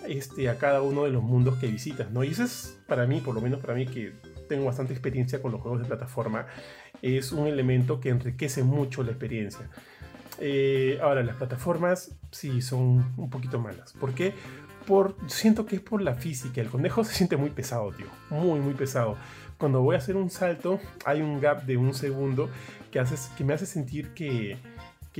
Speaker 1: este, a cada uno de los mundos que visitas, ¿no? Y eso es para mí, por lo menos para mí que tengo bastante experiencia con los juegos de plataforma, es un elemento que enriquece mucho la experiencia. Eh, ahora, las plataformas sí son un poquito malas. ¿Por qué? Por, siento que es por la física. El conejo se siente muy pesado, tío. Muy, muy pesado. Cuando voy a hacer un salto, hay un gap de un segundo que, que me hace sentir que,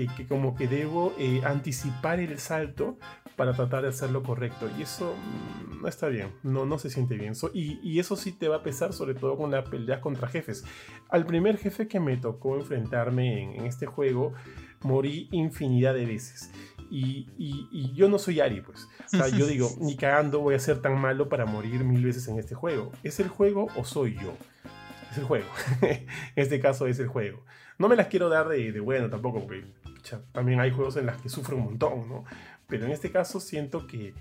Speaker 1: que, que como que debo eh, anticipar el salto para tratar de hacerlo correcto. Y eso mm, no está bien, no, no se siente bien. So- y, y eso sí te va a pesar, sobre todo con las peleas contra jefes. Al primer jefe que me tocó enfrentarme en, en este juego, morí infinidad de veces. Y, y- y yo no soy Ari, pues. O sea, yo digo, ni cagando voy a ser tan malo para morir mil veces en este juego. ¿Es el juego o soy yo? Es el juego. en este caso es el juego. No me las quiero dar de, bueno tampoco, porque también hay juegos en las que sufro un montón, ¿no? Pero en este caso siento que,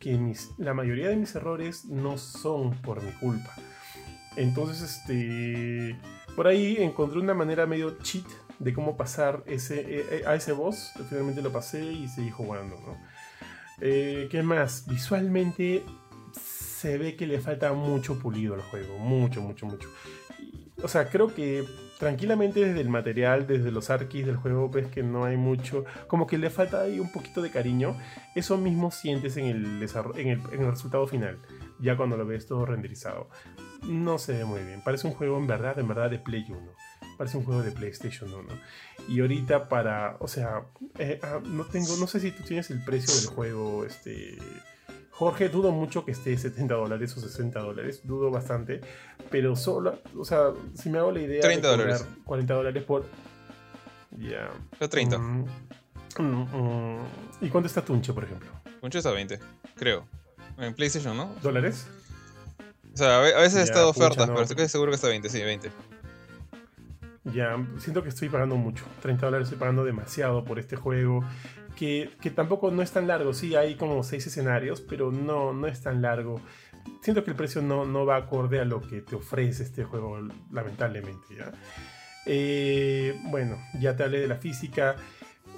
Speaker 1: que la mayoría de mis errores no son por mi culpa. Entonces, este, por ahí encontré una manera medio cheat de cómo pasar ese, eh, eh, a ese boss. Finalmente lo pasé y seguí jugando, ¿no? Eh, ¿Qué más? Visualmente se ve que le falta mucho pulido al juego. Mucho, mucho, mucho. O sea, creo que tranquilamente desde el material, desde los arquis del juego, ves que no hay mucho. Como que le falta ahí un poquito de cariño. Eso mismo sientes en el, en el, en el resultado final. Ya cuando lo ves todo renderizado. No se ve muy bien. Parece un juego en verdad, en verdad de Play 1. parece un juego de PlayStation 1. Y ahorita para, o sea, eh, ah, no tengo, no sé si tú tienes el precio del juego, este... Jorge, dudo mucho que esté 70 dólares o 60 dólares, dudo bastante, pero solo, o sea, si me hago la idea
Speaker 3: 30
Speaker 1: de
Speaker 3: dólares.
Speaker 1: 40 dólares por... Ya.
Speaker 3: Pero 30.
Speaker 1: Mm, mm, mm. ¿Y cuánto está Tunche, por ejemplo?
Speaker 3: Mucho está a 20, creo. En PlayStation, ¿no?
Speaker 1: ¿Dólares?
Speaker 3: O sea, a ve- a veces
Speaker 1: Ya,
Speaker 3: está de ofertas,
Speaker 1: no.
Speaker 3: pero estoy seguro que está a 20, sí, 20.
Speaker 1: Ya, siento que estoy pagando mucho. 30 dólares estoy pagando demasiado por este juego. Que, tampoco no es tan largo. Sí, hay como 6 escenarios, pero no, no es tan largo. Siento que el precio no, no va acorde a lo que te ofrece este juego, lamentablemente. ¿ya? Eh, bueno, ya te hablé de la física.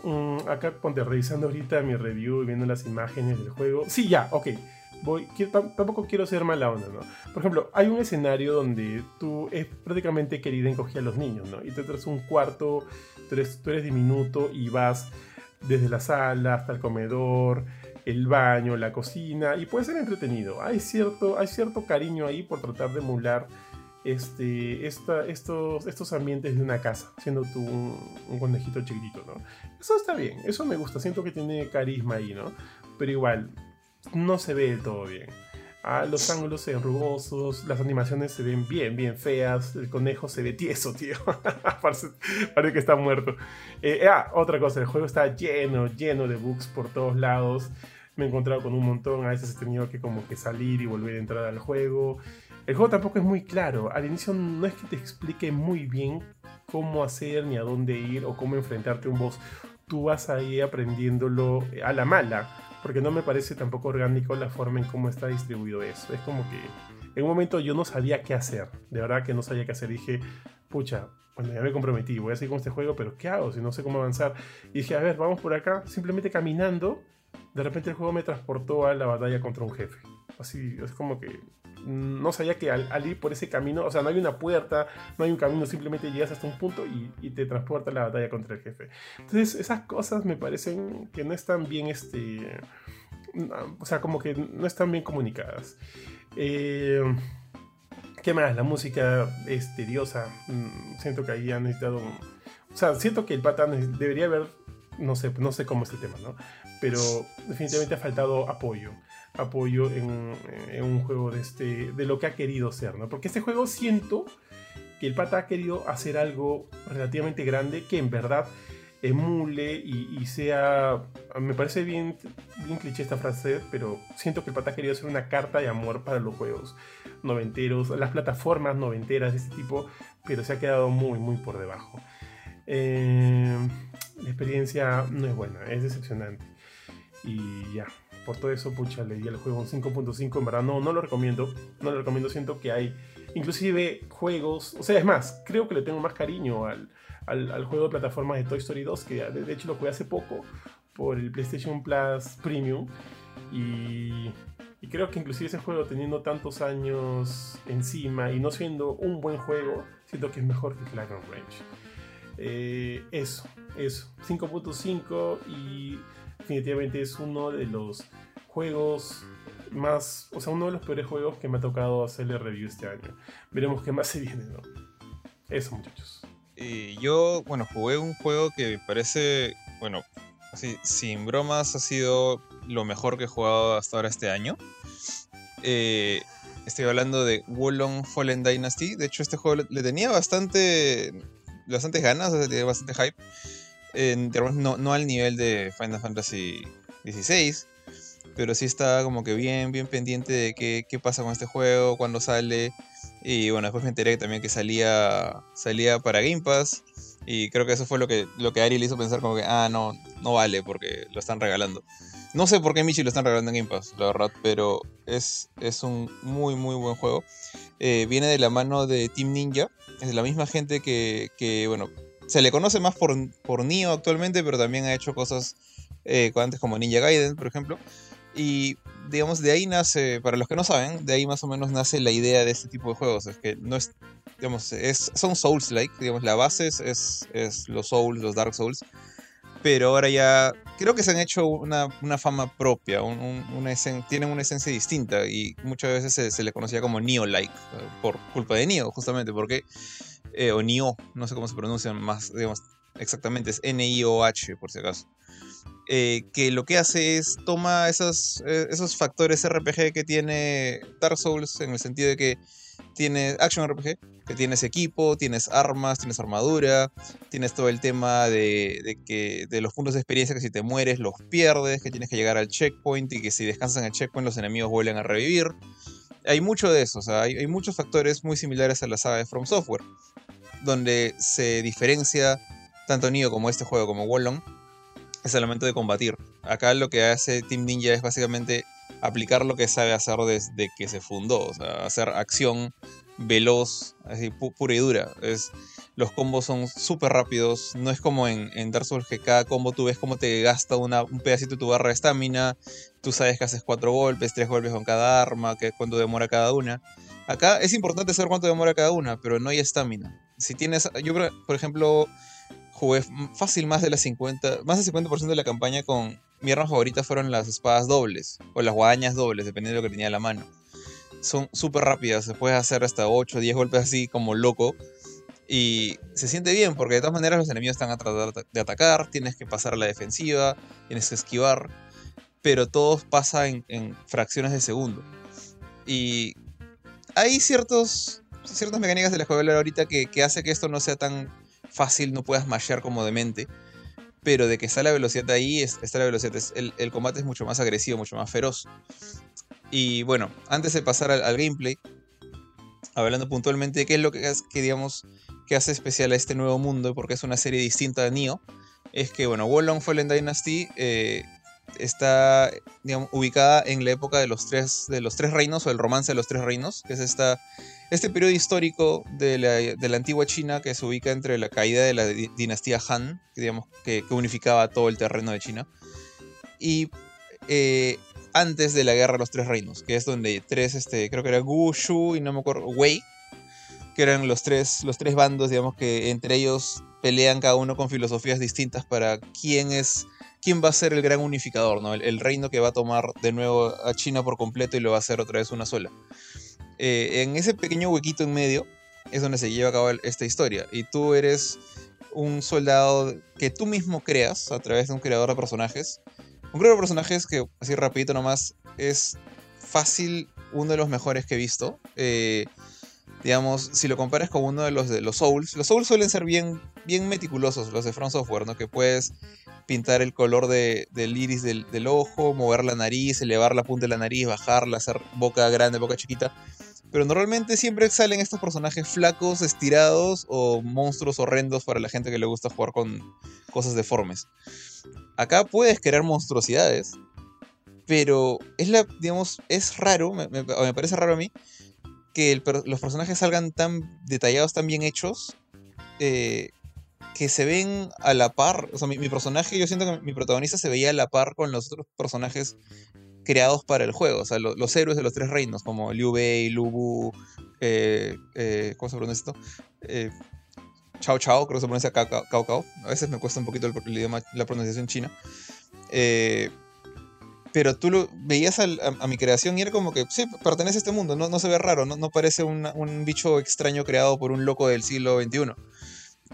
Speaker 1: Mm, acá ponte revisando ahorita mi review y viendo las imágenes del juego. Sí, ya, ok. Voy, tampoco quiero ser mala onda, ¿no? Por ejemplo, hay un escenario donde tú es prácticamente querida encogía a los niños, ¿no? Y te traes un cuarto, tú eres, tú eres diminuto y vas desde la sala hasta el comedor, el baño, la cocina, y puede ser entretenido. Hay cierto, hay cierto cariño ahí por tratar de emular este, esta- estos, estos ambientes de una casa, siendo tú un, conejito chiquitito, ¿no? Eso está bien, eso me gusta, siento que tiene carisma ahí, ¿no? Pero igual, no se ve del todo bien. Ah, los ángulos se ven rugosos, las animaciones se ven bien, bien feas, el conejo se ve tieso, tío. parece, parece que está muerto. Eh, ah, otra cosa, el juego está lleno, lleno de bugs por todos lados. Me he encontrado con un montón, a veces he tenido que como que salir y volver a entrar al juego. El juego tampoco es muy claro. Al inicio no es que te explique muy bien cómo hacer ni a dónde ir o cómo enfrentarte a un boss. Tú vas ahí aprendiéndolo a la mala, porque no me parece tampoco orgánico la forma en cómo está distribuido eso. Es como que en un momento yo no sabía qué hacer. De verdad que no sabía qué hacer. Dije, pucha, bueno, ya me comprometí, voy a seguir con este juego, pero ¿qué hago si no sé cómo avanzar? Y dije, a ver, vamos por acá, simplemente caminando. De repente el juego me transportó a la batalla contra un jefe. Así, es como que no sabía que al, ir por ese camino, o sea, no hay una puerta, no hay un camino, simplemente llegas hasta un punto y, te transporta la batalla contra el jefe. Entonces, esas cosas me parecen que no están bien, este, o sea, como que no están bien comunicadas. Eh, ¿Qué más? La música es tediosa. Mm, Siento que ahí han necesitado. un- O sea, siento que el pata debería haber. No sé, no sé cómo es el tema, ¿no? Pero definitivamente ha faltado apoyo. Apoyo en, un juego de este. de lo que ha querido ser, ¿no? Porque este juego siento que el pata ha querido hacer algo relativamente grande que en verdad emule y, sea. Me parece bien, bien cliché esta frase, pero siento que el pata ha querido hacer una carta de amor para los juegos noventeros, las plataformas noventeras de este tipo, pero se ha quedado muy, muy por debajo. Eh, la experiencia no es buena, es decepcionante. Y ya, por todo eso, pucha, le di al juego un 5.5. En verdad, no, no lo recomiendo. No lo recomiendo. Siento que hay, inclusive, juegos. O sea, es más, creo que le tengo más cariño al, al, juego de plataformas de Toy Story 2, que de, hecho lo jugué hace poco por el PlayStation Plus Premium. Y, y creo que inclusive ese juego teniendo tantos años encima y no siendo un buen juego, siento que es mejor que Flagon Range. Eh, eso, eso. 5.5 y definitivamente es uno de los juegos más, o sea, uno de los peores juegos que me ha tocado hacerle review este año. Veremos qué más se viene, ¿no? Eso, muchachos.
Speaker 3: Yo, bueno, jugué un juego que parece, bueno, así, sin bromas, ha sido lo mejor que he jugado hasta ahora este año. Eh, estoy hablando de Wulong Fallen Dynasty. De hecho, este juego le tenía bastante, bastantes ganas, o sea, tenía bastante hype. No, al nivel de Final Fantasy XVI, pero sí estaba como que bien, bien pendiente de qué, qué pasa con este juego, cuándo sale. Y bueno, después me enteré también que salía, salía para Game Pass. Y creo que eso fue lo que, lo que Ari le hizo pensar como que, ah, no, no vale porque lo están regalando. No sé por qué Michi lo están regalando en Game Pass, la verdad, pero es, es un muy, muy buen juego. Eh, viene de la mano de Team Ninja, es de la misma gente que, que bueno, se le conoce más por, por Nioh actualmente, pero también ha hecho cosas eh, antes como Ninja Gaiden, por ejemplo. Y digamos, de ahí nace, para los que no saben, de ahí más o menos nace la idea de este tipo de juegos. Es que no es, digamos, es, son Souls-like, digamos, la base es, es, los Souls, los Dark Souls. Pero ahora ya creo que se han hecho una, una fama propia, un- un- una tienen una esencia distinta y muchas veces se, se le conocía como Neo-like, eh, por culpa de Neo, justamente, porque eh, o Nioh, no sé cómo se pronuncian más, digamos, exactamente, es N-I-O-H, por si acaso. Eh, que lo que hace es toma esos, eh, esos factores RPG que tiene Dark Souls en el sentido de que tienes Action RPG, que tienes equipo, tienes armas, tienes armadura, tienes todo el tema de, de, que, de los puntos de experiencia que si te mueres los pierdes, que tienes que llegar al checkpoint y que si descansas en el checkpoint los enemigos vuelven a revivir. Hay mucho de eso, o sea, hay, hay muchos factores muy similares a la saga de From Software, donde se diferencia tanto Nioh como este juego como Wallon es el elemento de combatir. Acá lo que hace Team Ninja es básicamente aplicar lo que sabe hacer desde que se fundó, o sea, hacer acción veloz, así pura y dura. Es, los combos son súper rápidos, no es como en, en, Dark Souls que cada combo tú ves cómo te gasta una, un pedacito de tu barra de estamina, tú sabes que haces cuatro golpes, tres golpes con cada arma, que cuánto demora cada una. Acá es importante saber cuánto demora cada una, pero no hay estamina. Si tienes, yo por ejemplo jugué fácil más de las 50, más del 50% de la campaña con mi arma favorita fueron las espadas dobles o las guadañas dobles, dependiendo de lo que tenía a la mano. Son súper rápidas, se puede hacer hasta 8 o 10 golpes así como loco. Y se siente bien, porque de todas maneras los enemigos están a tratar de atacar, tienes que pasar a la defensiva, tienes que esquivar, pero todo pasa en, en fracciones de segundo. Y hay ciertos, ciertas mecánicas de la juego ahorita que, que hace que esto no sea tan fácil, no puedas mashear cómodamente. Pero de que está la velocidad ahí, está la velocidad. el, el, combate es mucho más agresivo, mucho más feroz. Y bueno, antes de pasar al, gameplay, hablando puntualmente de qué es lo que, que, digamos, que hace especial a este nuevo mundo, porque es una serie distinta de Nioh, es que, bueno, Wolong Fallen Dynasty eh, está ubicada en la época de los, tres, de los tres reinos, o el romance de los tres reinos, que es esta este periodo histórico de la, antigua China que se ubica entre la caída de la dinastía Han, que, digamos, que, que unificaba todo el terreno de China, y eh, antes de la guerra de los tres reinos, que es donde tres, este, creo que era Gu, Shu y no me acuerdo, Wei, que eran los tres, los tres bandos, digamos, que entre ellos pelean cada uno con filosofías distintas para quién es quién va a ser el gran unificador, ¿no? El, el, reino que va a tomar de nuevo a China por completo y lo va a hacer otra vez una sola. Eh, en ese pequeño huequito en medio es donde se lleva a cabo esta historia. Y tú eres un soldado que tú mismo creas a través de un creador de personajes. Un creador de personajes que, así rapidito nomás, es fácil uno de los mejores que he visto. Eh, digamos, si lo comparas con uno de los de los Souls, los Souls suelen ser bien, bien meticulosos, los de From Software, ¿no? Que puedes pintar el color de, del iris del, ojo, mover la nariz, elevar la punta de la nariz, bajarla, hacer boca grande, boca chiquita. Pero normalmente siempre salen estos personajes flacos, estirados o monstruos horrendos para la gente que le gusta jugar con cosas deformes. Acá puedes crear monstruosidades, pero es la, digamos, es raro, me, me, parece raro a mí, que los personajes salgan tan detallados, tan bien hechos, eh, que se ven a la par. O sea, mi, personaje, yo siento que mi protagonista se veía a la par con los otros personajes creados para el juego. O sea, lo, los héroes de los tres reinos, como Liu Bei, Lu Bu, eh, eh, ¿cómo se pronuncia esto? Eh, Chao Chao, creo que se pronuncia Cao Cao. A veces me cuesta un poquito el, idioma, la pronunciación china. Eh, pero tú lo veías al, a, a, mi creación y era como que, sí, pertenece a este mundo, no, no se ve raro, no, no parece un bicho extraño creado por un loco del siglo XXI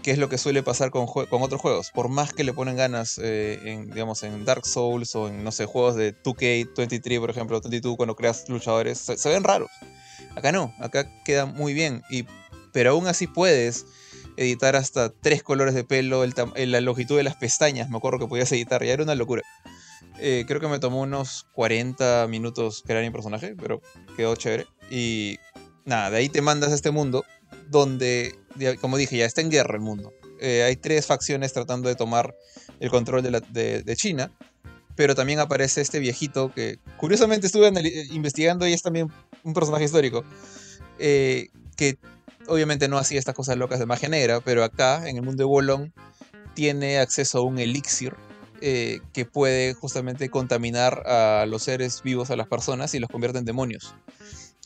Speaker 3: que es lo que suele pasar con, con otros juegos. Por más que le ponen ganas eh, en, digamos, en Dark Souls o en, no sé, juegos de 2K23, por ejemplo, 22, cuando creas luchadores, se, se, ven raros. Acá no, acá queda muy bien. Y, pero aún así puedes editar hasta tres colores de pelo, el, la longitud de las pestañas, me acuerdo que podías editar, ya era una locura. Eh, creo que me tomó unos 40 minutos crear mi personaje, pero quedó chévere. Y nada, de ahí te mandas a este mundo donde, como dije, ya está en guerra el mundo. Eh, hay tres facciones tratando de tomar el control de, China, pero también aparece este viejito que curiosamente estuve investigando y es también un personaje histórico, eh, que obviamente no hacía estas cosas locas de magia negra, pero acá, en el mundo de Wolong, tiene acceso a un elixir eh, que puede justamente contaminar a los seres vivos, a las personas, y los convierte en demonios.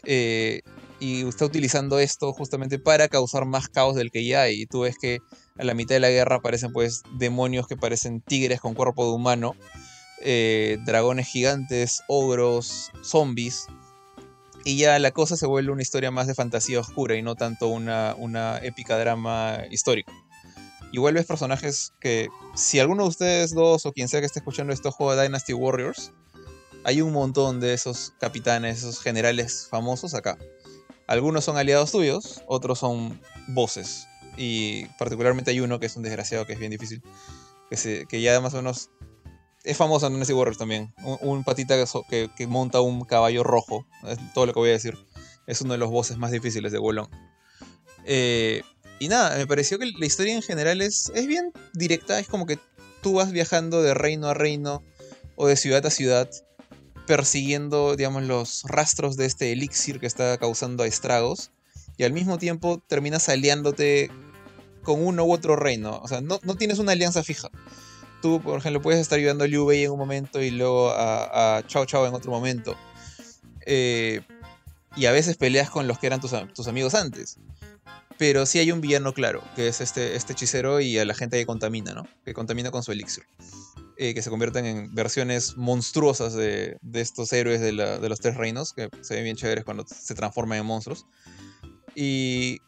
Speaker 3: Eh, y está utilizando esto justamente para causar más caos del que ya hay. Y tú ves que a la mitad de la guerra aparecen pues demonios que parecen tigres con cuerpo de humano, eh, dragones gigantes, ogros, zombies. Y ya la cosa se vuelve una historia más de fantasía oscura y no tanto una, una épica drama histórico. Igual ves personajes que, si alguno de ustedes dos o quien sea que esté escuchando esto juega Dynasty Warriors, hay un montón de esos capitanes, esos generales famosos acá. Algunos son aliados tuyos, otros son voces. Y particularmente hay uno que es un desgraciado, que es bien difícil. Que, que ya más o menos es famoso en Dynasty Warriors también. Un, patita que, que, monta un caballo rojo. Es todo lo que voy a decir. Es uno de los bosses más difíciles de Wolong. Eh, y nada, me pareció que la historia en general es, es bien directa. Es como que tú vas viajando de reino a reino o de ciudad a ciudad persiguiendo, digamos, los rastros de este elixir que está causando estragos. Y al mismo tiempo terminas aliándote con uno u otro reino. O sea, no, tienes una alianza fija. Tú, por ejemplo, puedes estar ayudando a Liu Bei en un momento y luego a, Chao Chao en otro momento. Eh, y a veces peleas con los que eran tus, tus, amigos antes. Pero sí hay un villano claro, que es este, este hechicero y a la gente que contamina, ¿no? Que contamina con su elixir. Eh, que se convierten en versiones monstruosas de, estos héroes de, los tres reinos, que se ven bien chéveres cuando se transforman en monstruos. Y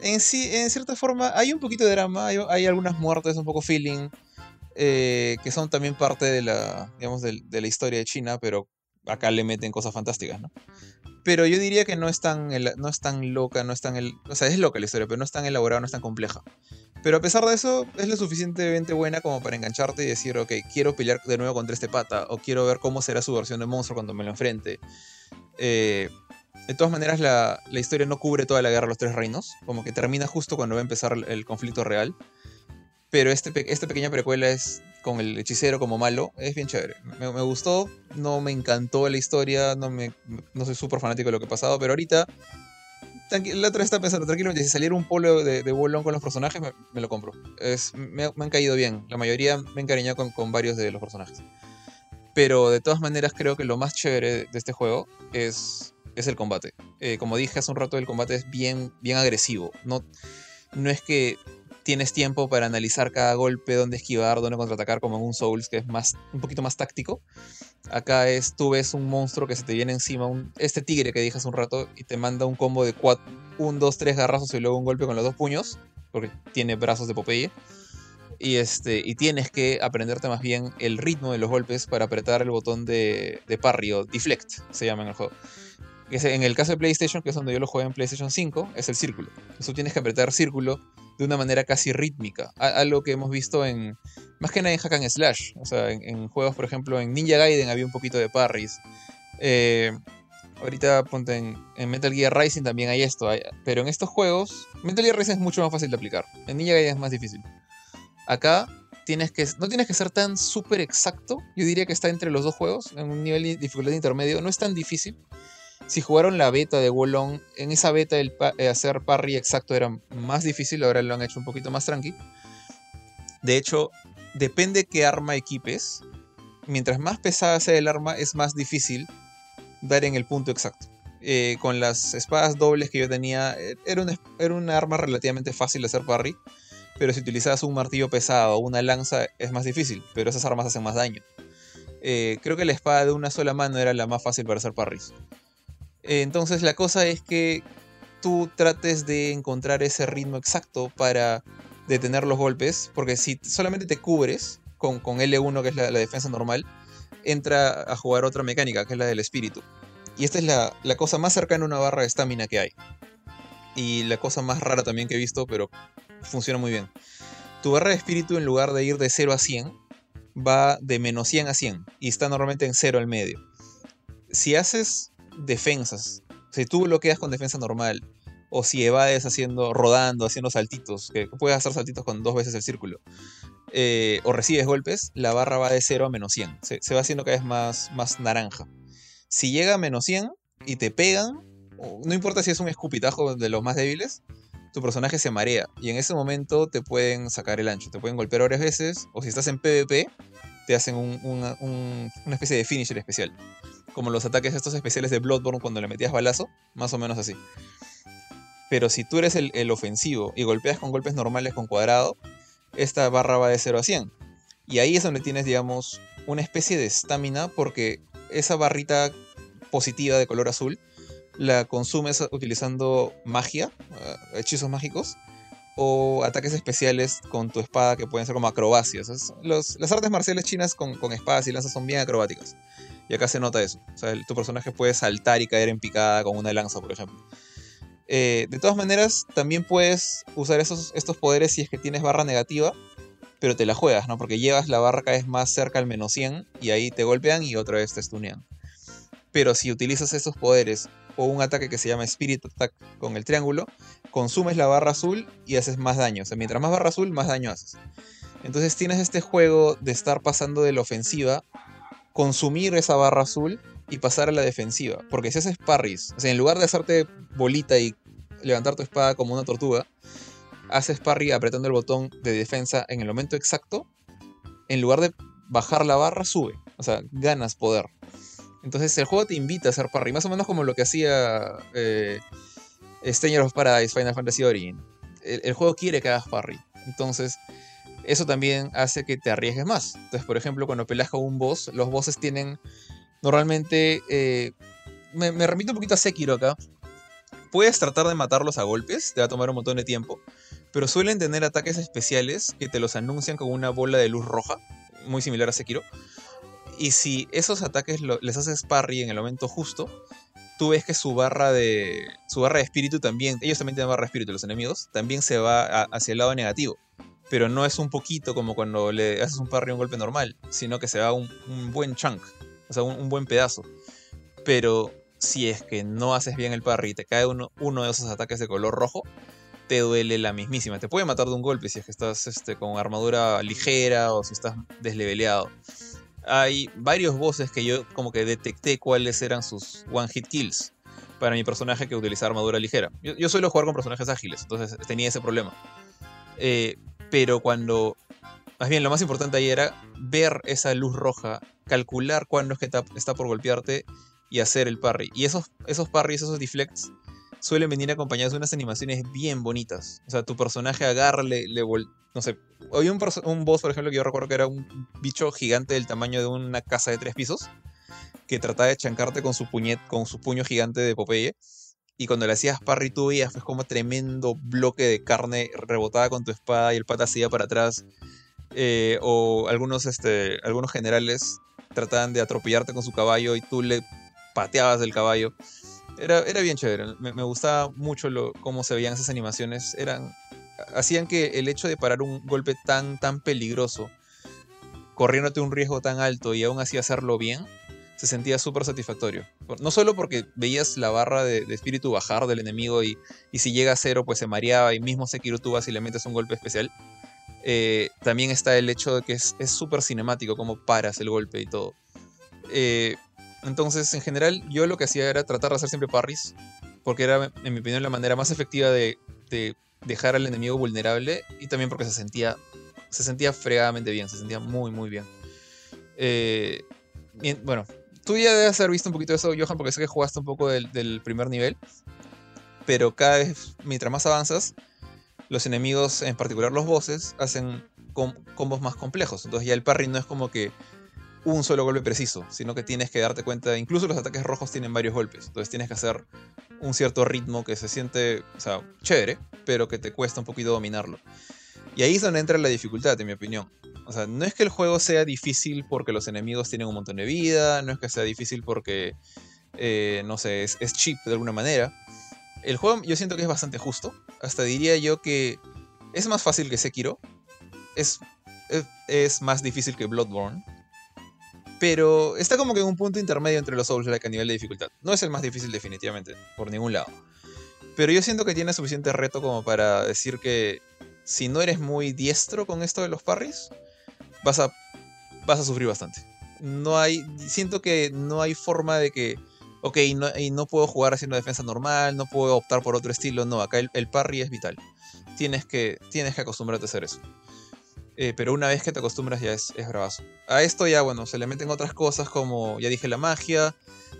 Speaker 3: en sí, en cierta forma, hay un poquito de drama, hay, algunas muertes, un poco feeling, eh, que son también parte de la, digamos, de, la historia de China, pero acá le meten cosas fantásticas, ¿no? Pero yo diría que no es tan, no es loca, no es tan... El, o sea, es loca la historia, pero no es tan elaborada, no es tan compleja. Pero a pesar de eso, es lo suficientemente buena como para engancharte y decir, ok, quiero pelear de nuevo contra este pata, o quiero ver cómo será su versión de monstruo cuando me lo enfrente. Eh, de todas maneras, la, historia no cubre toda la guerra de los tres reinos, como que termina justo cuando va a empezar el conflicto real. Pero este, esta pequeña precuela es con el hechicero como malo, es bien chévere. Me, gustó, no me encantó la historia, no, me, no soy súper fanático de lo que ha pasado, pero ahorita la otra estaba pensando, tranquilamente, si saliera un polo de, de Bolón con los personajes, me, lo compro. Es, me, han caído bien. La mayoría me han encariñado con, con, varios de los personajes. Pero de todas maneras, creo que lo más chévere de este juego es, es el combate. Eh, como dije hace un rato, el combate es bien, bien agresivo. No, no es que tienes tiempo para analizar cada golpe, dónde esquivar, dónde contraatacar, como en un Souls, que es más, un poquito más táctico. Acá es, tú ves un monstruo que se te viene encima, un, este tigre que dije hace un rato, y te manda un combo de 1, 2, 3 garrazos y luego un golpe con los dos puños, porque tiene brazos de Popeye. Y, este, y tienes que aprenderte más bien el ritmo de los golpes para apretar el botón de, de parry o deflect, se llama en el juego en el caso de PlayStation, que es donde yo lo juego en PlayStation 5, es el círculo. Eso tienes que apretar círculo de una manera casi rítmica. Algo que hemos visto en. Más que nada en Hack and Slash. O sea, en, juegos, por ejemplo, en Ninja Gaiden había un poquito de parries. Eh, ahorita ponte en, Metal Gear Rising también hay esto. pero en estos juegos. Metal Gear Rising es mucho más fácil de aplicar. En Ninja Gaiden es más difícil. Acá tienes que, no tienes que ser tan súper exacto. Yo diría que está entre los dos juegos, en un nivel de dificultad intermedio. No es tan difícil si jugaron la beta de Wolong, en esa beta el eh, hacer parry exacto era más difícil, ahora lo han hecho un poquito más tranqui. De hecho, depende qué arma equipes. Mientras más pesada sea el arma, es más difícil dar en el punto exacto. Eh, con las espadas dobles que yo tenía, eh, era una, arma relativamente fácil de hacer parry. Pero si utilizabas un martillo pesado o una lanza, es más difícil. Pero esas armas hacen más daño. creo que la espada de una sola mano era la más fácil para hacer parries. Entonces la cosa es que tú trates de encontrar ese ritmo exacto para detener los golpes, porque si solamente te cubres con, con L1, que es la, defensa normal, entra a jugar otra mecánica, que es la del espíritu. Y esta es la, la cosa más cercana a una barra de estamina que hay. Y la cosa más rara también que he visto, pero funciona muy bien. Tu barra de espíritu, en lugar de ir de 0 a 100, va de menos 100 a 100 y está normalmente en 0 al medio. Si haces defensas. Si tú bloqueas con defensa normal, o si evades haciendo, rodando, haciendo saltitos, que puedes hacer saltitos con dos veces el círculo, eh, o recibes golpes, la barra va de 0 a menos 100. Se, va haciendo cada vez más, más naranja. Si llega a menos 100 y te pegan, no importa si es un escupitajo de los más débiles, tu personaje se marea y en ese momento te pueden sacar el ancho, te pueden golpear varias veces, o si estás en PvP, te hacen una especie de finisher especial como los ataques estos especiales de Bloodborne cuando le metías balazo, más o menos así. Pero si tú eres el, ofensivo y golpeas con golpes normales con cuadrado, esta barra va de 0 a 100. Y ahí es donde tienes, digamos, una especie de estamina porque esa barrita positiva de color azul, la consumes utilizando magia, uh, hechizos mágicos, o ataques especiales con tu espada que pueden ser como acrobacias. Las artes marciales chinas con, con espadas y lanzas son bien acrobáticas. Y acá se nota eso. Tu personaje puede saltar y caer en picada con una lanza, por ejemplo. Eh, de todas maneras, también puedes usar esos, estos poderes si es que tienes barra negativa, pero te la juegas, ¿no? Porque llevas la barra cada vez más cerca al menos 100 y ahí te golpean y otra vez te stunean. Pero si utilizas estos poderes o un ataque que se llama Spirit Attack con el triángulo, consumes la barra azul y haces más daño. O sea, mientras más barra azul, más daño haces. Entonces tienes este juego de estar pasando de la ofensiva, consumir esa barra azul y pasar a la defensiva. Porque si haces parries, o sea, en lugar de hacerte bolita y levantar tu espada como una tortuga, haces parry apretando el botón de defensa en el momento exacto, en lugar de bajar la barra, sube. O sea, ganas poder. Entonces el juego te invita a hacer parry, más o menos como lo que hacía eh, Stranger of Paradise, Final Fantasy Origin. El, el juego quiere que hagas parry. Entonces, eso también hace que te arriesgues más. Entonces, por ejemplo, cuando peleas con un boss, los bosses tienen normalmente... eh, me, remito un poquito a Sekiro acá. Puedes tratar de matarlos a golpes, te va a tomar un montón de tiempo, pero suelen tener ataques especiales que te los anuncian con una bola de luz roja, muy similar a Sekiro. Y si esos ataques les haces parry en el momento justo, tú ves que su barra de su barra de espíritu también, ellos también tienen barra de espíritu, los enemigos, también se va hacia el lado negativo. Pero no es un poquito como cuando le haces un parry a un golpe normal, sino que se va un, buen chunk, o sea, un, un buen pedazo. Pero si es que no haces bien el parry y te cae uno, uno de esos ataques de color rojo, te duele la mismísima. Te puede matar de un golpe si es que estás este, con armadura ligera o si estás desleveleado. Hay varios bosses que yo como que detecté cuáles eran sus one hit kills para mi personaje que utiliza armadura ligera. Yo, yo suelo jugar con personajes ágiles, entonces tenía ese problema. Eh, pero cuando... Más bien, lo más importante ahí era ver esa luz roja, calcular cuándo es que está por golpearte y hacer el parry. Y esos, esos parries, esos deflects, suelen venir acompañados de unas animaciones bien bonitas. O sea, tu personaje agarra, le, le vol- no sé, había un, un boss, por ejemplo, que yo recuerdo que era un bicho gigante del tamaño de una casa de tres pisos, que trataba de chancarte con su, puñet, con su puño gigante de Popeye. Y cuando le hacías parry tú veías pues, como tremendo bloque de carne rebotaba con tu espada y el pata iba para atrás. Eh, o algunos, este, algunos generales trataban de atropellarte con su caballo y tú le pateabas del caballo. Era, era bien chévere. Me, me gustaba mucho lo, cómo se veían esas animaciones. Eran, hacían que el hecho de parar un golpe tan, tan peligroso, corriéndote un riesgo tan alto y aún así hacerlo bien, se sentía súper satisfactorio. No solo porque veías la barra de, espíritu bajar del enemigo y, y si llega a cero pues se mareaba y mismo Sekiro tú vas y le metes un golpe especial. eh, también está el hecho de que es súper cinemático cómo paras el golpe y todo. Eh, entonces, en general, yo lo que hacía era tratar de hacer siempre parries, porque era, en mi opinión, la manera más efectiva de, de dejar al enemigo vulnerable y también porque se sentía, se sentía fregadamente bien, se sentía muy, muy bien. Eh, bien, bueno, tú ya debes haber visto un poquito de eso, Johan, porque sé que jugaste un poco del, del primer nivel, pero cada vez, mientras más avanzas, los enemigos, en particular los bosses, hacen com- combos más complejos. Entonces ya el parry no es como que un solo golpe preciso, sino que tienes que darte cuenta, incluso los ataques rojos tienen varios golpes, entonces tienes que hacer un cierto ritmo que se siente, o sea, chévere, pero que te cuesta un poquito dominarlo. Y ahí es donde entra la dificultad, en mi opinión. O sea, no es que el juego sea difícil porque los enemigos tienen un montón de vida, no es que sea difícil porque, eh, no sé, es, cheap de alguna manera. El juego yo siento que es bastante justo. Hasta diría yo que es más fácil que Sekiro. Es, es, más difícil que Bloodborne. Pero está como que en un punto intermedio entre los Souls-like a nivel de dificultad. No es el más difícil definitivamente, por ningún lado. Pero yo siento que tiene suficiente reto como para decir que si no eres muy diestro con esto de los parries, vas a, vas a sufrir bastante. No hay, siento que no hay forma de que, ok, no, y no puedo jugar haciendo defensa normal, no puedo optar por otro estilo, no, acá el, el parry es vital. Tienes que, tienes que acostumbrarte a hacer eso. Eh, pero una vez que te acostumbras ya es, es bravazo. A esto ya, bueno, se le meten otras cosas como, ya dije, la magia.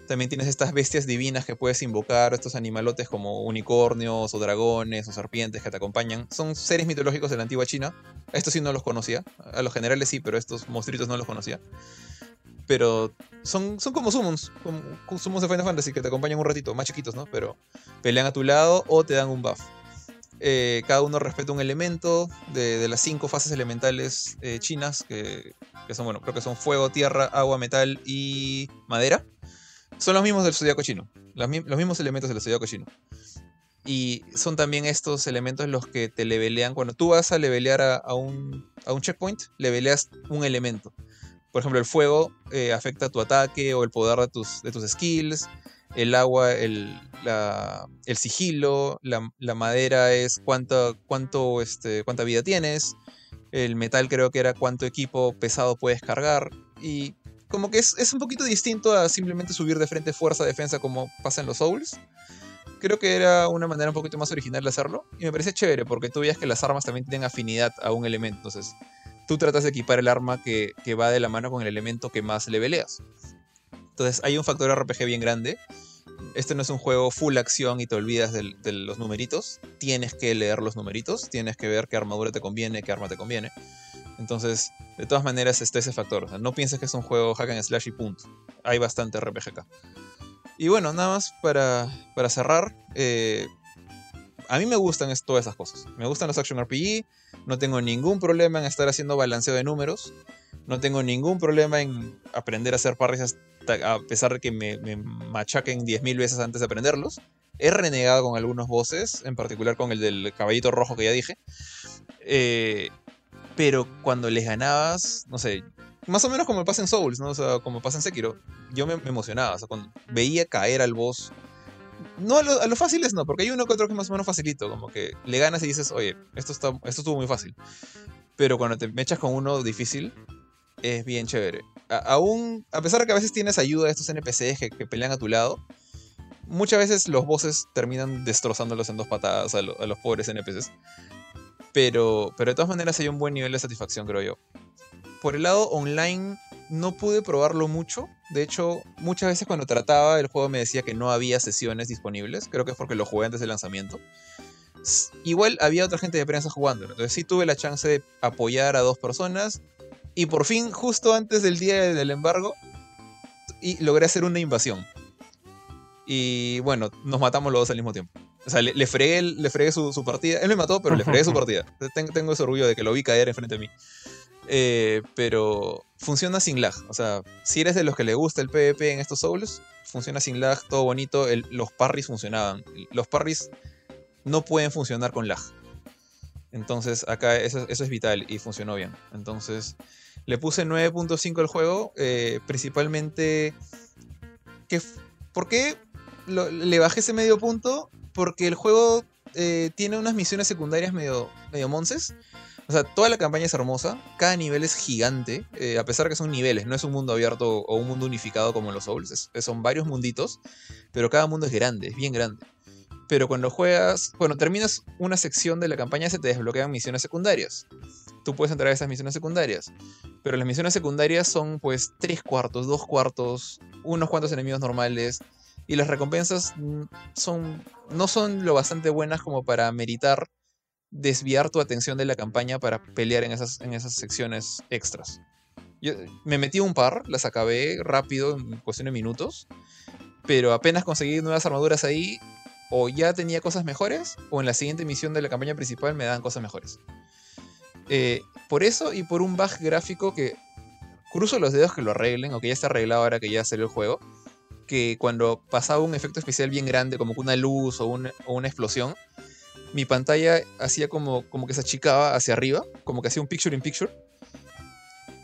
Speaker 3: También tienes estas bestias divinas que puedes invocar, estos animalotes como unicornios o dragones o serpientes que te acompañan. Son seres mitológicos de la antigua China. Estos sí no los conocía. A los generales sí, pero estos monstruitos no los conocía. pero son, son como summons, como summons de Final Fantasy que te acompañan un ratito, más chiquitos, ¿no? Pero pelean a tu lado o te dan un buff. Eh, cada uno respeta un elemento de, las cinco fases elementales eh, chinas, que, son, bueno, creo que son fuego, tierra, agua, metal y madera. Son los mismos del zodiaco chino, los, mismos elementos del zodiaco chino. Y son también estos elementos los que te levelean. Cuando tú vas a levelear a, un, a un checkpoint, leveleas un elemento. Por ejemplo, el fuego eh, afecta tu ataque o el poder de tus, de tus skills. El agua, el, el sigilo. La, madera es cuánto, cuánto, este, cuánta vida tienes. El metal creo que era cuánto equipo pesado puedes cargar. Y como que es, es un poquito distinto a simplemente subir de frente fuerza, defensa como pasa en los Souls creo que era una manera un poquito más original de hacerlo. Y me parece chévere porque tú veías que las armas también tienen afinidad a un elemento. Entonces, tú tratas de equipar el arma que, va de la mano con el elemento que más le peleas. Entonces hay un factor RPG bien grande. Este no es un juego full acción y te olvidas de, los numeritos. Tienes que leer los numeritos, tienes que ver qué armadura te conviene, qué arma te conviene. Entonces, de todas maneras, está ese factor. O sea, no pienses que es un juego hack and slash y punto. Hay bastante RPG acá. Y bueno, nada más para, para cerrar. Eh, a mí me gustan todas esas cosas. Me gustan los action RPG. No tengo ningún problema en estar haciendo balanceo de números. No tengo ningún problema en aprender a hacer parries a pesar de que me, me machaquen 10.000 veces antes de aprenderlos. He renegado con algunos voces, en particular con el del caballito rojo que ya dije. Eh, pero cuando les ganabas, no sé, más o menos como pasa en Souls, ¿no? O sea, como pasa en Sekiro, yo me, emocionaba. O sea, cuando veía caer al boss no, a, lo, fáciles no, porque hay uno que otro que es más o menos facilito, como que le ganas y dices, oye, esto, está, esto estuvo muy fácil. Pero cuando te echas con uno difícil, es bien chévere. A, aún, a pesar de que a veces tienes ayuda de estos NPCs que, pelean a tu lado, muchas veces los bosses terminan destrozándolos en dos patadas a, los pobres NPCs. Pero, pero de todas maneras hay un buen nivel de satisfacción, creo yo. Por el lado online, no pude probarlo mucho. De hecho, muchas veces cuando trataba, el juego me decía que no había sesiones disponibles. Creo que es porque lo jugué antes del lanzamiento. Igual había otra gente de prensa jugando. Entonces sí tuve la chance de apoyar a dos personas. Y por fin, justo antes del día del embargo, y logré hacer una invasión. Y bueno, nos matamos los dos al mismo tiempo. O sea, le, fregué, le fregué su, partida. Él me mató, pero le fregué su partida. Tengo, tengo ese orgullo de que lo vi caer enfrente de mí. Eh, pero funciona sin lag. O sea, si eres de los que le gusta el PvP en estos Souls, funciona sin lag, todo bonito. los parries funcionaban. Los parries no pueden funcionar con lag. Entonces acá eso, es vital y funcionó bien. Entonces le puse 9.5 al juego. Eh, principalmente... Que, ¿Por qué le bajé ese medio punto? Porque el juego eh, tiene unas misiones secundarias medio, medio monces o sea, toda la campaña es hermosa, cada nivel es gigante, eh, a pesar que son niveles, no es un mundo abierto o un mundo unificado como los Souls, son varios munditos, pero cada mundo es grande, es bien grande. Pero cuando juegas, cuando terminas una sección de la campaña se te desbloquean misiones secundarias. Tú puedes entrar a esas misiones secundarias, pero las misiones secundarias son pues tres cuartos, dos cuartos, unos cuantos enemigos normales, y las recompensas son, no son lo bastante buenas como para meritar desviar tu atención de la campaña para pelear en esas, en esas secciones extras. Yo me metí un par, las acabé rápido, en cuestión de minutos, pero apenas conseguí nuevas armaduras ahí, o ya tenía cosas mejores, o en la siguiente misión de la campaña principal me dan cosas mejores. Eh, por eso y por un bug gráfico que cruzo los dedos que lo arreglen, o que ya está arreglado ahora que ya salió el juego, que cuando pasaba un efecto especial bien grande, como una luz o, o una explosión, mi pantalla hacía como, como que se achicaba hacia arriba, como que hacía un picture in picture.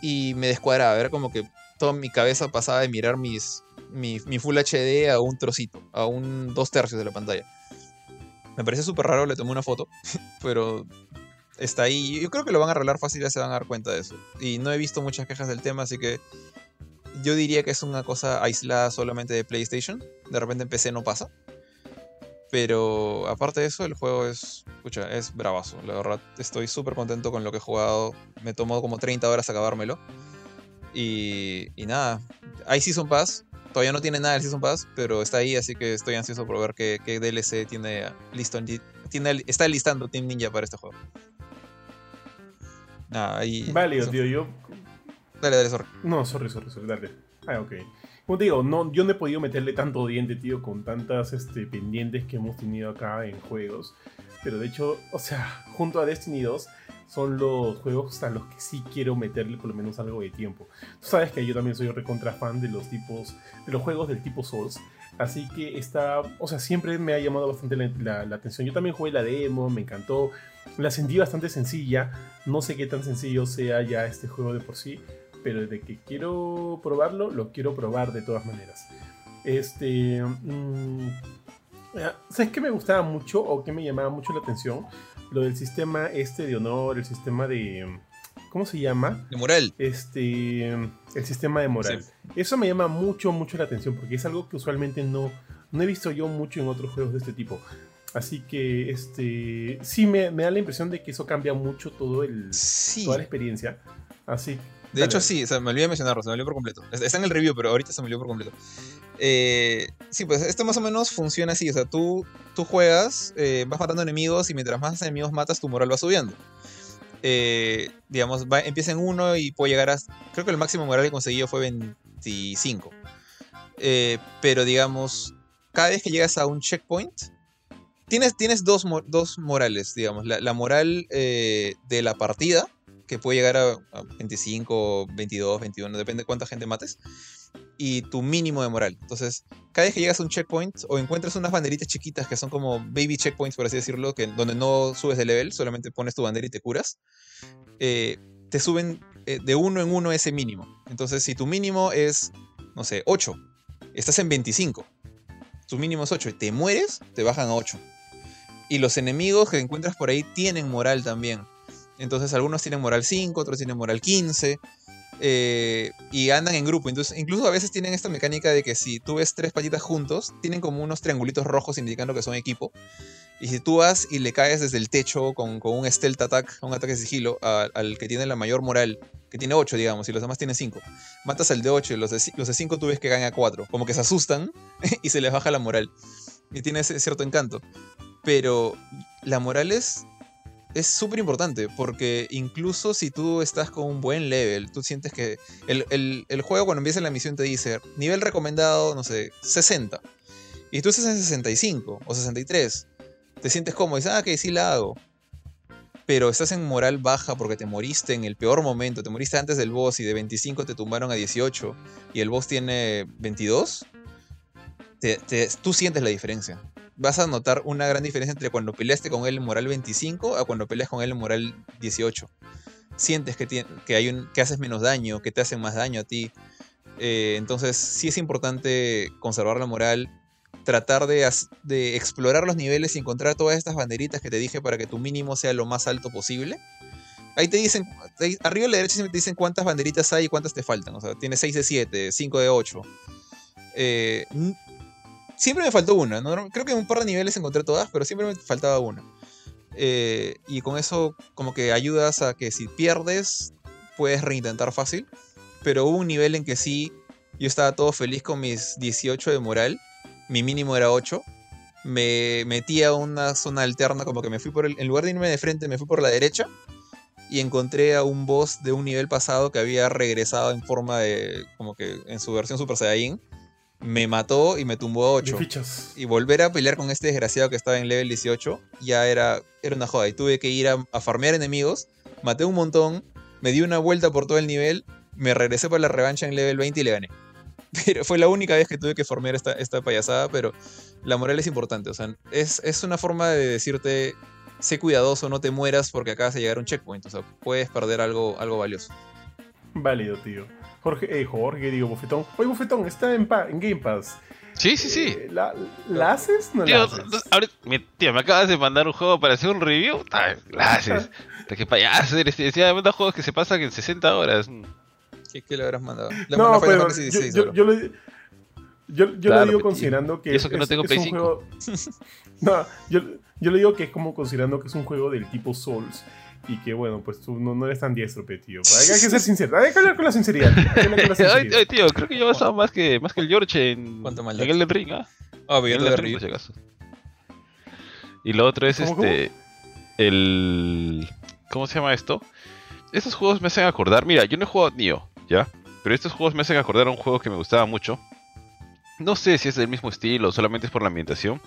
Speaker 3: Y me descuadraba, era como que toda mi cabeza pasaba de mirar mis, mi, Full HD a un trocito, a un dos tercios de la pantalla. Me parece súper raro, le tomé una foto, pero está ahí. Yo creo que lo van a arreglar fácil, ya se van a dar cuenta de eso. Y no he visto muchas quejas del tema, así que yo diría que es una cosa aislada solamente de PlayStation. De repente en PC no pasa. Pero aparte de eso, el juego es, escucha, es bravazo. La verdad, estoy súper contento con lo que he jugado. Me tomó como 30 horas acabármelo. Y, y nada, hay Season Pass. Todavía no tiene nada el Season Pass, pero está ahí, así que estoy ansioso por ver qué, qué DLC tiene listo. Tiene, está listando Team Ninja para este juego.
Speaker 1: Nada, ahí. Válido, tío. Yo.
Speaker 3: Dale, dale, sorry.
Speaker 1: No, sorry, sorry, sorry, dale. Ah, ok. Como te digo, no, yo no he podido meterle tanto diente, tío, con tantas este, pendientes que hemos tenido acá en juegos. Pero de hecho, o sea, junto a Destiny 2 son los juegos a los que sí quiero meterle por lo menos algo de tiempo. Tú sabes que yo también soy recontra fan de los tipos, de los juegos del tipo Souls. Así que está, o sea, siempre me ha llamado bastante la, atención. Yo también jugué la demo, me encantó. La sentí bastante sencilla. No sé qué tan sencillo sea ya este juego de por sí. Pero desde que quiero probarlo, lo quiero probar de todas maneras. Este. mm, ah, ¿Sabes qué me gustaba mucho o qué me llamaba mucho la atención? Lo del sistema este de honor, el sistema de. ¿Cómo se llama?
Speaker 3: De moral.
Speaker 1: Este. El sistema de moral. Eso me llama mucho, mucho la atención porque es algo que usualmente no, no he visto yo mucho en otros juegos de este tipo. Así que, este. Sí, me, me da la impresión de que eso cambia mucho todo el,
Speaker 3: Sí.
Speaker 1: toda la experiencia. Así.
Speaker 3: De
Speaker 1: Dale,
Speaker 3: hecho, sí, o sea, me olvidé de mencionarlo, se me olvidó por completo. Es- Está en el review, pero ahorita se me olvidó por completo. Eh, sí, pues esto más o menos funciona así. O sea, tú, tú juegas, eh, vas matando enemigos y mientras más enemigos matas, tu moral va subiendo. Eh, digamos, empieza en uno y puede llegar a. Creo que el máximo moral que conseguí fue 25. Eh, pero digamos, cada vez que llegas a un checkpoint, tienes, tienes dos, dos morales, digamos. La, moral de la partida, que puede llegar a, a 25, 22, 21, depende de cuánta gente mates. Y tu mínimo de moral. Entonces, cada vez que llegas a un checkpoint o encuentras unas banderitas chiquitas que son como baby checkpoints, por así decirlo, que, donde no subes de level, solamente pones tu bandera y te curas, eh, te suben eh, de uno en uno ese mínimo. Entonces, si tu mínimo es, no sé, 8, estás en 25. Tu mínimo es 8 y te mueres, te bajan a 8. Y los enemigos que encuentras por ahí tienen moral también. Entonces algunos tienen moral 5, otros tienen moral 15. Eh, y andan en grupo. Entonces, incluso a veces tienen esta mecánica de que si tú ves tres patitas juntos, tienen como unos triangulitos rojos indicando que son equipo. Y si tú vas y le caes desde el techo con, con un stealth attack, un ataque de sigilo, al que tiene la mayor moral, que tiene 8, digamos, y los demás tienen 5, matas al de 8 y los de, los de 5 tú ves que ganan a 4. Como que se asustan y se les baja la moral. Y tiene ese cierto encanto. Pero la moral es es súper importante porque incluso si tú estás con un buen level, tú sientes que el, el- el juego cuando empieza la misión te dice nivel recomendado, no sé, 60. Y tú estás en 65 o 63. Te sientes cómodo y dices, ah, que sí la hago. Pero estás en moral baja porque te moriste en el peor momento, te moriste antes del boss y de 25 te tumbaron a 18 y el boss tiene 22. te- te- tú sientes la diferencia vas a notar una gran diferencia entre cuando peleaste con él en moral 25 a cuando peleas con él en moral 18. Sientes que, tien- que, hay un, que haces menos daño, que te hacen más daño a ti. Eh, entonces sí es importante conservar la moral, tratar de, de explorar los niveles y encontrar todas estas banderitas que te dije para que tu mínimo sea lo más alto posible. Ahí te dicen, arriba a la derecha te dicen cuántas banderitas hay y cuántas te faltan. O sea, tienes 6 de 7, 5 de 8. Eh, siempre me faltó una. ¿no? Creo que en un par de niveles encontré todas, pero siempre me faltaba una. Eh, y con eso como que ayudas a que si pierdes, puedes reintentar fácil. Pero hubo un nivel en que sí, yo estaba todo feliz con mis 18 de moral. Mi mínimo era 8. Me metí a una zona alterna, como que me fui por el... En lugar de irme de frente, me fui por la derecha. Y encontré a un boss de un nivel pasado que había regresado en forma de... Como que en su versión Super Saiyajin. Me mató y me tumbó a
Speaker 1: De
Speaker 3: 8
Speaker 1: fichas.
Speaker 3: y volver a pelear con este desgraciado que estaba en level 18 ya era, era una joda. Y tuve que ir a, a farmear enemigos, maté un montón, me di una vuelta por todo el nivel, me regresé para la revancha en level 20 y le gané. Pero fue la única vez que tuve que farmear esta, esta payasada, pero la moral es importante. O sea, es, es una forma de decirte, sé cuidadoso, no te mueras porque acabas de llegar a un checkpoint. O sea, puedes perder algo, algo valioso.
Speaker 1: Válido, tío. Jorge, eh, Jorge, digo, Bufetón. Oye, Bufetón, está en, pa- en Game Pass.
Speaker 2: Sí, sí, sí.
Speaker 1: Eh, ¿la, ¿La haces? No la
Speaker 2: Tío,
Speaker 1: haces.
Speaker 2: no- ahorita- mi- tío, me acabas de mandar un juego para hacer un review. Ah, Gracias. ¿Qué payaso eres? Decía, me manda juegos que se pasan en 60 horas.
Speaker 3: ¿Qué, qué le habrás mandado? Le
Speaker 1: No,
Speaker 3: mandó
Speaker 1: pero
Speaker 3: Fantasy
Speaker 1: yo,
Speaker 3: 16
Speaker 1: yo, yo lo, yo, yo
Speaker 2: Claro,
Speaker 1: lo digo considerando que
Speaker 2: eso que no tengo Play
Speaker 1: un
Speaker 2: 5.
Speaker 1: juego. no, yo, yo lo digo que es como considerando que es un juego del tipo Souls. Y que bueno, pues tú no, no eres tan diestro, pe, tío. Hay, hay que ser sincero. Hay que hablar con la sinceridad. Con la
Speaker 2: Ay,
Speaker 1: sinceridad.
Speaker 2: ay, tío, creo que yo he más que, más que el George en, en Elden Ring, ¿ah?
Speaker 3: Ah, pero yo.
Speaker 2: Ring, por si acaso. Y lo otro es
Speaker 1: ¿Cómo,
Speaker 2: este. El. ¿Cómo se llama esto? Estos juegos me hacen acordar. Mira, yo no he jugado Nioh, ¿ya? pero estos juegos me hacen acordar a un juego que me gustaba mucho. No sé si es del mismo estilo o solamente es por la ambientación.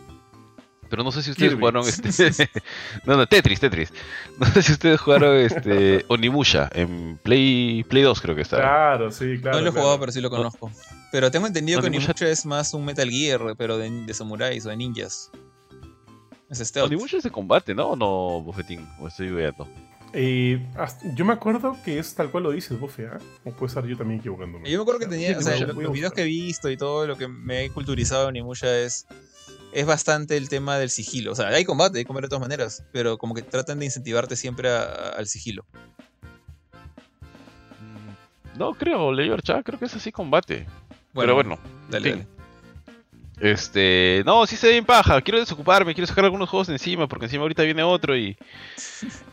Speaker 2: Pero no sé si ustedes
Speaker 1: Kirby.
Speaker 2: jugaron este. no, no, Tetris, Tetris. No sé si ustedes jugaron este. Onimusha en Play, Play 2, creo que estaba.
Speaker 1: Claro, sí, claro.
Speaker 3: no lo he
Speaker 1: claro.
Speaker 3: jugado, pero sí lo conozco. Pero tengo entendido que
Speaker 2: Onimusha-
Speaker 3: Onimusha es más un Metal Gear, pero de, de samuráis o de ninjas. Es stealth.
Speaker 2: Onimusha es de combate, ¿no? ¿O no, Bufetín? O estoy.
Speaker 1: Eh, hasta- yo me acuerdo que es tal cual lo dices, Buffy, ¿ah? O puede estar yo también equivocándome.
Speaker 3: Yo me acuerdo que tenía, o sea, los, los videos que he visto y todo lo que me he culturizado en Onimusha es, es bastante el tema del sigilo. O sea, hay combate, hay combate de todas maneras, pero como que tratan de incentivarte siempre a- a- al sigilo.
Speaker 2: Mm, No, creo, leí chat, creo que es así combate. Pero bueno,
Speaker 3: dale, dale.
Speaker 2: Este, no, sí se ve bien paja. Quiero desocuparme, quiero sacar algunos juegos de encima, porque encima ahorita viene otro y,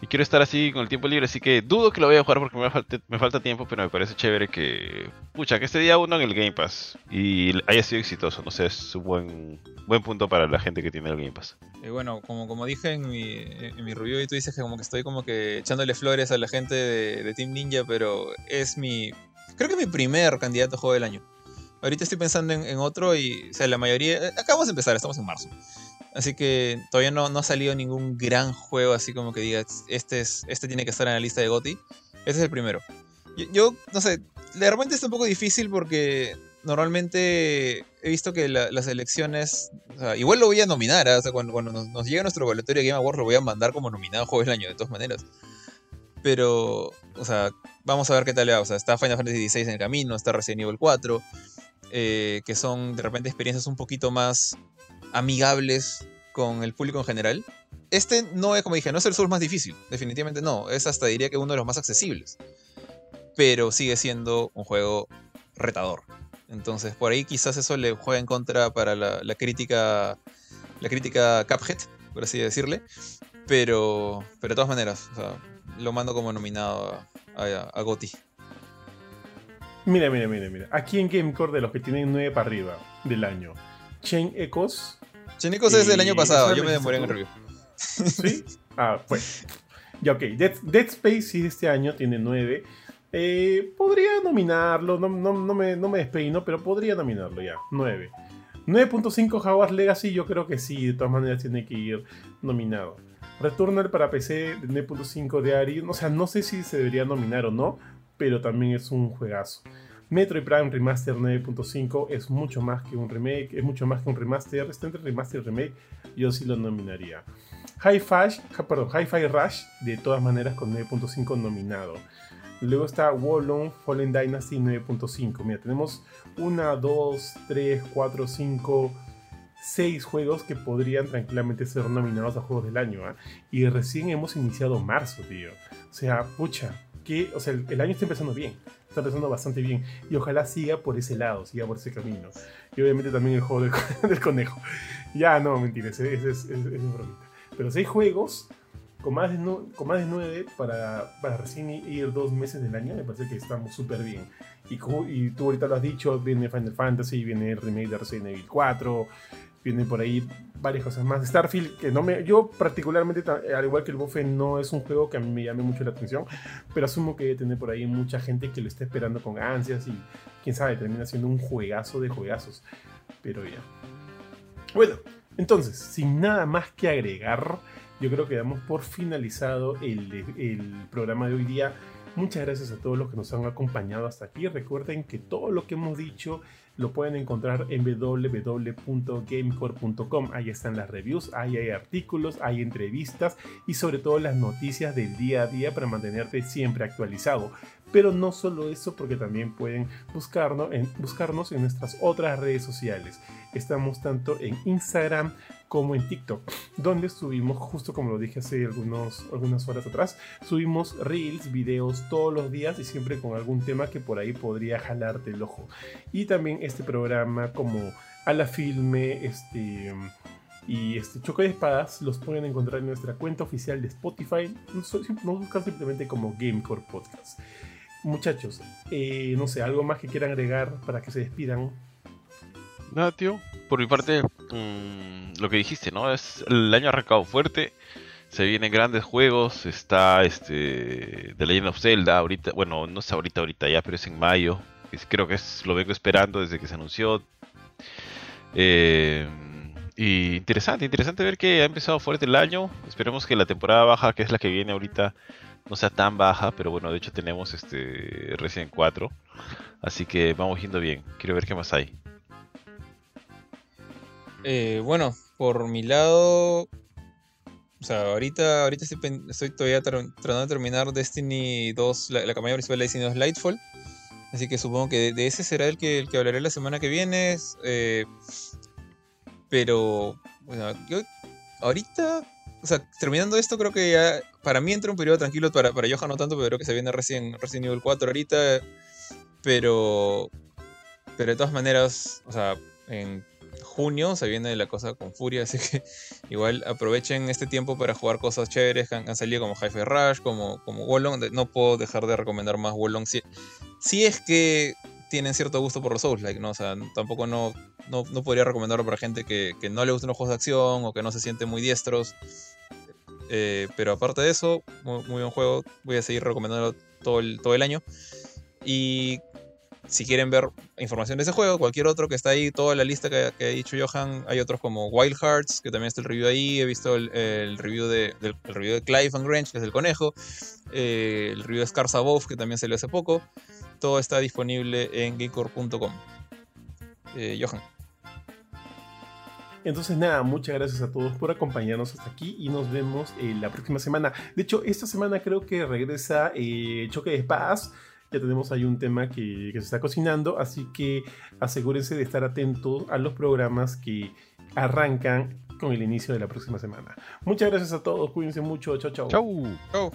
Speaker 2: y quiero estar así con el tiempo libre. Así que dudo que lo vaya a jugar porque me falta, me falta tiempo, pero me parece chévere que, pucha, que este día uno en el Game Pass y haya sido exitoso. No sé, es un buen, buen punto para la gente que tiene el Game Pass.
Speaker 3: Y bueno, como, como dije en mi, en mi review, y tú dices que como que estoy como que echándole flores a la gente de, de Team Ninja, pero es mi... Creo que mi primer candidato a juego del año. Ahorita estoy pensando en, otro y, o sea, la mayoría... eh, Acabamos de empezar, estamos en marzo. Así que todavía no, no ha salido ningún gran juego así como que diga, este, es, este tiene que estar en la lista de GOTY. Este es el primero. Yo, no sé, de repente está un poco difícil porque normalmente he visto que la- las elecciones, o sea, igual lo voy a nominar, ¿ah? o sea, cuando, cuando nos, nos llegue nuestro voluntario Game Awards lo voy a mandar como nominado a Juego del Año, de todas maneras. Pero, o sea, vamos a ver qué tal le va. O sea, está Final Fantasy XVI en el camino, está Resident Evil 4, eh, que son de repente experiencias un poquito más amigables con el público en general. Este no es, como dije, no es el Souls más difícil, definitivamente no. Es hasta diría que uno de los más accesibles. Pero sigue siendo un juego retador. Entonces, por ahí quizás eso le juega en contra para la, la crítica. La crítica Cuphead, por así decirle. Pero. Pero de todas maneras, lo mando como nominado a, a, a GOTY.
Speaker 1: Mira, mira, mira, mira. Aquí en Gamecore, de los que tienen 9 para arriba del año, Chain Echoes,
Speaker 3: Chenicos es del año pasado, yo me demoré en el review.
Speaker 1: ¿sí? Ah, pues. Ya, ok. Dead, Dead Space sí este año tiene 9. Eh, podría nominarlo, no, no, no me, no me despeino, pero podría nominarlo ya. 9. 9.5 Hogwarts Legacy, yo creo que sí, de todas maneras tiene que ir nominado. Returnal para PC de 9.5 de Ari, o sea, no sé si se debería nominar o no, pero también es un juegazo. Metroid Prime Remaster 9.5 es mucho más que un remake, es mucho más que un remaster, está entre remaster y remake, yo sí lo nominaría. Hi-Fi, Hi-Fi Rush, de todas maneras con 9.5 nominado. Luego está Wallon Fallen Dynasty 9.5. Mira, tenemos 1, 2, 3, 4, 5, 6 juegos que podrían tranquilamente ser nominados a Juegos del Año. ¿ah? Y recién hemos iniciado marzo, tío. O sea, pucha, que, o sea, el, el año está empezando bien. Está empezando bastante bien. Y ojalá siga por ese lado, siga por ese camino. Y obviamente también el juego del, del conejo. Ya, no, mentira, ese, ese es, ese es bromita. Pero 6 juegos con más de, nu- con más de 9 para, para recién ir dos meses del año, me parece que estamos súper bien. Y, y tú ahorita lo has dicho, viene Final Fantasy, viene el remake de Resident Evil 4, viene por ahí varias cosas más. Starfield, que no me. Yo, particularmente, al igual que el Buffet, no es un juego que a mí me llame mucho la atención, pero asumo que debe tener por ahí mucha gente que lo está esperando con ansias y quién sabe, termina siendo un juegazo de juegazos. Pero ya. Bueno, entonces, sin nada más que agregar, yo creo que damos por finalizado el, el programa de hoy día. Muchas gracias a todos los que nos han acompañado hasta aquí. Recuerden que todo lo que hemos dicho lo pueden encontrar en www.gamecore.com. Ahí están las reviews, ahí hay artículos, hay entrevistas y sobre todo las noticias del día a día para mantenerte siempre actualizado. Pero no solo eso, porque también pueden buscarnos en, buscarnos en nuestras otras redes sociales. Estamos tanto en Instagram como en TikTok, donde subimos, justo como lo dije hace algunos, algunas horas atrás, subimos reels, videos todos los días y siempre con algún tema que por ahí podría jalarte el ojo. Y también este programa como a la filme, este y este Choque de Espadas los pueden encontrar en nuestra cuenta oficial de Spotify. Nos buscan simplemente como Gamecore Podcast. Muchachos, eh, no sé, algo más que quieran agregar para que se despidan.
Speaker 2: Nada, tío. Por mi parte, mm, lo que dijiste, ¿no? Es el año arrancado fuerte. Se vienen grandes juegos. Está este The Legend of Zelda ahorita. Bueno, no es ahorita, ahorita ya, pero es en mayo. creo que es, lo vengo esperando desde que se anunció. Eh, y interesante, interesante ver que ha empezado fuerte el año. Esperemos que la temporada baja, que es la que viene ahorita, no sea tan baja, pero bueno, de hecho tenemos este Resident 4. Así que vamos yendo bien. Quiero ver qué más hay.
Speaker 3: Eh, bueno, por mi lado, o sea, ahorita, ahorita estoy, todavía tratando de terminar Destiny 2, la, campaña principal de Destiny 2 Lightfall. Así que supongo que de, ese será el que, el que hablaré la semana que viene. Eh, pero, bueno, yo ahorita, o sea, terminando esto, creo que ya para mí entra un periodo tranquilo. Para, para Johan no tanto, pero creo que se viene recién, recién nivel 4 ahorita. Pero, pero de todas maneras, o sea, en junio se viene la cosa con furia, así que igual aprovechen este tiempo para jugar cosas chéveres que han, salido como Hi-Fi Rush, como, como. No puedo dejar de recomendar más Wolong si, si es que tienen cierto gusto por los Souls, like, ¿no? O sea, tampoco no, no, podría recomendarlo para gente que, no le gustan los juegos de acción o que no se siente muy diestros. Eh, pero aparte de eso, muy, buen juego. Voy a seguir recomendándolo todo el, todo el año. Y si quieren ver información de ese juego, cualquier otro que está ahí, toda la lista que, ha dicho Johan, hay otros como Wild Hearts, que también está el review ahí, he visto el, review, de, del, review de Clive and Grange, que es el conejo, eh, el review de Scars Above, que también salió hace poco, todo está disponible en gamecore.com. Eh, Johan.
Speaker 1: Entonces nada, muchas gracias a todos por acompañarnos hasta aquí y nos vemos eh, la próxima semana. De hecho, esta semana creo que regresa Choque de Espadas ya tenemos ahí un tema que, se está cocinando, así que asegúrense de estar atentos a los programas que arrancan con el inicio de la próxima semana. Muchas gracias a todos, cuídense mucho, chao chao.
Speaker 2: Chau. Chau.